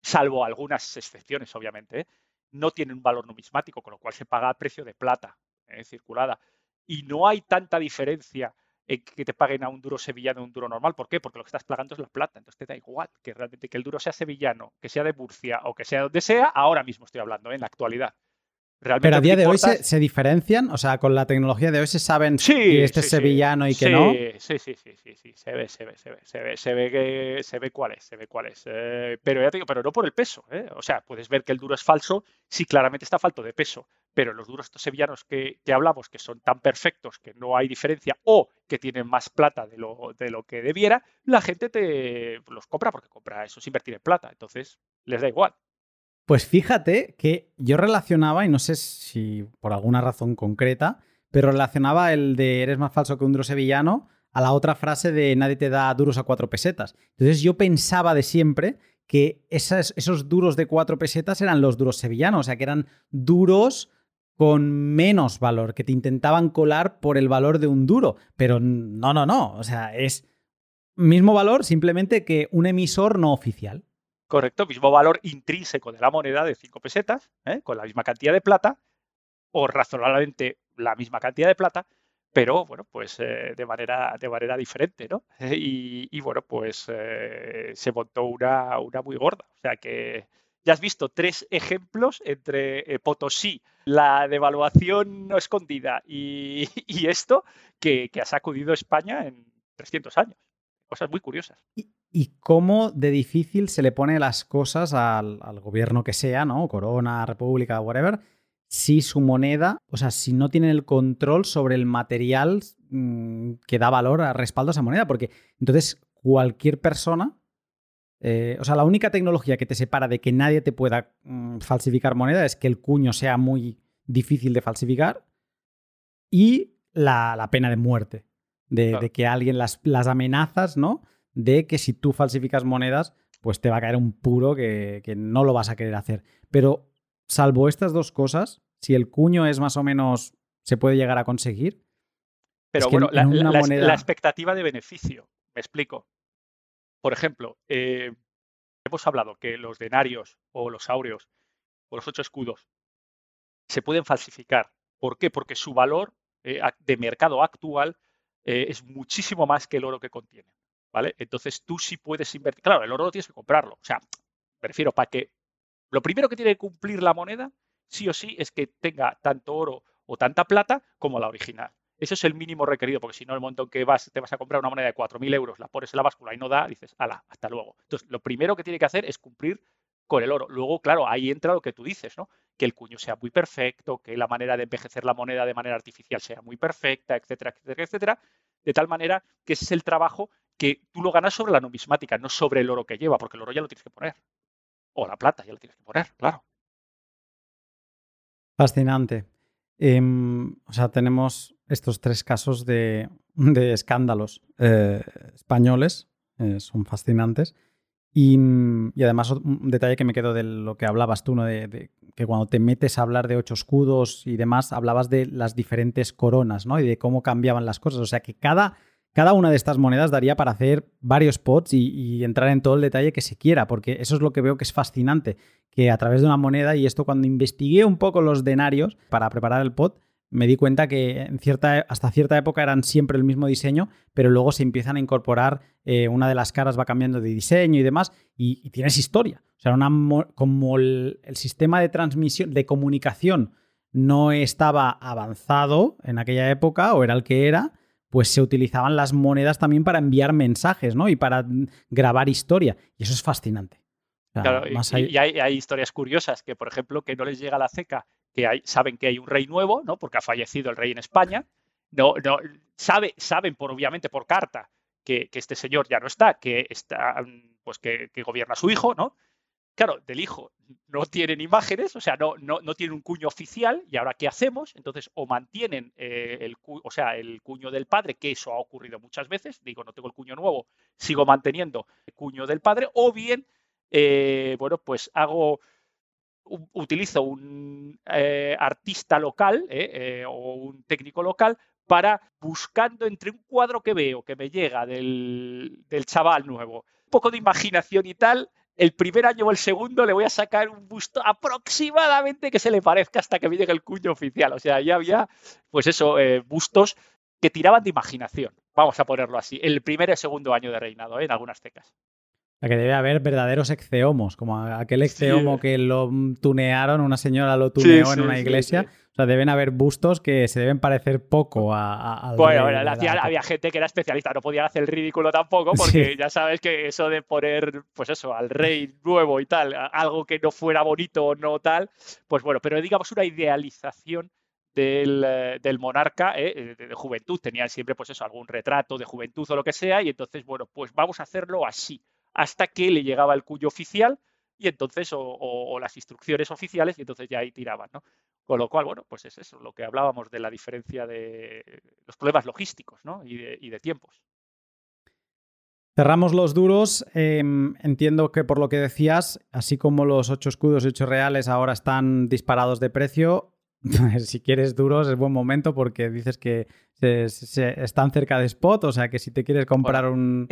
salvo algunas excepciones, obviamente, no tiene un valor numismático, con lo cual se paga a precio de plata eh, circulada. Y no hay tanta diferencia en que te paguen a un duro sevillano o un duro normal. ¿Por qué? Porque lo que estás pagando es la plata. Entonces te da igual que realmente que el duro sea sevillano, que sea de Murcia o que sea donde sea. Ahora mismo estoy hablando, ¿eh? en la actualidad. Pero a día de hoy se, diferencian, o sea, con la tecnología de hoy se saben que este es sevillano y que no. Sí, sí, sí, sí, sí, se ve, se ve, se ve, se ve, se ve que se ve cuál es, se ve cuál es. Eh, pero ya te digo, pero no por el peso, ¿eh? O sea, puedes ver que el duro es falso, sí, claramente está falto de peso, pero los duros estos sevillanos que, que, hablamos, que son tan perfectos que no hay diferencia o que tienen más plata de lo, de lo que debiera, la gente te los compra porque compra eso es invertir en plata, entonces les da igual. Pues fíjate que yo relacionaba, y no sé si por alguna razón concreta, pero relacionaba el de eres más falso que un duro sevillano a la otra frase de nadie te da duros a cuatro pesetas. Entonces yo pensaba de siempre que esos duros de cuatro pesetas eran los duros sevillanos, o sea, que eran duros con menos valor, que te intentaban colar por el valor de un duro. Pero no, no, no. O sea, es mismo valor, simplemente que un emisor no oficial. Correcto, mismo valor intrínseco de la moneda de cinco pesetas, ¿eh? con la misma cantidad de plata, o razonablemente la misma cantidad de plata, pero bueno, pues eh, de, manera, de manera diferente, ¿no? Y, bueno, pues eh, se montó una, una muy gorda. O sea que ya has visto tres ejemplos entre Potosí, la devaluación no escondida y, esto que, ha sacudido España en 300 años. Cosas muy curiosas. ¿Y, cómo de difícil se le pone las cosas al, al gobierno que sea, ¿no? Corona, República, whatever, si su moneda, o sea, si no tienen el control sobre el material mm, que da valor a respaldo a esa moneda, porque entonces cualquier persona, eh, o sea, la única tecnología que te separa de que nadie te pueda mm, falsificar moneda es que el cuño sea muy difícil de falsificar y la, pena de muerte, de, que alguien las, las, amenazas, ¿no? De que si tú falsificas monedas, pues te va a caer un puro que, que no lo vas a querer hacer. Pero salvo estas dos cosas, si el cuño es más o menos, se puede llegar a conseguir. Pero bueno, la, expectativa de beneficio, me explico. Por ejemplo, eh, hemos hablado que los denarios o los áureos o los ocho escudos se pueden falsificar. ¿Por qué? Porque su valor eh, de mercado actual eh, es muchísimo más que el oro que contiene. ¿Vale? Entonces tú sí puedes invertir. Claro, el oro tienes que comprarlo. O sea, prefiero para que lo primero que tiene que cumplir la moneda, sí o sí, es que tenga tanto oro o tanta plata como la original. Eso es el mínimo requerido, porque si no, el momento en que vas, te vas a comprar una moneda de 4.000 euros, la pones en la báscula y no da, dices, ala, hasta luego. Entonces, lo primero que tiene que hacer es cumplir con el oro. Luego, claro, ahí entra lo que tú dices, ¿no? Que el cuño sea muy perfecto, que la manera de envejecer la moneda de manera artificial sea muy perfecta, etcétera, etcétera, etcétera. De tal manera que ese es el trabajo que tú lo ganas sobre la numismática, no sobre el oro que lleva, porque el oro ya lo tienes que poner. O la plata, ya lo tienes que poner, claro. Fascinante. Em, o sea, tenemos estos tres casos de, escándalos eh, españoles, eh, son fascinantes. Y, además, un detalle que me quedo de lo que hablabas tú, ¿no? de, que cuando te metes a hablar de ocho escudos y demás, hablabas de las diferentes coronas ¿no? y de cómo cambiaban las cosas. O sea, que cada cada una de estas monedas daría para hacer varios pods y, entrar en todo el detalle que se quiera, porque eso es lo que veo que es fascinante, que a través de una moneda, y esto cuando investigué un poco los denarios para preparar el pod, me di cuenta que en cierta, hasta cierta época eran siempre el mismo diseño, pero luego se empiezan a incorporar, eh, una de las caras va cambiando de diseño y demás, y, tienes historia. O sea, una, como el sistema de transmisión, de comunicación, no estaba avanzado en aquella época, o era el que era, pues se utilizaban las monedas también para enviar mensajes, ¿no? Y para grabar historia. Y eso es fascinante. claro, y, hay, historias curiosas que, por ejemplo, que no les llega la ceca, que hay, saben que hay un rey nuevo, ¿no? Porque ha fallecido el rey en España. No, no, sabe, saben, por obviamente, por carta, que, este señor ya no está, que está, pues que, que gobierna su hijo, ¿no? Claro, del hijo no tienen imágenes, o sea, no, no, no tienen un cuño oficial, y ahora ¿qué hacemos? Entonces, o mantienen eh, el, o sea, el cuño del padre, que eso ha ocurrido muchas veces, digo, no tengo el cuño nuevo, sigo manteniendo el cuño del padre, o bien, eh, bueno, pues hago, utilizo un eh, artista local o un técnico local para buscando entre un cuadro que veo, que me llega del, del chaval nuevo, un poco de imaginación y tal, el primer año o el segundo le voy a sacar un busto aproximadamente que se le parezca hasta que me llegue el cuño oficial. O sea, ya había, pues eso, eh, bustos que tiraban de imaginación, vamos a ponerlo así, el primer y el segundo año de reinado, ¿eh? en algunas tecas. La que debe haber verdaderos exceomos, como aquel exceomo que lo tunearon, una señora lo tuneó en una iglesia. O sea, deben haber bustos que se deben parecer poco a. bueno, había gente que era especialista, no podía hacer el ridículo tampoco, porque ya sabes que eso de poner, pues eso, al rey nuevo y tal, algo que no fuera bonito o no tal, pues bueno, pero digamos una idealización del, eh, del, monarca eh, de, de, juventud. Tenían siempre, pues eso, algún retrato de juventud o lo que sea, y entonces, bueno, pues vamos a hacerlo así hasta que le llegaba el cuyo oficial y entonces, o, las instrucciones oficiales, y entonces ya ahí tiraban, ¿no? Con lo cual, bueno, pues es eso, lo que hablábamos de la diferencia de los problemas logísticos, ¿no? Y de, y de tiempos. Cerramos los duros. Em, entiendo que por lo que decías, así como los ocho escudos y ocho reales ahora están disparados de precio, si quieres duros es buen momento porque dices que se, están cerca de spot, o sea que si te quieres comprar una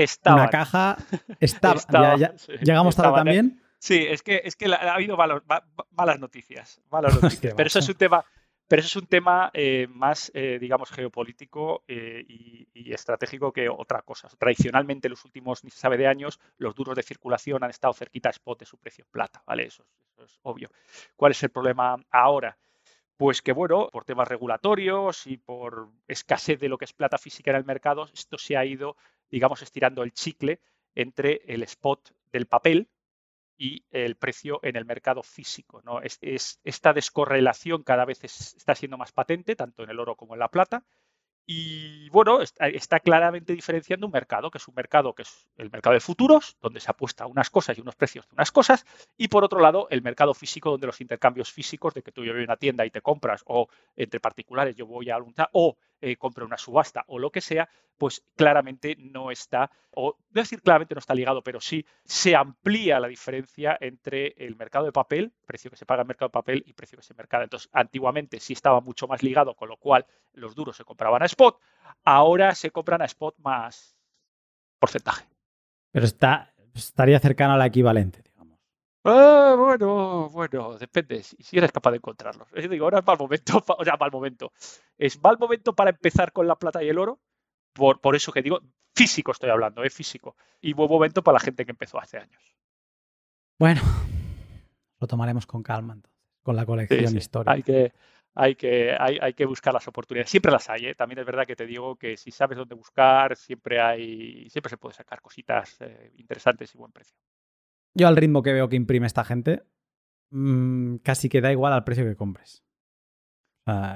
caja, está, ya, llegamos tarde también. Sí, es que, es que ha habido malas noticias. Malas noticias. Pero eso es un tema, pero eso es un tema eh, más, eh, digamos, geopolítico eh, y, estratégico que otra cosa. Tradicionalmente, en los últimos, ni se sabe de años, los duros de circulación han estado cerquita a spot de su precio en plata, ¿vale? Eso, es obvio. ¿Cuál es el problema ahora? Pues que, bueno, por temas regulatorios y por escasez de lo que es plata física en el mercado, esto se ha ido, digamos, estirando el chicle entre el spot del papel, y el precio en el mercado físico. ¿no? Es, esta descorrelación cada vez está siendo más patente, tanto en el oro como en la plata. Y bueno, está, claramente diferenciando un mercado, que es un mercado que es el mercado de futuros, donde se apuesta unas cosas y unos precios de unas cosas, y por otro lado, el mercado físico, donde los intercambios físicos, de que tú yo voy una tienda y te compras, o entre particulares yo voy a un o eh, compro una subasta o lo que sea, pues claramente no está, o no decir claramente no está ligado, pero sí se amplía la diferencia entre el mercado de papel, precio que se paga en mercado de papel y precio que se mercado. Entonces, antiguamente sí estaba mucho más ligado, con lo cual los duros se compraban a spot, ahora se compran a spot más porcentaje. Pero está, estaría cercano a la equivalente. Ah, bueno, bueno, depende. Si eres capaz de encontrarlos. Es digo, ahora es mal momento, o sea, mal momento. Es mal momento para empezar con la plata y el oro. Por, por eso que digo, físico estoy hablando, ¿eh? físico. Y buen momento para la gente que empezó hace años. Bueno, lo tomaremos con calma entonces, con la colección histórica. Hay que, hay que, hay, hay, que buscar las oportunidades. Siempre las hay, ¿eh? también es verdad que te digo que si sabes dónde buscar, siempre hay, siempre se puede sacar cositas eh, interesantes y buen precio. Yo al ritmo que veo que imprime esta gente, mm, casi que da igual al precio que compres.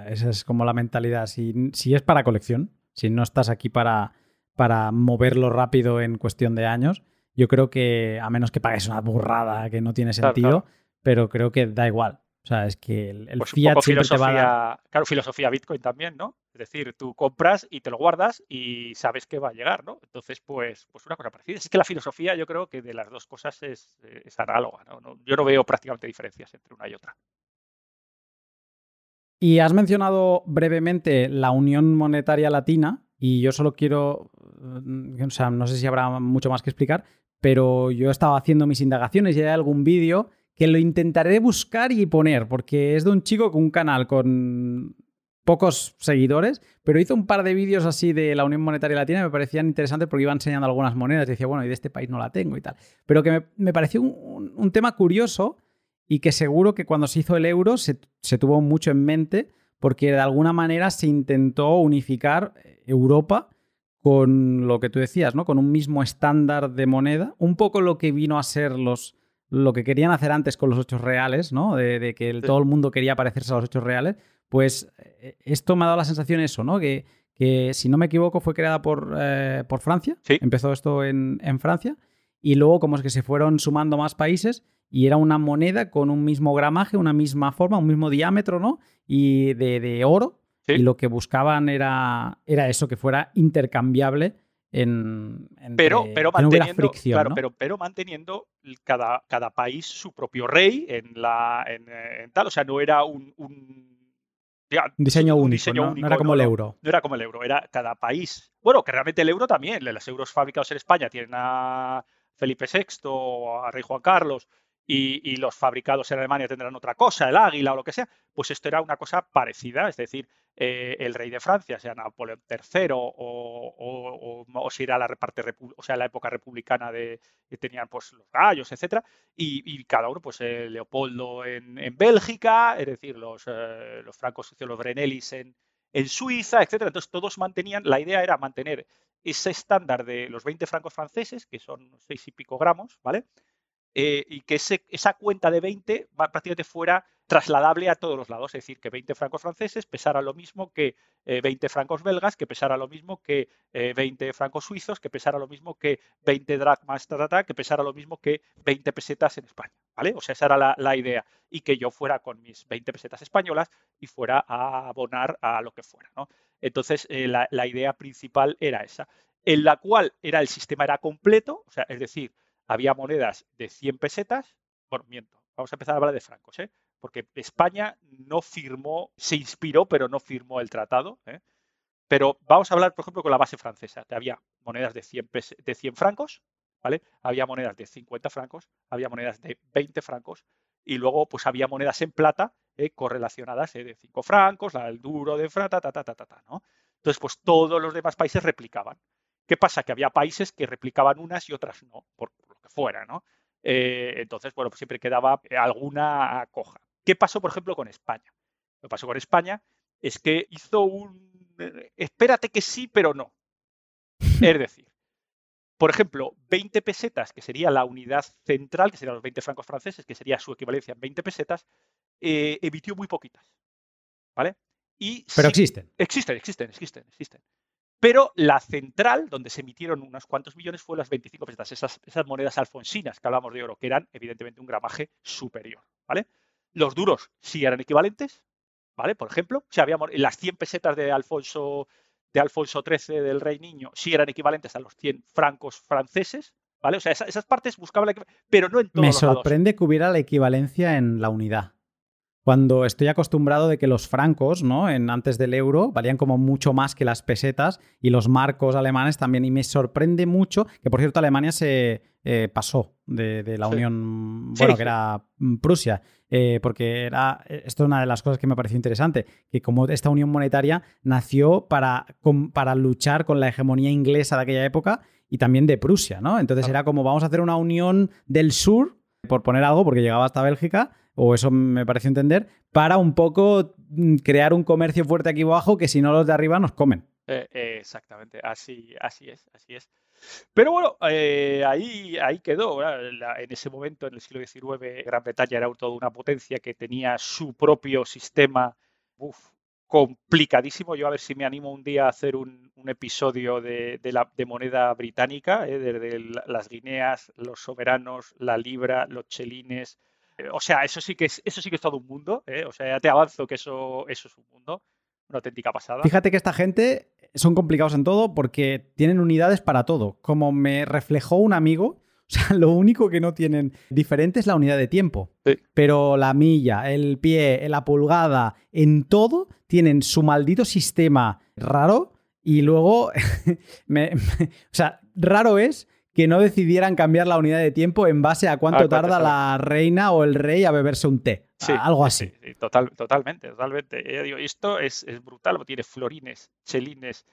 esa es como la mentalidad. Si, si, es para colección, si no estás aquí para, para moverlo rápido en cuestión de años, yo creo que, a menos que pagues una burrada que no tiene sentido, pero creo que da igual. O sea, es que el, pues fiat siempre te va a Claro, filosofía Bitcoin también, ¿no? Es decir, tú compras y te lo guardas y sabes que va a llegar, ¿no? Entonces, pues, pues una cosa parecida. Es que la filosofía yo creo que de las dos cosas es, es análoga, ¿no? Yo no veo prácticamente diferencias entre una y otra. Y has mencionado brevemente la Unión Monetaria Latina y yo solo quiero, mm, o sea, no sé si habrá mucho más que explicar, pero yo estaba haciendo mis indagaciones y hay algún vídeo que lo intentaré buscar y poner, porque es de un chico con un canal con pocos seguidores, pero hizo un par de vídeos así de la Unión Monetaria Latina y me parecían interesantes porque iba enseñando algunas monedas y decía, bueno, y de este país no la tengo y tal. Pero que me, pareció un, tema curioso y que seguro que cuando se hizo el euro se, se tuvo mucho en mente porque de alguna manera se intentó unificar Europa con lo que tú decías, ¿no? Con un mismo estándar de moneda, un poco lo que vino a ser los lo que querían hacer antes con los hechos reales, ¿no? De, que todo el mundo quería parecerse a los hechos reales, pues eh, esto me ha dado la sensación eso, ¿no? Que, que si no me equivoco fue creada por, eh, por Francia, empezó esto en, Francia, y luego como es que se fueron sumando más países y era una moneda con un mismo gramaje, una misma forma, un mismo diámetro, ¿no? Y de, oro, y lo que buscaban era, era eso, que fuera intercambiable pero, pero manteniendo, claro, pero, pero manteniendo cada, cada país su propio rey en la en, tal, o sea, no era un, un, diseño, único, no, era como el euro. No, era como el euro, era cada país. Bueno, que realmente el euro también, los euros fabricados en España tienen a Felipe VI, a Rey Juan Carlos, y, y, los fabricados en Alemania tendrán otra cosa, el águila o lo que sea, pues esto era una cosa parecida, es decir, eh, el rey de Francia, sea Napoleón III o, o, si era la, parte o sea, la época republicana de que tenían pues los gallos, etcétera, y, cada uno, pues eh, Leopoldo en, Bélgica, es decir, los, eh, los francos los Brenelis en, en Suiza, etcétera. Entonces todos mantenían, la idea era mantener ese estándar de los 20 francos franceses, que son seis y pico gramos, ¿vale? Eh, y que esa cuenta de 20 prácticamente fuera trasladable a todos los lados, es decir, que 20 francos franceses pesara lo mismo que 20 francos belgas, que pesara lo mismo que 20 francos suizos, que pesara lo mismo que 20 dracmas, que pesara lo mismo que 20 pesetas en España, ¿vale? O sea, esa era la, idea, y que yo fuera con mis 20 pesetas españolas y fuera a abonar a lo que fuera, ¿no? Entonces, la, la idea principal era esa, en la cual era el sistema era completo, o sea, es decir, había monedas de 100 pesetas, bueno, miento, vamos a empezar a hablar de francos, ¿eh? porque España no firmó, se inspiró, pero no firmó el tratado. ¿eh? Pero vamos a hablar, por ejemplo, con la base francesa, había monedas de 100, de 100 francos, ¿vale? Había monedas de 50 francos, había monedas de 20 francos, y luego pues había monedas en plata ¿eh? correlacionadas ¿eh? de 5 francos, la del duro de frata, ta, ta, ta, ta, ta, ¿no? Entonces, pues todos los demás países replicaban. ¿Qué pasa? Que había países que replicaban unas y otras no, por, que fuera, ¿no? Eh, entonces, bueno, pues siempre quedaba alguna coja. ¿Qué pasó, por ejemplo, con España? Lo que pasó con España es que hizo un... Espérate que sí, pero no. Es decir, por ejemplo, 20 pesetas, que sería la unidad central, que serían los 20 francos franceses, que sería su equivalencia en 20 pesetas, eh, emitió muy poquitas. ¿Vale? Y Pero existen. Existen, existen, existen, existen. Pero la central, donde se emitieron unos cuantos millones, fue las 25 pesetas, esas, esas monedas alfonsinas que hablamos de oro, que eran evidentemente un gramaje superior. ¿vale? Los duros sí eran equivalentes, ¿vale? Por ejemplo, si habíamos las 100 pesetas de Alfonso de Alfonso XIII del Rey Niño sí eran equivalentes a los 100 francos franceses, ¿vale? O sea, esas, partes buscaban la pero no en todos Me sorprende que hubiera la equivalencia en la unidad cuando estoy acostumbrado de que los francos, ¿no? En, antes del euro, valían como mucho más que las pesetas y los marcos alemanes también. Y me sorprende mucho que, por cierto, Alemania se eh, pasó de, la Unión, bueno, que era mm, Prusia, eh, porque era, esto es una de las cosas que me pareció interesante, que como esta unión monetaria nació para, para luchar con la hegemonía inglesa de aquella época y también de Prusia, ¿no? Entonces era como vamos a hacer una unión del sur, por poner algo, porque llegaba hasta Bélgica, o eso me pareció entender, para un poco mm, crear un comercio fuerte aquí abajo que si no los de arriba nos comen. Eh, exactamente, así, así es, así es. Pero bueno, eh, ahí, ahí quedó. en ese momento, en el siglo XIX, Gran Bretaña era toda una potencia que tenía su propio sistema complicadísimo. Yo a ver si me animo un día a hacer un, episodio de, de moneda británica, eh, desde las guineas, los soberanos, la libra, los chelines, o sea, eso sí que es, eso sí que es todo un mundo. ¿eh? O sea, ya te avanzo que eso, eso es un mundo. Una auténtica pasada. Fíjate que esta gente son complicados en todo porque tienen unidades para todo. Como me reflejó un amigo, o sea, lo único que no tienen diferente es la unidad de tiempo. Pero la milla, el pie, la pulgada, en todo tienen su maldito sistema raro y luego, o sea, raro es que no decidieran cambiar la unidad de tiempo en base a cuánto tarda la reina o el rey a beberse un té. algo así. total, totalmente, totalmente. esto es, es brutal, tiene florines, chelines,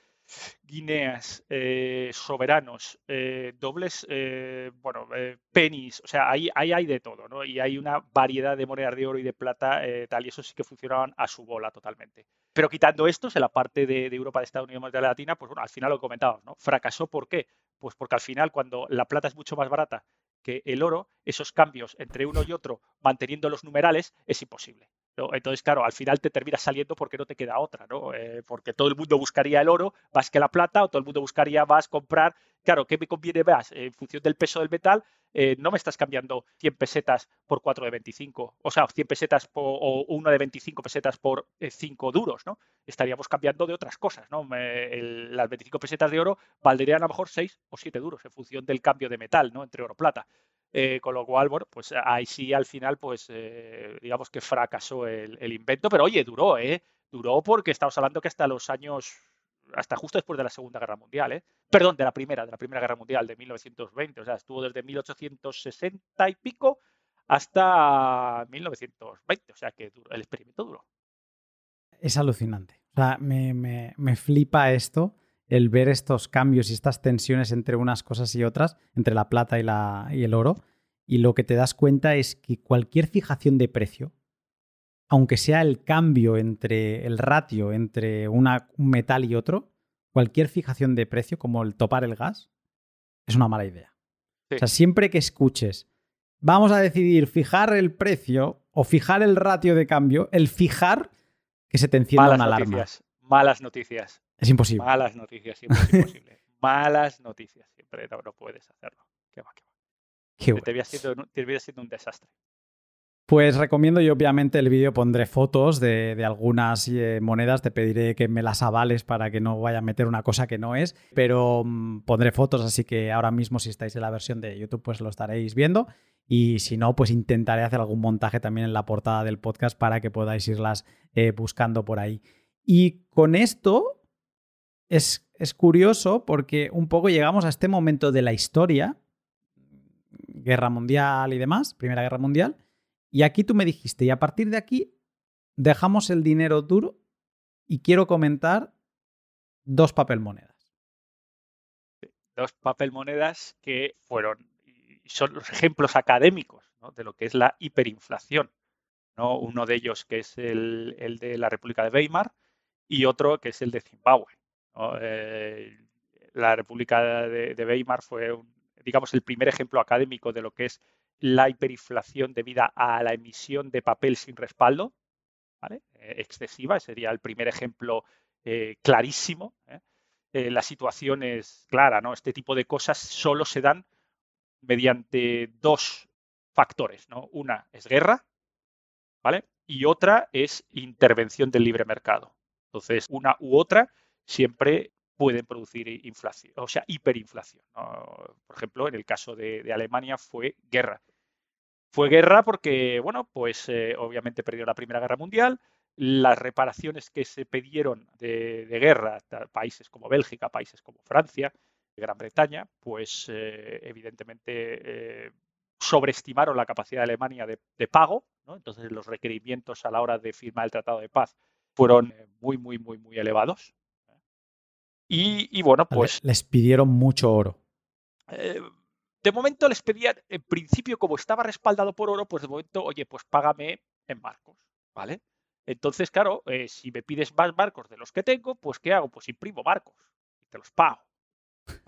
guineas, eh, soberanos, eh, dobles, eh, bueno, pennies, o sea, ahí, hay de todo, ¿no? Y hay una variedad de monedas de oro y de plata, tal, y eso sí que funcionaban a su bola totalmente. Pero quitando estos, en la parte de, Europa, de Estados Unidos, de Latina, pues bueno, al final lo comentábamos, ¿no? Fracasó, ¿por qué? Pues porque al final, cuando la plata es mucho más barata que el oro, esos cambios entre uno y otro, manteniendo los numerales, es imposible. Entonces, claro, al final te terminas saliendo porque no te queda otra, ¿no? Eh, porque todo el mundo buscaría el oro más que la plata, o todo el mundo buscaría más comprar. Claro, ¿qué me conviene más? En función del peso del metal, eh, no me estás cambiando 100 pesetas por 4 de 25, o sea, 100 pesetas o una de 25 pesetas por 5 eh, duros, ¿no? Estaríamos cambiando de otras cosas, ¿no? las 25 pesetas de oro valdrían a lo mejor 6 o 7 duros en función del cambio de metal, ¿no? Entre oro y plata. Eh, con lo cual, bueno, pues ahí sí al final, pues digamos que fracasó el, el, invento, pero oye, duró, ¿eh? Duró porque estamos hablando que hasta los años hasta justo después de la Segunda Guerra Mundial, ¿eh? Perdón, de la Primera, de la Primera Guerra Mundial, de 1920. O sea, estuvo desde 1860 y pico hasta 1920. O sea, que el experimento duró. Es alucinante. O sea, me, flipa esto, el ver estos cambios y estas tensiones entre unas cosas y otras, entre la plata y, la, y el oro. Y lo que te das cuenta es que cualquier fijación de precio, aunque sea el cambio entre el ratio entre un metal y otro, cualquier fijación de precio, como el topar el gas, es una mala idea. O sea, siempre que escuches vamos a decidir fijar el precio o fijar el ratio de cambio, el fijar que se te encienda Malas una alarma. noticias. Malas noticias. Es imposible. Malas noticias, siempre es imposible. Malas noticias, siempre no, no puedes hacerlo. Qué va, qué va. Qué Te siendo, termina siendo un desastre. Pues recomiendo y obviamente el vídeo pondré fotos de, de algunas eh, monedas, te pediré que me las avales para que no vaya a meter una cosa que no es, pero mm, pondré fotos, así que ahora mismo si estáis en la versión de YouTube pues lo estaréis viendo y si no pues intentaré hacer algún montaje también en la portada del podcast para que podáis irlas eh, buscando por ahí. Y con esto es, es curioso porque un poco llegamos a este momento de la historia, guerra mundial y demás, Primera Guerra Mundial, y aquí tú me dijiste, y a partir de aquí dejamos el dinero duro y quiero comentar dos papel monedas. Dos papel monedas que fueron son los ejemplos académicos de lo que es la hiperinflación. ¿no? Uno de ellos que es el, el de la República de Weimar y otro que es el de Zimbabue. Eh, la República de, Weimar fue, un- digamos, el primer ejemplo académico de lo que es la hiperinflación debida a la emisión de papel sin respaldo, ¿vale? Eh, excesiva, sería el primer ejemplo eh, clarísimo. la situación es clara, ¿no? Este tipo de cosas solo se dan mediante dos factores, ¿no? Una es guerra, ¿vale? Y otra es intervención del libre mercado. Entonces, una u otra siempre pueden producir inflación, o sea, hiperinflación. Por ejemplo, en el caso de, Alemania fue guerra. Fue guerra porque, bueno, pues eh, obviamente perdió la Primera Guerra Mundial. Las reparaciones que se pidieron de, guerra a países como Bélgica, países como Francia, Gran Bretaña, pues eh, evidentemente eh, sobreestimaron la capacidad de Alemania de, pago. ¿no? Entonces los requerimientos a la hora de firmar el Tratado de Paz fueron muy, muy, muy, muy elevados. Y, y bueno, pues Les pidieron mucho oro. eh, de momento les pedían, en principio, como estaba respaldado por oro, pues de momento, oye, pues págame en marcos, ¿vale? Entonces, claro, eh, si me pides más marcos de los que tengo, pues ¿qué hago? Pues imprimo marcos y te los pago,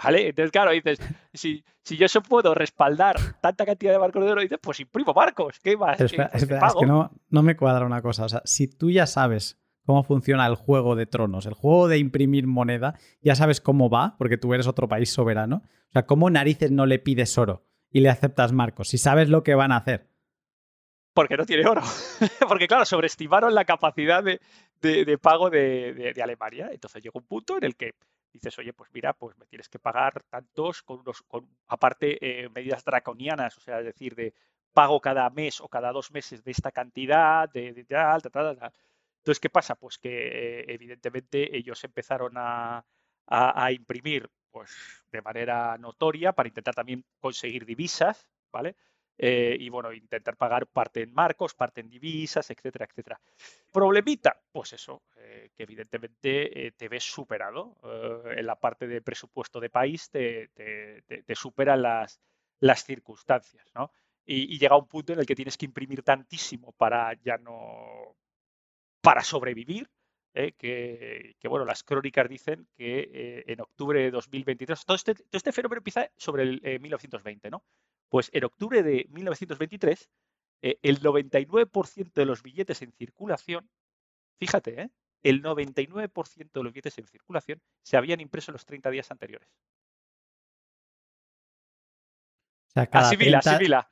¿vale? Entonces, claro, dices, si, si yo eso puedo respaldar tanta cantidad de marcos de oro, dices, pues imprimo marcos, ¿qué más? Pero ¿Qué- espera, es que no, no me cuadra una cosa. O sea, si tú ya sabes cómo funciona el juego de tronos, el juego de imprimir moneda, ya sabes cómo va, porque tú eres otro país soberano. O sea, ¿cómo narices no le pides oro y le aceptas marcos? Si sabes lo que van a hacer. porque no tiene oro. porque, claro, sobreestimaron la capacidad de, de- pago de, Alemania. Entonces llegó un punto en el que dices, oye, pues mira, pues me tienes que pagar tantos con unos, con, aparte, eh, medidas draconianas, o sea, es decir, de pago cada mes o cada dos meses de esta cantidad, de tal, tal, tal, tal. Entonces, ¿qué pasa? Pues que eh, evidentemente ellos empezaron a, imprimir pues, de manera notoria para intentar también conseguir divisas, ¿vale? Eh, y bueno, intentar pagar parte en marcos, parte en divisas, etcétera, etcétera. Problemita, pues eso, eh, que evidentemente te ves superado. en la parte de presupuesto de país te, te, superan las, las circunstancias, ¿no? Y, y llega un punto en el que tienes que imprimir tantísimo para ya no, para sobrevivir, ¿eh? que, que, bueno, las crónicas dicen que eh, en octubre de 2023, todo este, todo este fenómeno empieza sobre el eh, 1920, ¿no? Pues en octubre de 1923, eh, el 99% de los billetes en circulación, fíjate, ¿eh? el 99% de los billetes en circulación se habían impreso en los 30 días anteriores. O sea, cada Asimila, 30, asimila.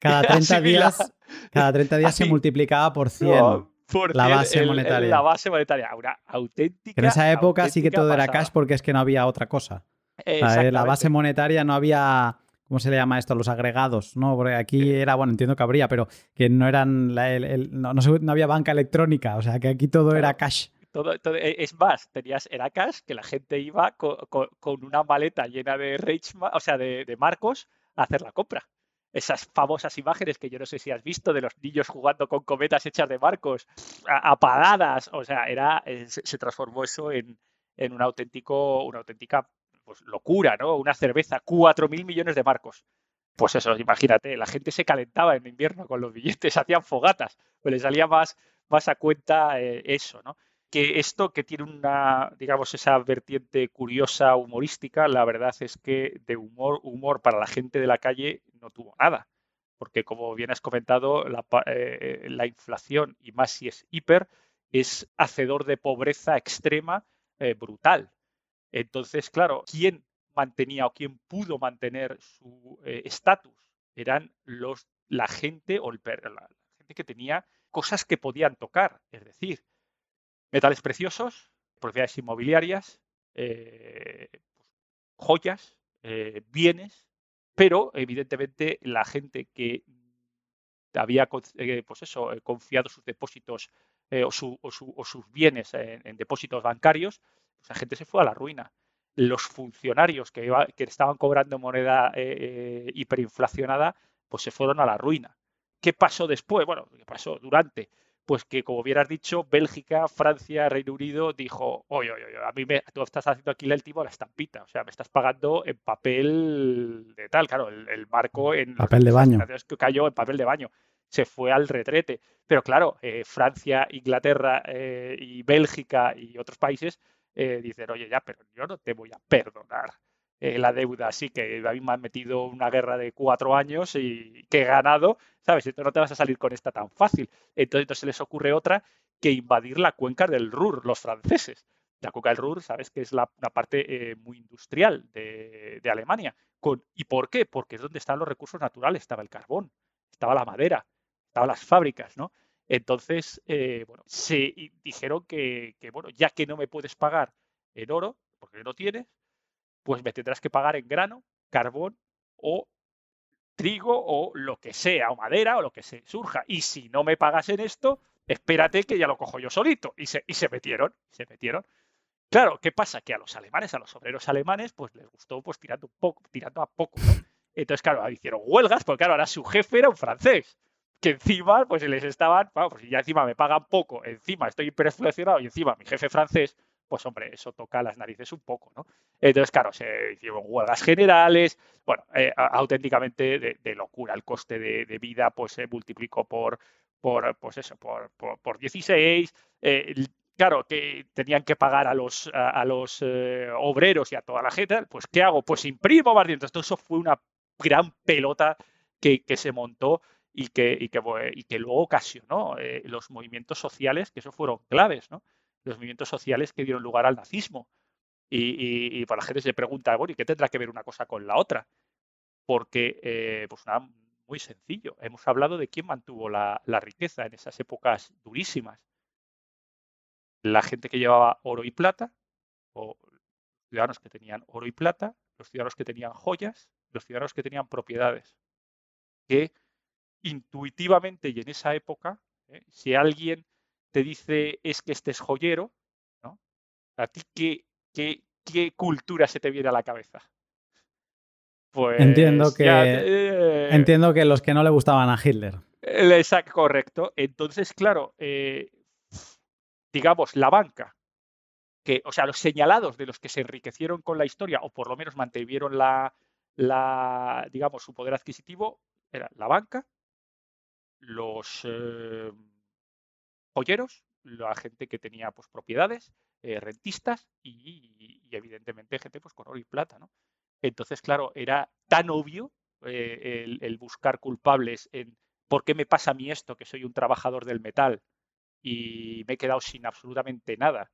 cada 30 asimila. días, cada 30 días se multiplicaba por 100. No, por la base el- el- monetaria. la base monetaria, una auténtica. En esa época sí que todo era cash porque es que no había otra cosa. Eh, la base monetaria no había, ¿cómo se le llama esto? Los agregados, ¿no? Porque aquí era, bueno, entiendo que habría, pero que no eran, la- el- el- no, no se- no había banca electrónica, o sea, que aquí todo era cash. Todo- todo- e- es más, tenías era cash que la gente iba co- co- con, una maleta llena de o sea, de, de marcos a hacer la compra. Esas famosas imágenes que yo no sé si has visto de los niños jugando con cometas hechas de marcos a, a paladas, o sea, era eh, se, transformó eso en, en un auténtico, una auténtica pues, locura, ¿no? Una cerveza, 4.000 millones de marcos. Pues eso, imagínate, la gente se calentaba en invierno con los billetes, hacían fogatas, pues les salía más, más a cuenta eh, eso, ¿no? que esto que tiene una, digamos, esa vertiente curiosa, humorística, la verdad es que de humor, humor para la gente de la calle no tuvo nada. porque como bien has comentado, eh, la, inflación, y más si es hiper, es hacedor de pobreza extrema eh, brutal. Entonces, claro, ¿quién mantenía o quién pudo mantener su eh, estatus? Eran los, la gente o la gente que tenía cosas que podían tocar, es decir, metales preciosos, propiedades inmobiliarias, joyas, bienes, pero evidentemente la gente que había eh, pues eso, eh, confiado sus depósitos eh, o, sus bienes en, depósitos bancarios, pues la gente se fue a la ruina. Los funcionarios que, estaban cobrando moneda hiperinflacionada, pues se fueron a la ruina. ¿Qué pasó después? Bueno, ¿qué pasó durante? Pues que, como hubieras dicho, Bélgica, Francia, Reino Unido dijo, oye, oye, oye, a mí me, tú estás haciendo aquí el timo a la estampita, o sea, me estás pagando en papel de tal, claro, el, marco en... Papel de baño. Que cayó en papel de baño, se fue al retrete. Pero claro, eh, Francia, Inglaterra eh, y Bélgica y otros países eh, dicen, oye, ya, pero yo no te voy a perdonar la deuda. Así que a mí me han metido una guerra de cuatro años y que he ganado, ¿sabes? Entonces no te vas a salir con esta tan fácil. Entonces, se les ocurre otra que invadir la cuenca del Ruhr, los franceses. La cuenca del Ruhr, sabes que es la, parte eh, muy industrial de, Alemania. Con, ¿Y por qué? Porque es donde están los recursos naturales. Estaba el carbón, estaba la madera, estaban las fábricas, ¿no? Entonces, eh, bueno, se dijeron que, que, bueno, ya que no me puedes pagar en oro, porque no tienes, pues me tendrás que pagar en grano, carbón o trigo o lo que sea, o madera o lo que se surja. Y si no me pagas en esto, espérate que ya lo cojo yo solito. Y se, y se metieron, se metieron. Claro, ¿qué pasa? Que a los alemanes, a los obreros alemanes, pues les gustó pues tirando un poco, tirando a poco, Entonces, claro, hicieron huelgas, porque claro, ahora su jefe era un francés. Que encima, pues les estaban, bueno, pues ya encima me pagan poco, encima estoy hiperinflacionado y encima mi jefe francés, pues hombre, eso toca las narices un poco, ¿no? Entonces, claro, se hicieron huelgas generales, bueno, eh, auténticamente de, locura. El coste de, vida pues se multiplicó por, por pues eso, por, por, 16. Eh, claro, que tenían que pagar a los, a, los eh, obreros y a toda la gente, pues ¿qué hago? Pues imprimo más Entonces, todo eso fue una gran pelota que, se montó y que, y que, y que luego ocasionó los movimientos sociales, que eso fueron claves, ¿no? Los movimientos sociales que dieron lugar al nazismo. Y, y, pues la gente se pregunta, bueno, ¿y qué tendrá que ver una cosa con la otra? Porque, eh, pues nada, muy sencillo. Hemos hablado de quién mantuvo la, riqueza en esas épocas durísimas. La gente que llevaba oro y plata, o ciudadanos que tenían oro y plata, los ciudadanos que tenían joyas, los ciudadanos que tenían propiedades. Que intuitivamente y en esa época, ¿eh? si alguien te dice es que este es joyero, ¿no? ¿A ti qué, qué, qué cultura se te viene a la cabeza? Pues entiendo que, eh, entiendo que los que no le gustaban a Hitler. Exacto, correcto. Entonces, claro, eh, digamos, la banca, que, o sea, los señalados de los que se enriquecieron con la historia, o por lo menos mantuvieron la, la digamos, su poder adquisitivo, era la banca, los, eh, joyeros, la gente que tenía pues, propiedades, eh, rentistas y, evidentemente gente pues, con oro y plata. ¿no? Entonces, claro, era tan obvio eh, el, buscar culpables en por qué me pasa a mí esto, que soy un trabajador del metal y me he quedado sin absolutamente nada.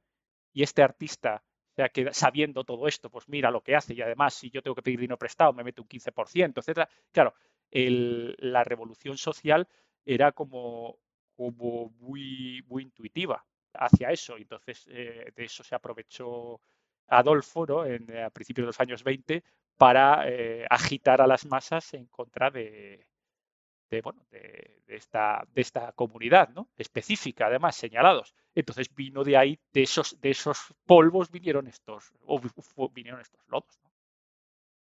Y este artista, que sabiendo todo esto, pues mira lo que hace y además si yo tengo que pedir dinero prestado me mete un 15%, etcétera. Claro, la revolución social era como como muy, muy intuitiva hacia eso. Entonces, eh, de eso se aprovechó Adolfo ¿no? en, a principios de los años 20 para eh, agitar a las masas en contra de, bueno, de, esta, de esta comunidad ¿no? específica, además, señalados. Entonces vino de ahí, de esos, de esos polvos vinieron estos, vinieron estos lodos.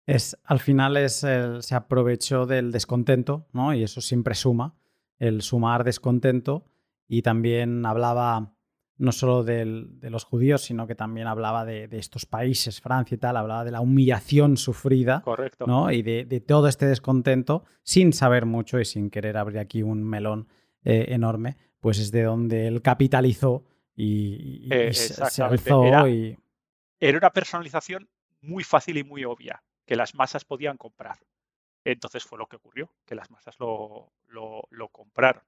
Es, al final es se aprovechó del descontento, ¿no? Y eso siempre suma el sumar descontento y también hablaba no solo de los judíos, sino que también hablaba de, estos países, Francia y tal, hablaba de la humillación sufrida Correcto. ¿no? y de, todo este descontento, sin saber mucho y sin querer abrir aquí un melón eh, enorme, pues es de donde él capitalizó y, eh, se alzó. Era, y... era una personalización muy fácil y muy obvia, que las masas podían comprar. Entonces fue lo que ocurrió, que las masas lo, compraron.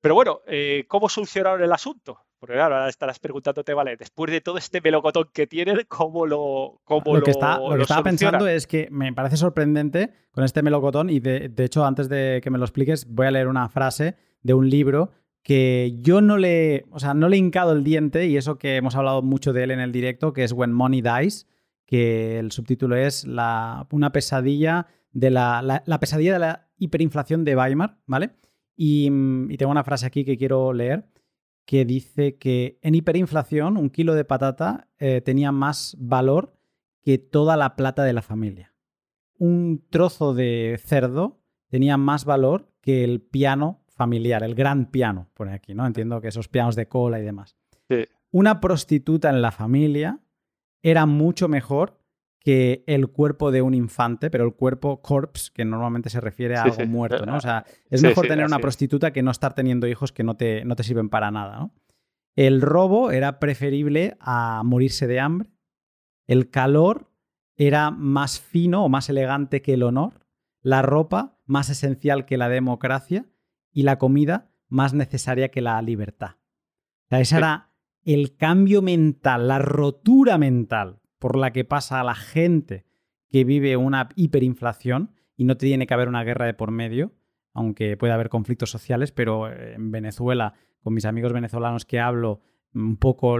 Pero bueno, eh, ¿cómo solucionaron el asunto? Porque claro, ahora estarás preguntándote, vale, después de todo este melocotón que tienen, ¿cómo lo cómo lo, que, está, lo, que estaba pensando es que me parece sorprendente con este melocotón y de, de, hecho antes de que me lo expliques voy a leer una frase de un libro que yo no le, o sea, no le he hincado el diente y eso que hemos hablado mucho de él en el directo, que es When Money Dies, que el subtítulo es la, una pesadilla de la, la, pesadilla de la hiperinflación de Weimar, ¿vale? Y, y, tengo una frase aquí que quiero leer que dice que en hiperinflación un kilo de patata eh, tenía más valor que toda la plata de la familia. Un trozo de cerdo tenía más valor que el piano familiar, el gran piano, pone aquí, ¿no? Entiendo que esos pianos de cola y demás. Una prostituta en la familia era mucho mejor que el cuerpo de un infante, pero el cuerpo corpse, que normalmente se refiere a algo muerto, ¿no? O sea, es mejor tener una prostituta que no estar teniendo hijos que no te, no te sirven para nada, ¿no? El robo era preferible a morirse de hambre. El calor era más fino o más elegante que el honor. La ropa más esencial que la democracia y la comida más necesaria que la libertad. O sea, ese era el cambio mental, la rotura mental por la que pasa a la gente que vive una hiperinflación y no tiene que haber una guerra de por medio, aunque puede haber conflictos sociales, pero eh, en Venezuela, con mis amigos venezolanos que hablo, un poco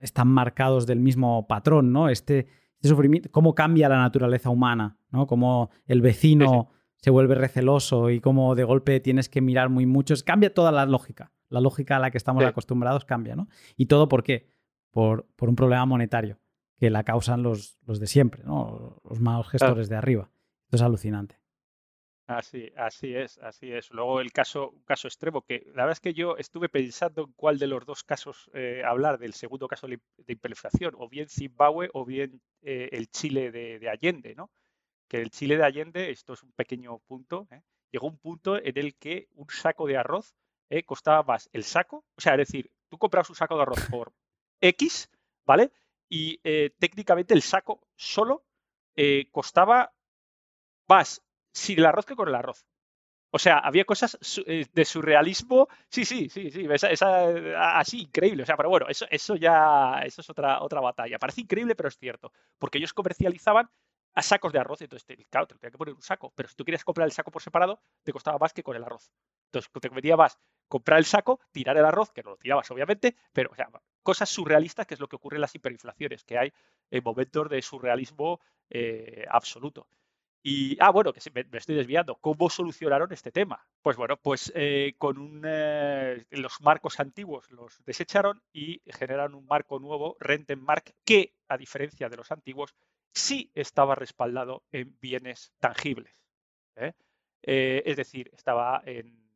están marcados del mismo patrón, ¿no? Este, este sufrimiento, cómo cambia la naturaleza humana, ¿no? Cómo el vecino se vuelve receloso y como de golpe tienes que mirar muy mucho. Cambia toda la lógica. La lógica a la que estamos acostumbrados cambia, ¿no? ¿Y todo por qué? Por, por un problema monetario que la causan los, los de siempre, ¿no? Los malos gestores de arriba. Esto es alucinante. Así, así es, así es. Luego el caso, caso extremo, que la verdad es que yo estuve pensando en cuál de los dos casos eh, hablar, del segundo caso de hiperinflación, o bien Zimbabue o bien eh, el Chile de, de Allende, ¿no? que el Chile de Allende, esto es un pequeño punto, ¿eh? llegó un punto en el que un saco de arroz ¿eh? costaba más el saco, o sea, es decir, tú comprabas un saco de arroz por X, ¿vale? Y eh, técnicamente el saco solo costaba más sin el arroz que con el arroz. O sea, había cosas de surrealismo. Sí, sí, sí, sí. Esa, así, increíble. O sea, pero bueno, eso, eso ya eso es otra, otra batalla. Parece increíble, pero es cierto. Porque ellos comercializaban a sacos de arroz. Entonces, claro, te tenía que poner un saco. Pero si tú querías comprar el saco por separado, te costaba más que con el arroz. Entonces, te metía más comprar el saco, tirar el arroz, que no lo tirabas, obviamente, pero, cosas surrealistas, que es lo que ocurre en las hiperinflaciones, que hay en momentos de surrealismo eh, absoluto. Y, ah, bueno, que me, estoy desviando. ¿Cómo solucionaron este tema? Pues bueno, pues eh, con un, eh, los marcos antiguos los desecharon y generaron un marco nuevo, Rentenmark, que, a diferencia de los antiguos, sí estaba respaldado en bienes tangibles. Eh, es decir, estaba en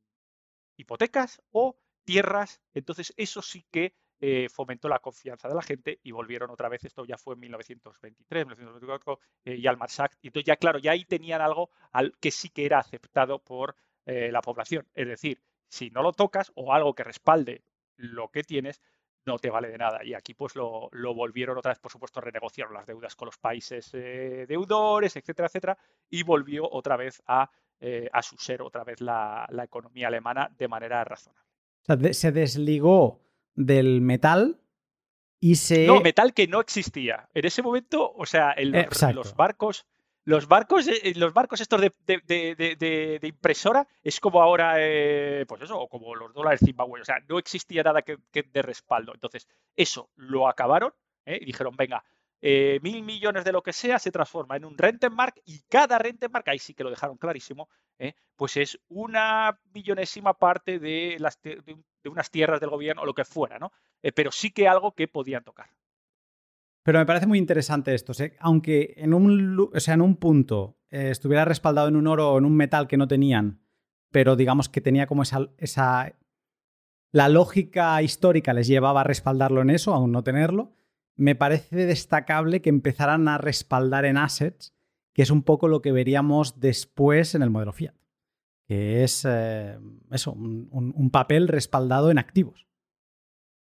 hipotecas o tierras. Entonces, eso sí que eh, fomentó la confianza de la gente y volvieron otra vez. Esto ya fue en 1923, 1924, y al Marsac. Entonces, ya claro, ya ahí tenían algo al que sí que era aceptado por la población. Es decir, si no lo tocas o algo que respalde lo que tienes, no te vale de nada. Y aquí pues lo, volvieron otra vez, por supuesto, renegociaron las deudas con los países eh, deudores, etcétera, etcétera, y volvió otra vez a, eh, a su ser otra vez la, economía alemana de manera razonable. Se desligó del metal y se... No, metal que no existía. En ese momento, o sea, los barcos los barcos, eh, los barcos estos de, impresora es como ahora, eh, pues eso, como los dólares Zimbabue. O sea, no existía nada que, de respaldo. Entonces, eso lo acabaron ¿eh? y dijeron, venga, mil millones de lo que sea se transforma en un Rentenmark y cada Rentenmark, ahí sí que lo dejaron clarísimo, pues es una millonésima parte de, las, de, unas tierras del gobierno o lo que fuera, ¿no? pero sí que algo que podían tocar. Pero me parece muy interesante esto. Aunque en un, o sea, en un punto eh, estuviera respaldado en un oro o en un metal que no tenían, pero digamos que tenía como esa, esa... La lógica histórica les llevaba a respaldarlo en eso, aún no tenerlo. Me parece destacable que empezaran a respaldar en assets, que es un poco lo que veríamos después en el modelo Fiat, que es eh, eso, un, papel respaldado en activos.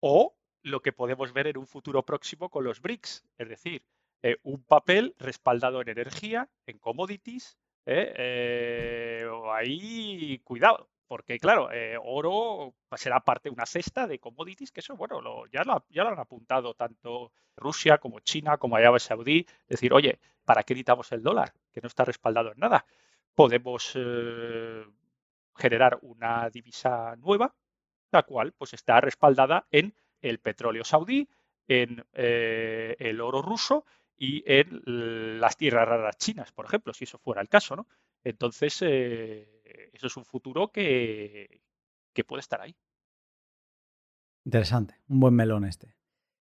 O lo que podemos ver en un futuro próximo con los BRICS, es decir, eh, un papel respaldado en energía, en commodities, ahí cuidado, porque claro, oro será parte de una cesta de commodities, que eso, bueno, ya, lo, ya lo han apuntado tanto Rusia como China como Arabia Saudí, decir, oye, ¿para qué necesitamos el dólar? Que no está respaldado en nada. Podemos generar una divisa nueva, la cual pues está respaldada en el petróleo saudí, en eh, el oro ruso y en las tierras raras chinas, por ejemplo, si eso fuera el caso, ¿no? Entonces, eso es un futuro que, que puede estar ahí. Interesante, un buen melón este.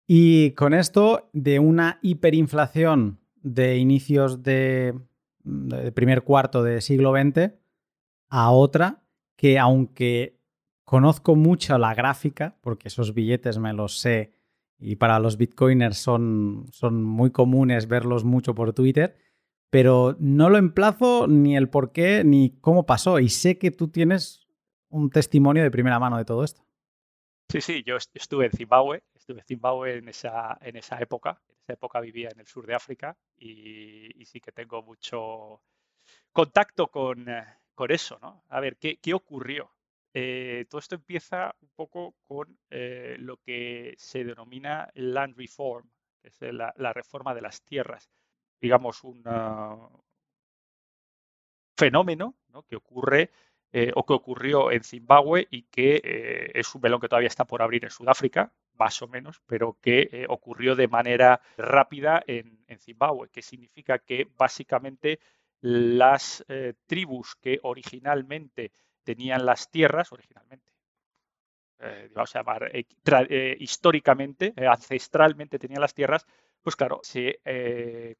Y con esto, de una hiperinflación de inicios de, de primer cuarto del siglo XX, a otra que aunque conozco mucho la gráfica, porque esos billetes me los sé y para los bitcoiners son, son muy comunes verlos mucho por Twitter, pero no lo emplazo ni el por qué ni cómo pasó. Y sé que tú tienes un testimonio de primera mano de todo esto. Sí, sí, yo estuve en Zimbabue, estuve en Zimbabue en esa, en esa época. En esa época vivía en el sur de África y, sí que tengo mucho contacto con, con eso, ¿no? A ver, ¿qué, ocurrió? Eh, todo esto empieza un poco con eh, lo que se denomina land reform, es la, reforma de las tierras. Digamos, un fenómeno que ocurre eh, o que ocurrió en Zimbabue y que es un melón que todavía está por abrir en Sudáfrica, más o menos, pero que ocurrió de manera rápida en, en Zimbabue, que significa que básicamente las eh, tribus que originalmente tenían las tierras, originalmente, eh, vamos a llamar, eh, históricamente, ancestralmente tenían las tierras, pues claro,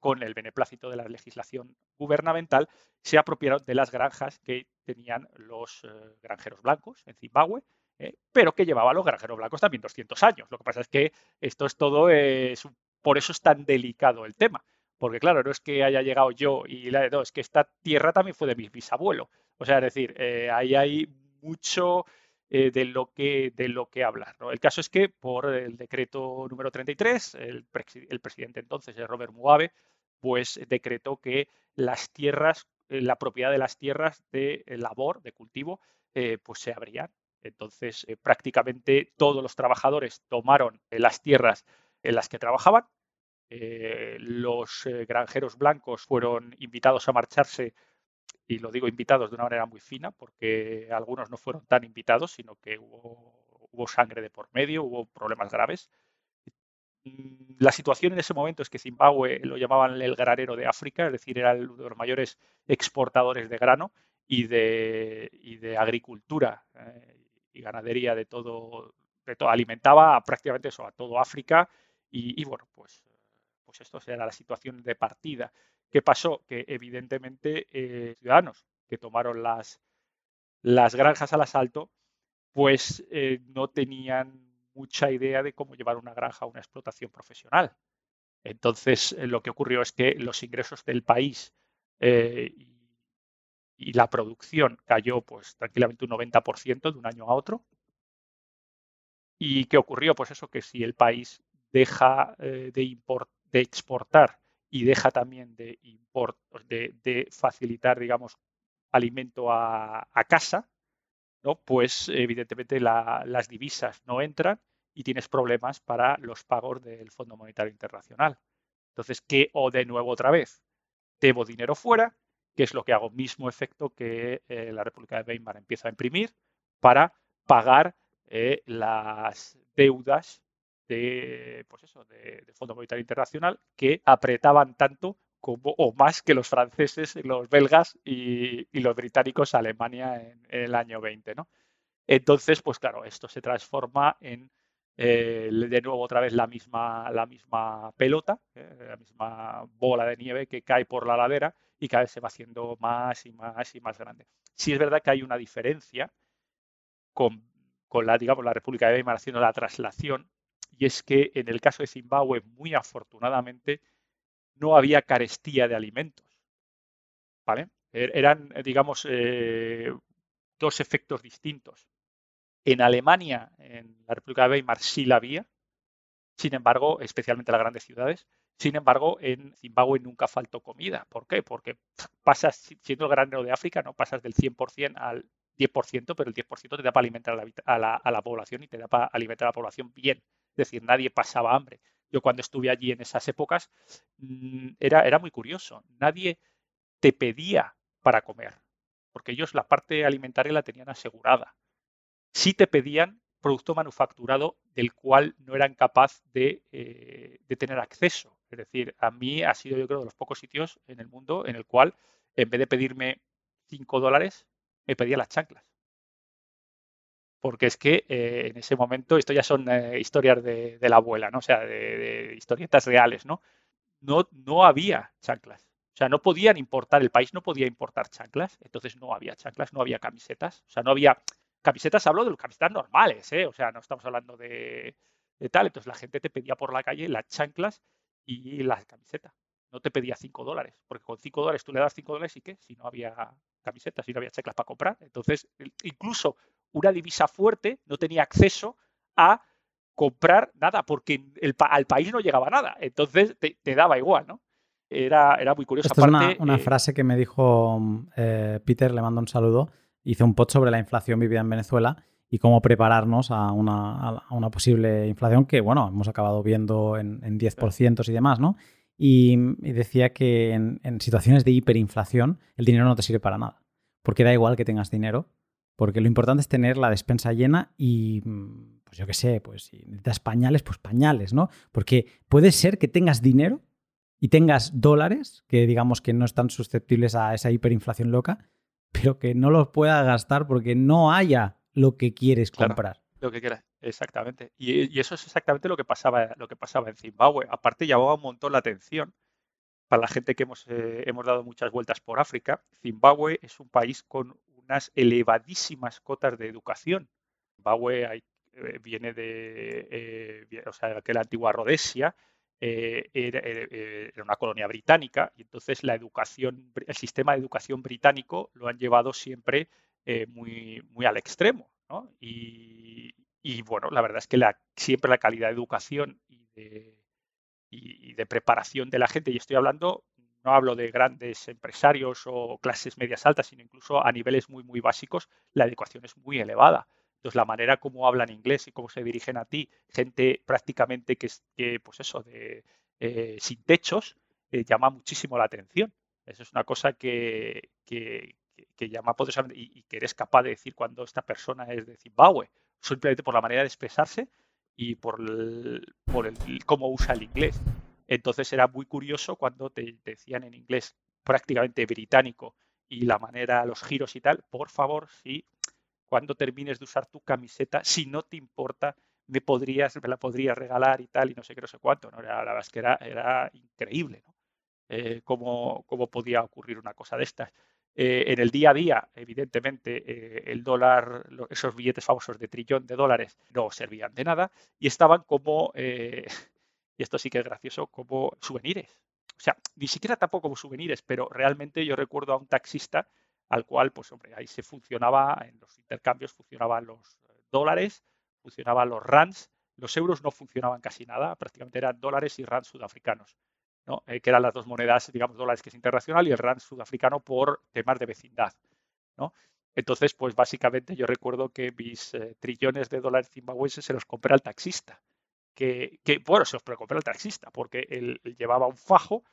con el beneplácito de la legislación gubernamental, se apropiaron de las granjas que tenían los granjeros blancos en Zimbabue, pero que llevaban los granjeros blancos también 200 años. Lo que pasa es que esto es todo, por eso es tan delicado el tema porque claro, no es que haya llegado yo y la, no, es que esta tierra también fue de mi bisabuelo. O sea, es decir, eh, ahí hay mucho eh, de, lo que, de lo que hablar. El caso es que por el decreto número 33, el, el presidente entonces, Robert Mugabe, pues decretó que las tierras, eh, la propiedad de las tierras de labor, de cultivo, pues se abrían. Entonces, prácticamente todos los trabajadores tomaron las tierras en las que trabajaban eh, los eh, granjeros blancos fueron invitados a marcharse, y lo digo invitados de una manera muy fina, porque algunos no fueron tan invitados, sino que hubo, sangre de por medio, hubo problemas graves. Mm, la situación en ese momento es que Zimbabue lo llamaban el granero de África, es decir, era uno de los mayores exportadores de grano y de, agricultura eh, y ganadería de todo, de todo, alimentaba prácticamente a todo África y, y bueno, pues pues esto será la situación de partida. ¿Qué pasó? Que evidentemente eh, ciudadanos que tomaron las, las granjas al asalto, pues eh, no tenían mucha idea de cómo llevar una granja a una explotación profesional. Entonces, eh, lo que ocurrió es que los ingresos del país y, la producción cayó pues tranquilamente un 90% de un año a otro. ¿Y qué ocurrió? Pues eso, que si el país deja de exportar y deja también de, de, facilitar, digamos, alimento a, casa, ¿no? pues evidentemente las divisas no entran y tienes problemas para los pagos del Fondo Monetario Internacional. Entonces, ¿qué o de nuevo otra vez? Debo dinero fuera, que es lo que hago, mismo efecto que eh, la República de Weimar empieza a imprimir para pagar eh, las deudas de, pues eso, de, Fondo Monetario Internacional que apretaban tanto como o más que los franceses, los belgas y, los británicos a Alemania en, el año 20. ¿no? Entonces, pues claro, esto se transforma en eh, de nuevo otra vez la misma, la misma pelota, eh, la misma bola de nieve que cae por la ladera y cada vez se va haciendo más y más y más grande. Sí es verdad que hay una diferencia con, con la, digamos, la República de Weimar haciendo la traslación y es que en el caso de Zimbabue, muy afortunadamente, no había carestía de alimentos. ¿Vale? Er, eran, digamos, eh, dos efectos distintos. En Alemania, en la República de Weimar, sí la había, Sin embargo, especialmente en las grandes ciudades, sin embargo, en Zimbabue nunca faltó comida. ¿Por qué? Porque pasas, siendo el granero de África, no pasas del 100% al 10%, pero el 10% te da para alimentar a la, a la población y te da para alimentar a la población bien. Es decir, nadie pasaba hambre. Yo cuando estuve allí en esas épocas mm, era, era muy curioso. Nadie te pedía para comer, porque ellos la parte alimentaria la tenían asegurada. Sí te pedían producto manufacturado del cual no eran capaz de, eh, de, tener acceso. Es decir, a mí ha sido yo creo de los pocos sitios en el mundo en el cual en vez de pedirme 5 dólares, me pedía las chanclas porque es que eh, en ese momento, esto ya son eh, historias de, la abuela, ¿no? O sea, de, historietas reales, ¿no? ¿no? No había chanclas. O sea, no podían importar, el país no podía importar chanclas, entonces no había chanclas, no había camisetas. O sea, no había camisetas, hablo de los camisetas normales, ¿eh? O sea, no estamos hablando de, tal. Entonces la gente te pedía por la calle las chanclas y las camisetas. No te pedía 5 dólares, porque con 5 dólares tú le das 5 dólares y qué, si no había camisetas, si no había chanclas para comprar. Entonces, incluso una divisa fuerte no tenía acceso a comprar nada porque al país no llegaba nada. Entonces te, daba igual, ¿no? Era, era muy curioso. Esta es una, eh, frase que me dijo eh, Peter, le mando un saludo. Hice un post sobre la inflación vivida en Venezuela y cómo prepararnos a una, posible inflación que, bueno, hemos acabado viendo en, 10% y demás, ¿no? Y, decía que en, en situaciones de hiperinflación el dinero no te sirve para nada. Porque da igual que tengas dinero, porque lo importante es tener la despensa llena y, pues yo qué sé, pues si necesitas pañales, pues pañales, ¿no? Porque puede ser que tengas dinero y tengas dólares, que digamos que no están susceptibles a esa hiperinflación loca, pero que no los puedas gastar porque no haya lo que quieres comprar. lo que quieras, exactamente. Y, eso es exactamente lo que pasaba, lo que pasaba en Zimbabue. Aparte llamaba un montón la atención para la gente que hemos, eh, hemos dado muchas vueltas por África. Zimbabue es un país con unas elevadísimas cotas de educación. Zimbabue eh, viene de, eh, o sea, que la antigua Rhodesia eh, era, una colonia británica y entonces la educación, el sistema de educación británico lo han llevado siempre muy, muy al extremo. Y, bueno, la verdad es que siempre la calidad de educación y de, y de preparación de la gente, y estoy hablando no hablo de grandes empresarios o clases medias altas, sino incluso a niveles muy, muy básicos, la educación es muy elevada. Entonces, la manera como hablan inglés y cómo se dirigen a ti, gente prácticamente que, que pues eso, de, eh, sin techos, eh, llama muchísimo la atención. Eso es una cosa que, que, llama poderosamente y, y, que eres capaz de decir cuando esta persona es de Zimbabue, simplemente por la manera de expresarse y por, por el, cómo usa el inglés. Entonces era muy curioso cuando te decían en inglés prácticamente británico y la manera, los giros y tal, por favor, si cuando termines de usar tu camiseta, si no te importa, me podrías, me la podrías regalar y tal, y no sé qué, no sé cuánto, ¿no? Era, la verdad es que era, increíble, ¿no? Eh, cómo, podía ocurrir una cosa de estas. Eh, en el día a día, evidentemente, eh, el dólar, esos billetes famosos de trillón de dólares no servían de nada y estaban como y esto sí que es gracioso, como souvenirs. O sea, ni siquiera tampoco como souvenirs, pero realmente yo recuerdo a un taxista al cual, pues hombre, ahí se funcionaba, en los intercambios funcionaban los eh, dólares, funcionaban los rands, los euros no funcionaban casi nada, prácticamente eran dólares y rands sudafricanos, ¿no? Eh, que eran las dos monedas, digamos, dólares que es internacional y el rand sudafricano por temas de vecindad. ¿no? Entonces, pues básicamente yo recuerdo que mis eh, trillones de dólares zimbabuenses se los compré al taxista que, bueno, se los preocupé al taxista, porque él, llevaba un fajo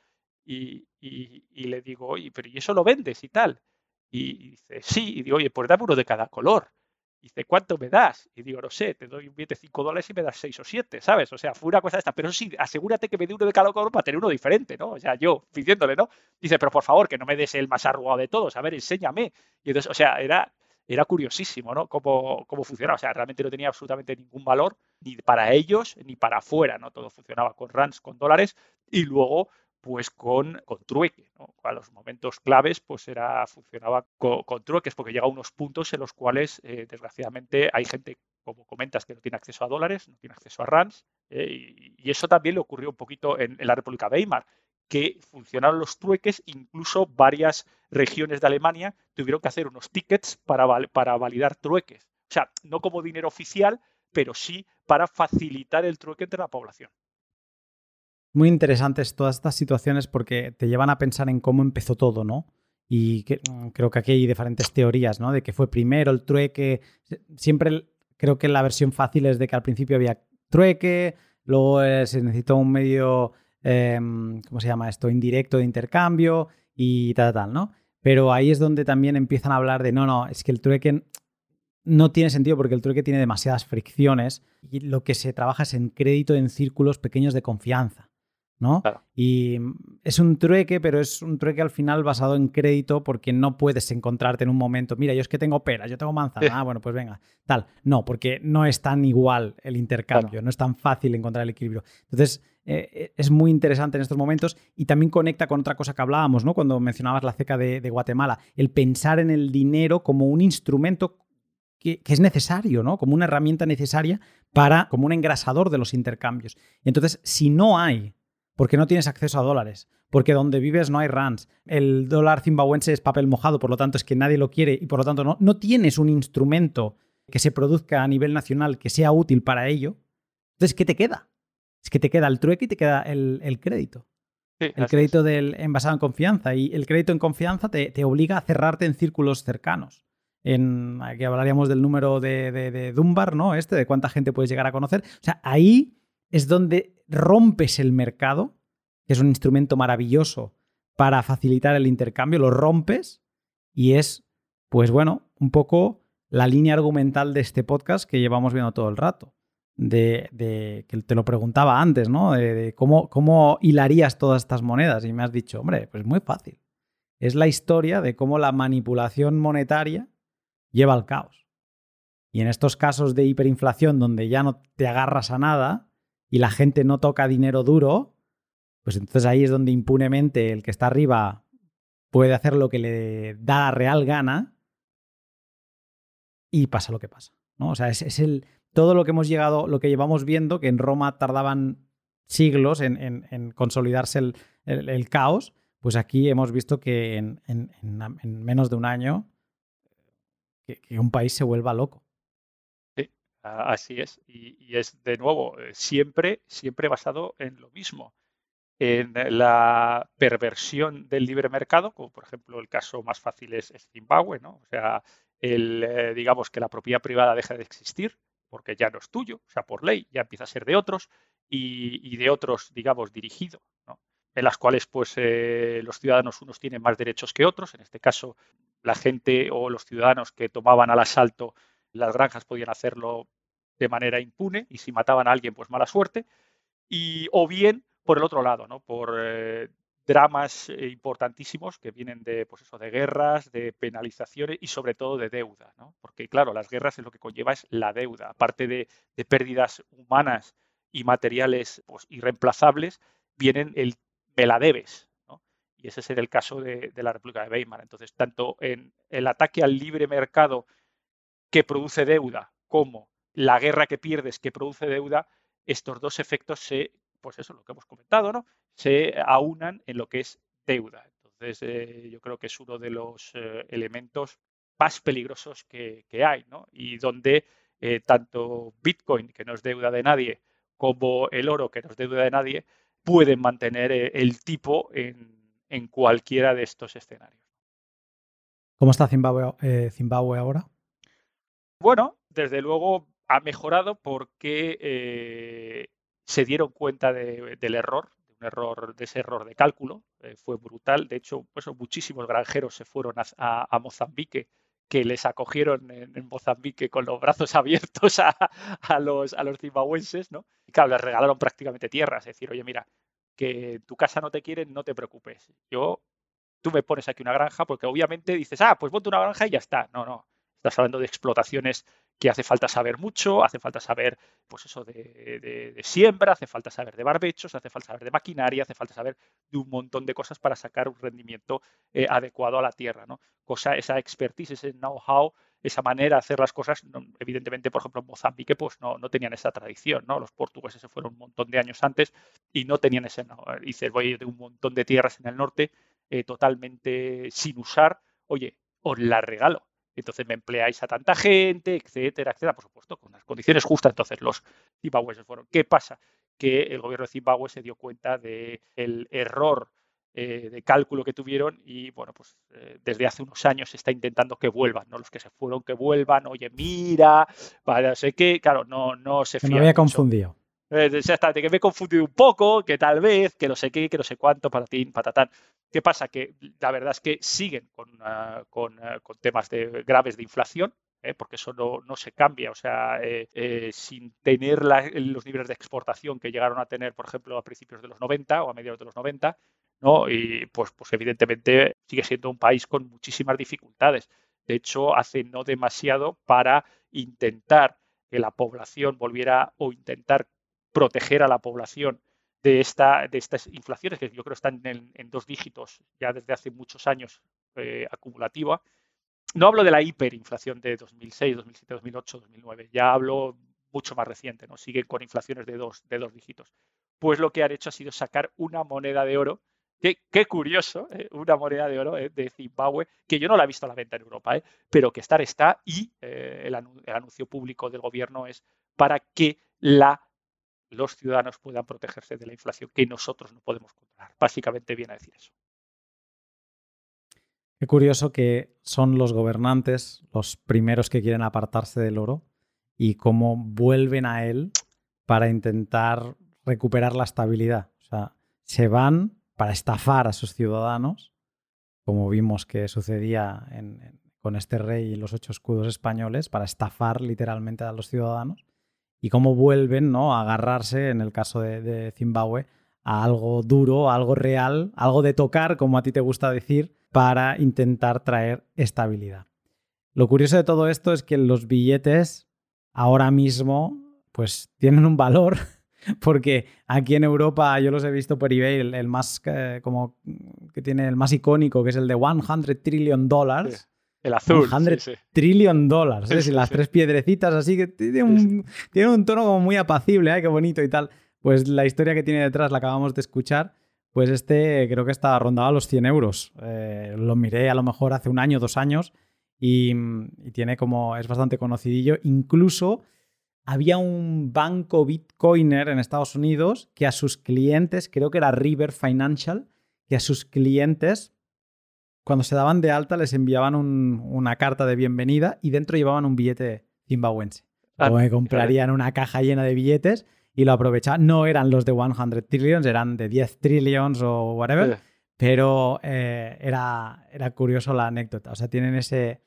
y, le digo, oye, pero ¿y eso lo vendes y tal? Y, dice, sí, y digo, oye, pues dame uno de cada color. Y dice, ¿cuánto me das? Y digo, no sé, te doy un billete de 5 dólares y me das 6 o 7, ¿sabes? O sea, fue una cosa esta, pero sí, asegúrate que me dé uno de cada color para tener uno diferente, ¿no? O sea, yo pidiéndole, ¿no? Dice, pero por favor, que no me des el más arrugado de todos, a ver, enséñame. Y entonces, o sea, era, era curiosísimo, ¿no? Cómo, cómo funcionaba. O sea, realmente no tenía absolutamente ningún valor, ni para ellos, ni para afuera, ¿no? Todo funcionaba con rands, con dólares, y luego, pues con, con trueque, ¿no? A los momentos claves, pues era, funcionaba con, trueques, porque llega a unos puntos en los cuales, eh, desgraciadamente, hay gente, como comentas, que no tiene acceso a dólares, no tiene acceso a rands, eh, y, eso también le ocurrió un poquito en, en la República Weimar que funcionaron los trueques, incluso varias regiones de Alemania tuvieron que hacer unos tickets para, para validar trueques. O sea, no como dinero oficial, pero sí para facilitar el trueque entre la población. Muy interesantes todas estas situaciones porque te llevan a pensar en cómo empezó todo, ¿no? Y mm, creo que aquí hay diferentes teorías, ¿no? De que fue primero el trueque. Siempre creo que la versión fácil es de que al principio había trueque, luego eh, se necesitó un medio, em, ¿cómo se llama esto? Indirecto de intercambio y tal, tal, ¿no? Pero ahí es donde también empiezan a hablar de, no, no, es que el trueque no tiene sentido porque el trueque tiene demasiadas fricciones y lo que se trabaja es en crédito en círculos pequeños de confianza. ¿no? Y es un trueque, pero es un trueque al final basado en crédito porque no puedes encontrarte en un momento, mira, yo es que tengo peras, yo tengo manzana, ah, bueno, pues venga, tal. No, porque no es tan igual el intercambio, no es tan fácil encontrar el equilibrio. Entonces, eh, eh, es muy interesante en estos momentos y también conecta con otra cosa que hablábamos, ¿no? Cuando mencionabas la ceca de, Guatemala, el pensar en el dinero como un instrumento que, es necesario, ¿no? Como una herramienta necesaria para, como un engrasador de los intercambios. Entonces, si no hay porque no tienes acceso a dólares, porque donde vives no hay RANs, el dólar zimbabuense es papel mojado, por lo tanto es que nadie lo quiere y por lo tanto no, no tienes un instrumento que se produzca a nivel nacional que sea útil para ello, entonces, ¿qué te queda? Es que te queda el trueque y te queda el, crédito. el crédito del, en basado en confianza. Y el crédito en confianza te, obliga a cerrarte en círculos cercanos. En, aquí hablaríamos del número de, de Dunbar, ¿no? Este, de cuánta gente puedes llegar a conocer. O sea, ahí es donde rompes el mercado, que es un instrumento maravilloso para facilitar el intercambio, lo rompes y es, pues bueno, un poco la línea argumental de este podcast que llevamos viendo todo el rato. De, que te lo preguntaba antes, ¿no? De, cómo, cómo hilarías todas estas monedas. Y me has dicho, hombre, pues muy fácil. Es la historia de cómo la manipulación monetaria lleva al caos. Y en estos casos de hiperinflación donde ya no te agarras a nada, y la gente no toca dinero duro, pues entonces ahí es donde impunemente el que está arriba puede hacer lo que le da la real gana y pasa lo que pasa. ¿no? O sea, es, el, todo lo que hemos llegado, lo que llevamos viendo, que en Roma tardaban siglos en, consolidarse el, caos, pues aquí hemos visto que en, menos de un año que un país se vuelva loco. Así es. Y, es de nuevo, eh, siempre, siempre basado en lo mismo. En la perversión del libre mercado, como por ejemplo el caso más fácil es, Zimbabue, ¿no? O sea, el, eh, digamos que la propiedad privada deja de existir porque ya no es tuyo, o sea, por ley, ya empieza a ser de otros y, de otros, digamos, dirigido, ¿no? en las cuales pues eh, los ciudadanos unos tienen más derechos que otros, en este caso la gente o los ciudadanos que tomaban al asalto las granjas podían hacerlo de manera impune y si mataban a alguien, pues mala suerte. Y, o bien, por el otro lado, ¿no? por eh, dramas eh, importantísimos que vienen de, pues eso, de guerras, de penalizaciones y sobre todo de deuda. ¿no? Porque, claro, las guerras es lo que conlleva es la deuda. Aparte de, pérdidas humanas y materiales pues, irreemplazables, vienen el me la debes. Y ese es el caso de, de la República de Weimar. Entonces, tanto en el ataque al libre mercado que produce deuda como la guerra que pierdes que produce deuda, estos dos efectos se, pues eso, lo que hemos comentado, ¿no? Se aunan en lo que es deuda. Entonces, eh, yo creo que es uno de los eh, elementos más peligrosos que, hay, ¿no? Y donde eh, tanto Bitcoin, que no es deuda de nadie, como el oro, que no es deuda de nadie, pueden mantener el tipo en, en, cualquiera de estos escenarios. ¿Cómo está Zimbabue, Zimbabue ahora? Bueno, desde luego ha mejorado porque se dieron cuenta del error, de un error, de ese error de cálculo. Eh, fue brutal. De hecho, pues, muchísimos granjeros se fueron a, Mozambique que les acogieron en, Mozambique con los brazos abiertos a, los, a los zimbabuenses, ¿no? Y claro, les regalaron prácticamente tierras. Es decir, oye, mira, que tu casa no te quieren, no te preocupes. Yo, tú me pones aquí una granja porque obviamente dices, ah, pues ponte una granja y ya está. No, no. Estás hablando de explotaciones que hace falta saber mucho, hace falta saber, pues eso, de, siembra, hace falta saber de barbechos, hace falta saber de maquinaria, hace falta saber de un montón de cosas para sacar un rendimiento eh, adecuado a la tierra, ¿no? Cosa, esa expertise, ese know-how, esa manera de hacer las cosas, evidentemente, por ejemplo, en Mozambique, pues no, tenían esa tradición, ¿no? Los portugueses se fueron un montón de años antes y no tenían ese, ¿no? dices, voy de un montón de tierras en el norte eh, totalmente sin usar, oye, os la regalo entonces me empleáis a tanta gente, etcétera, etcétera, por supuesto, con las condiciones justas. Entonces los zimbabweses fueron. ¿Qué pasa? Que el gobierno de Zimbabue se dio cuenta del error eh, de cálculo que tuvieron y bueno, pues eh, desde hace unos años se está intentando que vuelvan, ¿no? Los que se fueron que vuelvan, oye, mira, para sé qué, claro, no, no se fía. Me había confundido. Eh, exactamente, que me he confundido un poco, que tal vez, que no sé qué, que no sé cuánto, patatín, patatán. ¿Qué pasa? Que la verdad es que siguen con, con, ah, con temas de, graves de inflación, porque eso no, no, se cambia, o sea, sin tener los niveles de exportación que llegaron a tener, por ejemplo, a principios de los 90 o a mediados de los 90, y pues, pues evidentemente sigue siendo un país con muchísimas dificultades. De hecho, hace no demasiado para intentar que la población volviera o intentar proteger a la población de, esta, de estas inflaciones, que yo creo están en, dos dígitos ya desde hace muchos años eh, acumulativa. No hablo de la hiperinflación de 2006, 2007, 2008, 2009, ya hablo mucho más reciente, ¿no? Siguen con inflaciones de dos, de dos dígitos. Pues lo que han hecho ha sido sacar una moneda de oro Qué, curioso, ¿eh? una moneda de oro ¿eh? de Zimbabue, que yo no la he visto a la venta en Europa, pero que estar está y el, anuncio público del gobierno es para que la, los ciudadanos puedan protegerse de la inflación que nosotros no podemos controlar. Básicamente viene a decir eso. Qué curioso que son los gobernantes los primeros que quieren apartarse del oro y cómo vuelven a él para intentar recuperar la estabilidad. O sea, se van para estafar a sus ciudadanos, como vimos que sucedía con este rey y los ocho escudos españoles, para estafar literalmente a los ciudadanos, y cómo vuelven ¿no? a agarrarse, en el caso de, Zimbabue, a algo duro, a algo real, algo de tocar, como a ti te gusta decir, para intentar traer estabilidad. Lo curioso de todo esto es que los billetes ahora mismo pues tienen un valor porque aquí en Europa yo los he visto por eBay, el, más eh, como que tiene el más icónico, que es el de 100 trillion dollars. El azul. 100 trillion dollars. ¿eh? las tres piedrecitas así que tiene un, tiene un tono como muy apacible, ¿eh? qué bonito y tal. Pues la historia que tiene detrás la acabamos de escuchar. Pues este creo que está rondado los 100 euros. Eh, lo miré a lo mejor hace un año, dos años y, y tiene como, es bastante conocidillo. Incluso había un banco bitcoiner en Estados Unidos que a sus clientes, creo que era River Financial, que a sus clientes, cuando se daban de alta, les enviaban una carta de bienvenida y dentro llevaban un billete zimbabuense. Ah, o comprarían una caja llena de billetes y lo aprovechaban. No eran los de 100 trillions, eran de 10 trillions o whatever, pero eh, era, era curioso la anécdota. O sea, tienen ese,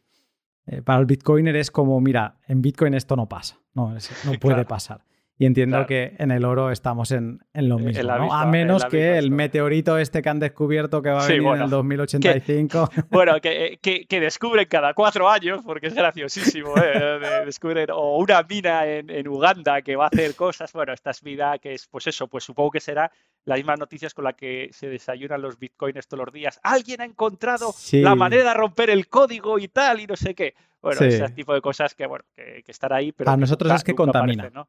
eh, para el bitcoiner es como, mira, en Bitcoin esto no pasa, no, no puede pasar. Y entiendo que en el oro estamos en, lo mismo, A menos que el meteorito este que han descubierto que va a venir en el 2085. bueno, que, que, descubren cada cuatro años, porque es graciosísimo, ¿eh? descubren, o una mina en, Uganda que va a hacer cosas, bueno, esta es vida que es, pues eso, pues supongo que será las mismas noticias con las que se desayunan los bitcoins todos los días. Alguien ha encontrado la manera de romper el código y tal, y no sé qué. Bueno, ese tipo de cosas que, bueno, que, que estar ahí, pero... A nosotros es que contamina. ¿no?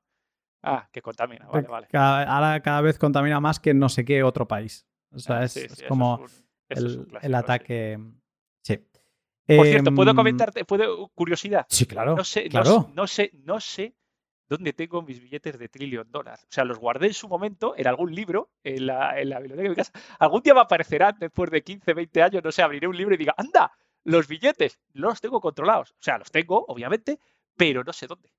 Ah, que contamina, vale, vale. ahora cada vez contamina más que no sé qué otro país. O sea, ah, es, como el, ataque. Sí. Por cierto, ¿puedo em, comentarte? ¿Puedo curiosidad? Sí, claro. No sé, claro. No, sé, no sé dónde tengo mis billetes de trillion dólares. O sea, los guardé en su momento en algún libro, en la, en la biblioteca de mi casa. Algún día me aparecerán después de 15, 20 años, no sé, abriré un libro y diga, anda, los billetes, no los tengo controlados. O sea, los tengo, obviamente, pero no sé dónde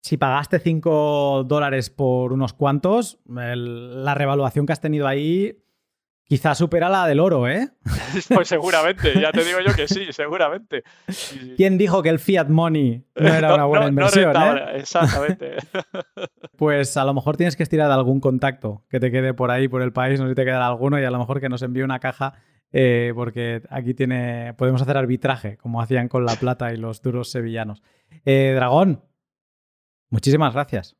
si pagaste 5 dólares por unos cuantos, la revaluación que has tenido ahí quizás supera la del oro, ¿eh? Pues seguramente, ya te digo yo que sí, seguramente. ¿Quién dijo que el fiat money no era una buena inversión? No eh? Exactamente. Pues a lo mejor tienes que estirar de algún contacto que te quede por ahí, por el país, no sé si te queda alguno, y a lo mejor que nos envíe una caja eh, porque aquí tiene, podemos hacer arbitraje, como hacían con la plata y los duros sevillanos. Eh, Dragón, Muchísimas gracias.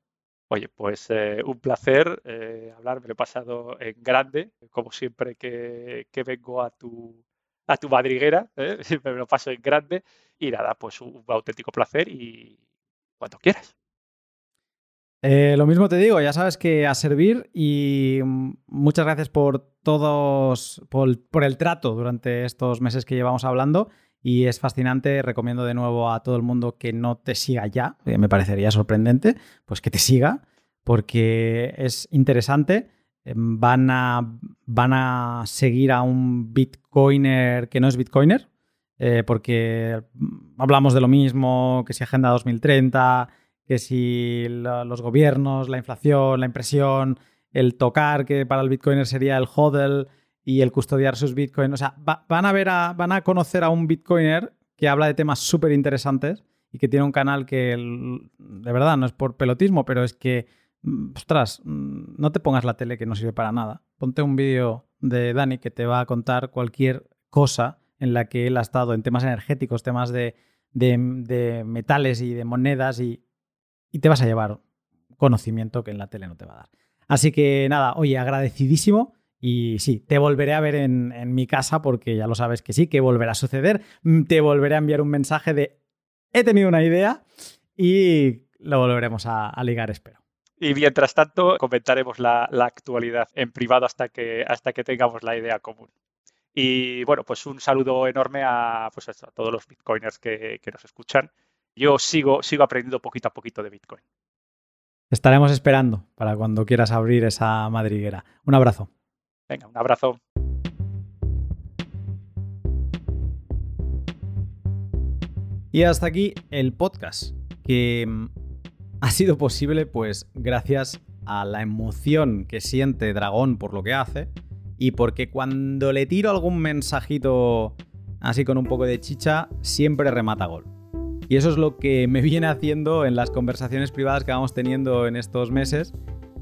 Oye, pues eh, un placer eh, hablar, me lo he pasado en grande, como siempre que, vengo a tu, a tu madriguera, ¿eh? me lo paso en grande y nada, pues un, auténtico placer y cuando quieras. lo mismo te digo, ya sabes que a servir y muchas gracias por todos, por, por el trato durante estos meses que llevamos hablando y es fascinante. Recomiendo de nuevo a todo el mundo que no te siga ya, me parecería sorprendente, pues que te siga, porque es interesante. Em, van a, van a seguir a un bitcoiner que no es bitcoiner, eh, porque hablamos de lo mismo, que si Agenda 2030, que si los gobiernos, la inflación, la impresión, el tocar, que para el bitcoiner sería el hodl, y el custodiar sus bitcoins. O sea, van, a ver a, van a conocer a un bitcoiner que habla de temas súper interesantes y que tiene un canal que, de verdad, no es por pelotismo, pero es que, mm, ostras, mm, no te pongas la tele que no sirve para nada. Ponte un vídeo de Dani que te va a contar cualquier cosa en la que él ha estado en temas energéticos, temas de, metales y de monedas y, y te vas a llevar conocimiento que en la tele no te va a dar. Así que nada, oye, agradecidísimo y sí, te volveré a ver en, mi casa porque ya lo sabes que sí, que volverá a suceder. Mm, te volveré a enviar un mensaje de he tenido una idea y lo volveremos a, ligar, espero. Y mientras tanto, comentaremos la, actualidad en privado hasta que, hasta que tengamos la idea común. Y bueno, pues un saludo enorme a, pues a todos los bitcoiners que, que, nos escuchan. Yo sigo, sigo aprendiendo poquito a poquito de Bitcoin. Estaremos esperando para cuando quieras abrir esa madriguera. Un abrazo. Venga, un abrazo. Y hasta aquí el podcast, que mm, ha sido posible pues gracias a la emoción que siente Dragón por lo que hace y porque cuando le tiro algún mensajito así con un poco de chicha, siempre remata gol. Y eso es lo que me viene haciendo en las conversaciones privadas que vamos teniendo en estos meses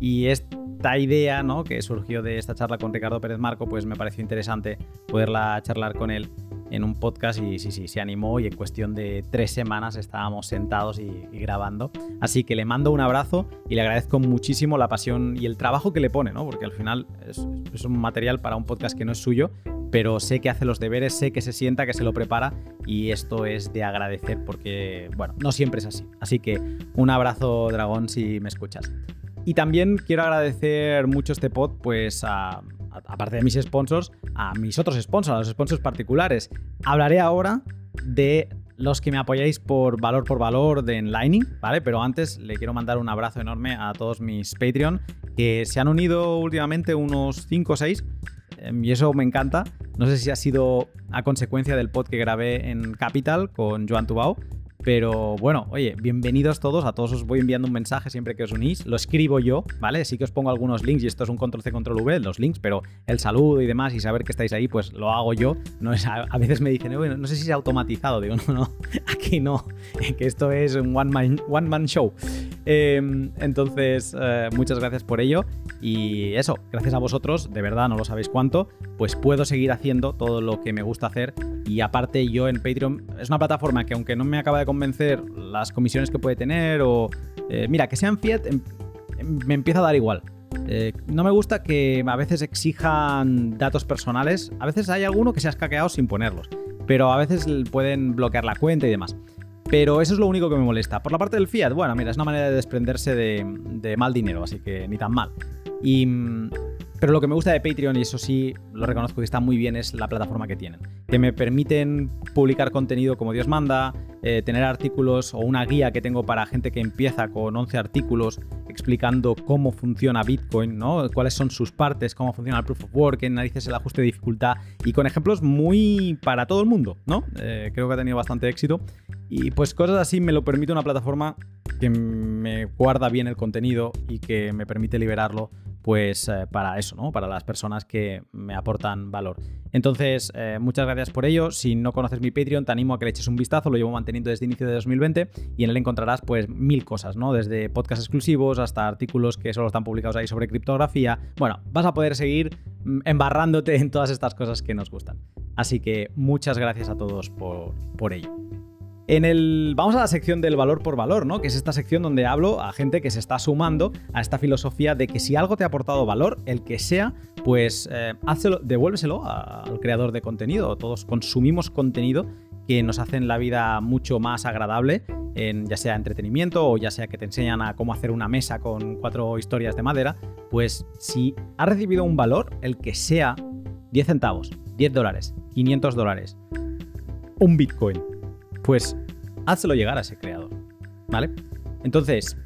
y es esta idea, ¿no? Que surgió de esta charla con Ricardo Pérez Marco, pues me pareció interesante poderla charlar con él en un podcast y sí, sí, se animó y en cuestión de tres semanas estábamos sentados y, grabando. Así que le mando un abrazo y le agradezco muchísimo la pasión y el trabajo que le pone, ¿no? Porque al final es, es un material para un podcast que no es suyo, pero sé que hace los deberes, sé que se sienta, que se lo prepara y esto es de agradecer porque, bueno, no siempre es así. Así que un abrazo, dragón, si me escuchas. Y también quiero agradecer mucho este pod, pues a, aparte de mis sponsors, a mis otros sponsors, a los sponsors particulares. Hablaré ahora de los que me apoyáis por valor por valor de Enlightning, ¿vale? Pero antes le quiero mandar un abrazo enorme a todos mis Patreon que se han unido últimamente unos 5 o 6 em, y eso me encanta. No sé si ha sido a consecuencia del pod que grabé en Capital con Joan Tubao, pero bueno, oye, bienvenidos todos. A todos os voy enviando un mensaje siempre que os unís. Lo escribo yo, ¿vale? Sí que os pongo algunos links y esto es un control C, control V, los links, pero el saludo y demás y saber que estáis ahí, pues lo hago yo. No es, a, veces me dicen, no sé si es automatizado. Digo, no, no, aquí no, que esto es un one man, one man show. Em, entonces, eh, muchas gracias por ello. Y eso, gracias a vosotros, de verdad no lo sabéis cuánto, pues puedo seguir haciendo todo lo que me gusta hacer. Y aparte, yo en Patreon es una plataforma que, aunque no me acaba de convencer las comisiones que puede tener o... Eh, mira, que sean fiat em, em, me empieza a dar igual. Eh, no me gusta que a veces exijan datos personales. A veces hay alguno que se ha escaqueado sin ponerlos. Pero a veces pueden bloquear la cuenta y demás. Pero eso es lo único que me molesta. Por la parte del fiat, bueno, mira, es una manera de desprenderse de, mal dinero, así que ni tan mal. Y, mm, pero lo que me gusta de Patreon, y eso sí lo reconozco que está muy bien, es la plataforma que tienen. Que me permiten publicar contenido como Dios manda, eh, tener artículos o una guía que tengo para gente que empieza con 11 artículos explicando cómo funciona Bitcoin, ¿no? cuáles son sus partes, cómo funciona el Proof of Work, qué narices el ajuste de dificultad y con ejemplos muy para todo el mundo, ¿no? Eh, creo que ha tenido bastante éxito. Y pues cosas así me lo permite una plataforma que me guarda bien el contenido y que me permite liberarlo pues eh, para eso, ¿no? Para las personas que me aportan valor. Entonces, eh, muchas gracias por ello. Si no conoces mi Patreon, te animo a que le eches un vistazo. Lo llevo manteniendo desde inicio de 2020 y en él encontrarás pues mil cosas, ¿no? Desde podcasts exclusivos hasta artículos que solo están publicados ahí sobre criptografía. Bueno, vas a poder seguir mm, embarrándote en todas estas cosas que nos gustan. Así que muchas gracias a todos por, por ello. En el, vamos a la sección del valor por valor, ¿no? Que es esta sección donde hablo a gente que se está sumando a esta filosofía de que si algo te ha aportado valor, el que sea, pues eh, devuélveselo al creador de contenido. Todos consumimos contenido que nos hacen la vida mucho más agradable, ya sea entretenimiento o ya sea que te enseñan a cómo hacer una mesa con cuatro historias de madera. Pues si has recibido un valor, el que sea 10 centavos, 10 dólares, 500 dólares, un Bitcoin. Pues hazlo llegar a ese creador, ¿vale? Entonces,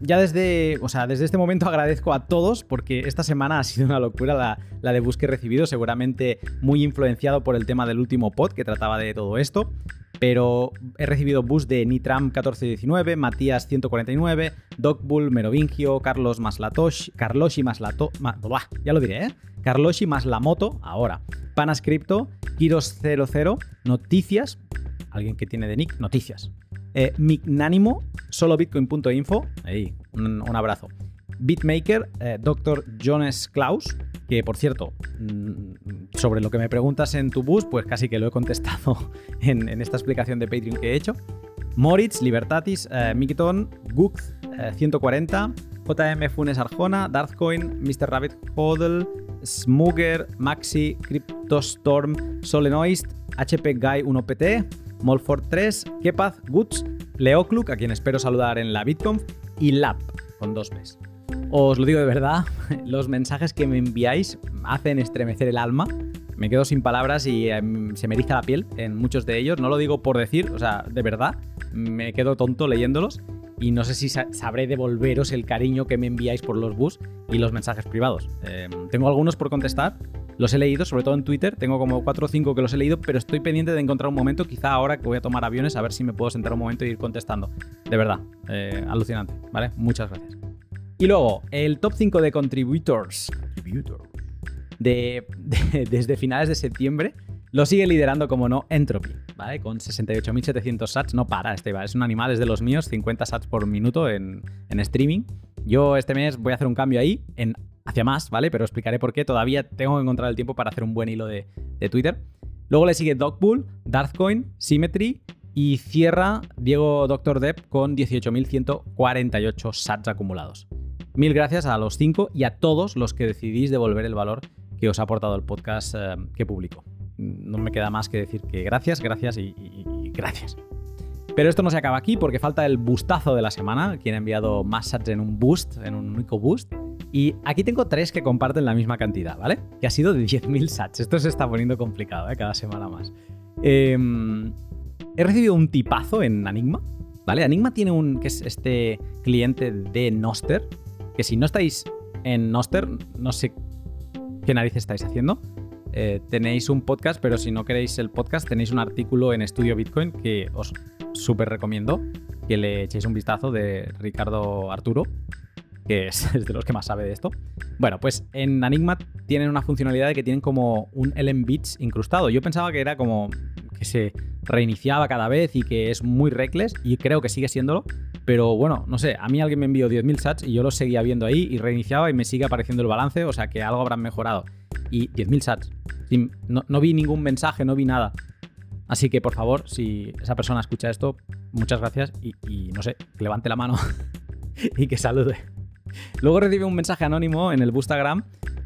ya desde, o sea, desde este momento agradezco a todos porque esta semana ha sido una locura la, la de bus que he recibido, seguramente muy influenciado por el tema del último pod que trataba de todo esto pero he recibido bus de Nitram 1419, Matías 149, Dogbull, Merovingio, Carlos Maslatosh, Carloshi Maslato, ya lo diré, ¿eh? Carloshi Maslamoto, ahora, Panascripto, Kiros00, Noticias, alguien que tiene de nick, Noticias, eh, Mignánimo, solobitcoin.info, ahí, un, abrazo. Beatmaker, eh, Dr. Jones Klaus, que por cierto, mm, sobre lo que me preguntas en tu bus, pues casi que lo he contestado en, esta explicación de Patreon que he hecho. Moritz, Libertatis, eh, Mikiton, Gux, 140, JM Funes Arjona, Darthcoin, Mr. Rabbit Hodl, Smugger, Maxi, Cryptostorm, Solenoist, HP Guy 1PT, Molford 3, Kepaz, Guts, Leocluk, a quien espero saludar en la BitConf, y Lap, con dos Bs. Os lo digo de verdad, los mensajes que me enviáis hacen estremecer el alma. Me quedo sin palabras y em, se me eriza la piel en muchos de ellos. No lo digo por decir, o sea, de verdad, me quedo tonto leyéndolos y no sé si sabré devolveros el cariño que me enviáis por los bus y los mensajes privados. Em, tengo algunos por contestar, los he leído, sobre todo en Twitter, tengo como 4 o 5 que los he leído, pero estoy pendiente de encontrar un momento, quizá ahora que voy a tomar aviones, a ver si me puedo sentar un momento y ir contestando. De verdad, eh, alucinante, ¿vale? Muchas gracias. Y luego, el top 5 de contributors, de, desde finales de septiembre lo sigue liderando, como no, Entropy, ¿vale? Con 68.700 sats, no para este, es un animal, es de los míos, 50 sats por minuto en, streaming. Yo este mes voy a hacer un cambio ahí, en hacia más, ¿vale? Pero explicaré por qué. Todavía tengo que encontrar el tiempo para hacer un buen hilo de, de Twitter. Luego le sigue Dogbull, Darthcoin, Symmetry y cierra Diego Doctor Depp con 18.148 sats acumulados. Mil gracias a los cinco y a todos los que decidís devolver el valor que os ha aportado el podcast eh, que publico. No me queda más que decir que gracias, gracias y, gracias. Pero esto no se acaba aquí porque falta el bustazo de la semana, quien ha enviado más sats en un boost, en un único boost. Y aquí tengo tres que comparten la misma cantidad, ¿vale? Que ha sido de 10.000 sats. Esto se está poniendo complicado, ¿eh? Cada semana más. Em, he recibido un tipazo en Enigma, ¿vale? Enigma tiene un, que es este cliente de Noster, que si no estáis en Noster, no sé qué narices estáis haciendo. Eh, tenéis un podcast, pero si no queréis el podcast, tenéis un artículo en Estudio Bitcoin que os súper recomiendo que le echéis un vistazo de Ricardo Arturo, que es, de los que más sabe de esto. Bueno, pues en Enigma tienen una funcionalidad de que tienen como un LM Bits incrustado. Yo pensaba que era como que se reiniciaba cada vez y que es muy reckless y creo que sigue siéndolo. Pero bueno, no sé, a mí alguien me envió 10.000 sats y yo lo seguía viendo ahí y reiniciaba y me sigue apareciendo el balance, o sea que algo habrán mejorado. Y 10.000 sats. No, vi ningún mensaje, no vi nada. Así que por favor, si esa persona escucha esto, muchas gracias y, y no sé, que levante la mano y que salude. Luego recibe un mensaje anónimo en el Boostagram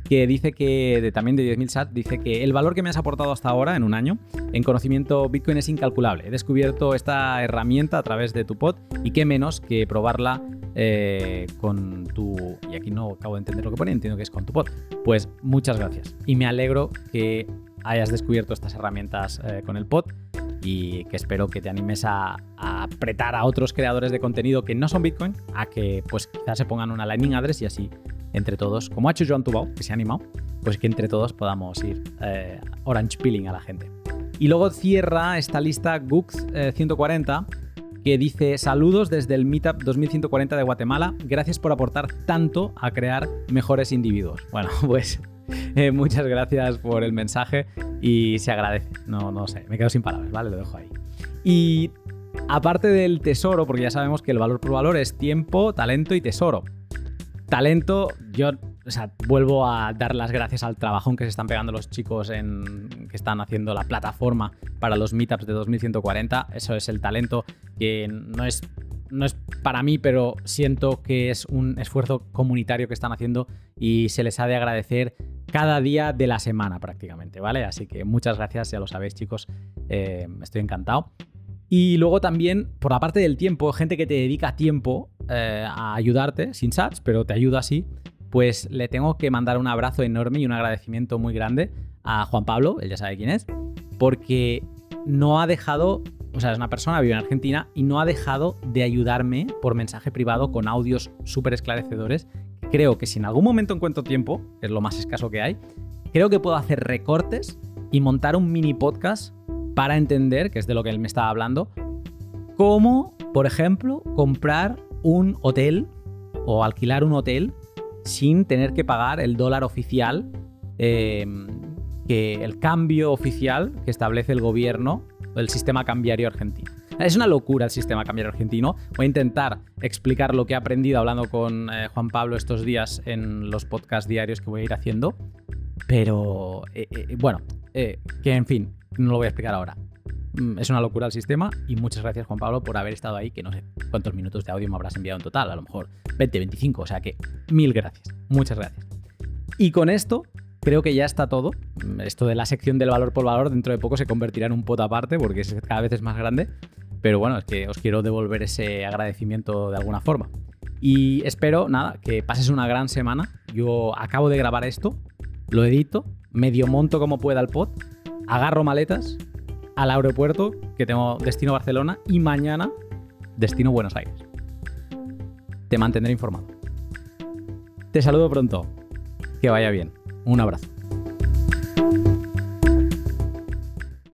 que dice que, de, también de 10.000 SAT, dice que el valor que me has aportado hasta ahora, en un año, en conocimiento Bitcoin es incalculable. He descubierto esta herramienta a través de tu pod y qué menos que probarla eh, con tu... Y aquí no acabo de entender lo que pone, entiendo que es con tu pod. Pues muchas gracias. Y me alegro que hayas descubierto estas herramientas eh, con el pod y que espero que te animes a, apretar a otros creadores de contenido que no son Bitcoin a que pues quizás se pongan una Lightning Address y así entre todos, como ha hecho Joan Tubao, que se ha animado, pues que entre todos podamos ir eh, orange peeling a la gente. Y luego cierra esta lista Gux 140 eh, que dice saludos desde el Meetup 2140 de Guatemala, gracias por aportar tanto a crear mejores individuos. Bueno, pues eh, muchas gracias por el mensaje y se agradece. No, no sé, me quedo sin palabras, ¿vale? Lo dejo ahí. Y aparte del tesoro, porque ya sabemos que el valor por valor es tiempo, talento y tesoro. Talento, yo vuelvo a dar las gracias al trabajón que se están pegando los chicos en, que están haciendo la plataforma para los meetups de 2140. Eso es el talento que no es no es para mí, pero siento que es un esfuerzo comunitario que están haciendo y se les ha de agradecer cada día de la semana prácticamente, ¿vale? Así que muchas gracias, ya lo sabéis chicos, eh, estoy encantado. Y luego también, por la parte del tiempo, gente que te dedica tiempo eh, a ayudarte, sin sats, pero te ayuda así, pues le tengo que mandar un abrazo enorme y un agradecimiento muy grande a Juan Pablo, él ya sabe quién es, porque no ha dejado, o sea, es una persona, vive en Argentina y no ha dejado de ayudarme por mensaje privado con audios súper esclarecedores. Creo que si en algún momento encuentro tiempo, que es lo más escaso que hay, creo que puedo hacer recortes y montar un mini podcast para entender, que es de lo que él me estaba hablando, cómo, por ejemplo, comprar un hotel o alquilar un hotel sin tener que pagar el dólar oficial, em, que el cambio oficial que establece el gobierno, el sistema cambiario argentino. Es una locura el sistema cambiario argentino. Voy a intentar explicar lo que he aprendido hablando con eh, Juan Pablo estos días en los podcasts diarios que voy a ir haciendo. Pero, eh, eh, bueno, que en fin, no lo voy a explicar ahora. Mm, es una locura el sistema y muchas gracias Juan Pablo por haber estado ahí, que no sé cuántos minutos de audio me habrás enviado en total, a lo mejor 20, 25, o sea que mil gracias, muchas gracias. Y con esto creo que ya está todo. Esto de la sección del valor por valor dentro de poco se convertirá en un pot aparte porque cada vez es más grande, pero bueno, es que os quiero devolver ese agradecimiento de alguna forma. Y espero, nada, que pases una gran semana. Yo acabo de grabar esto, lo edito, medio monto como pueda el pod, agarro maletas al aeropuerto, que tengo destino Barcelona, y mañana destino Buenos Aires. Te mantendré informado. Te saludo pronto. Que vaya bien. Un abrazo.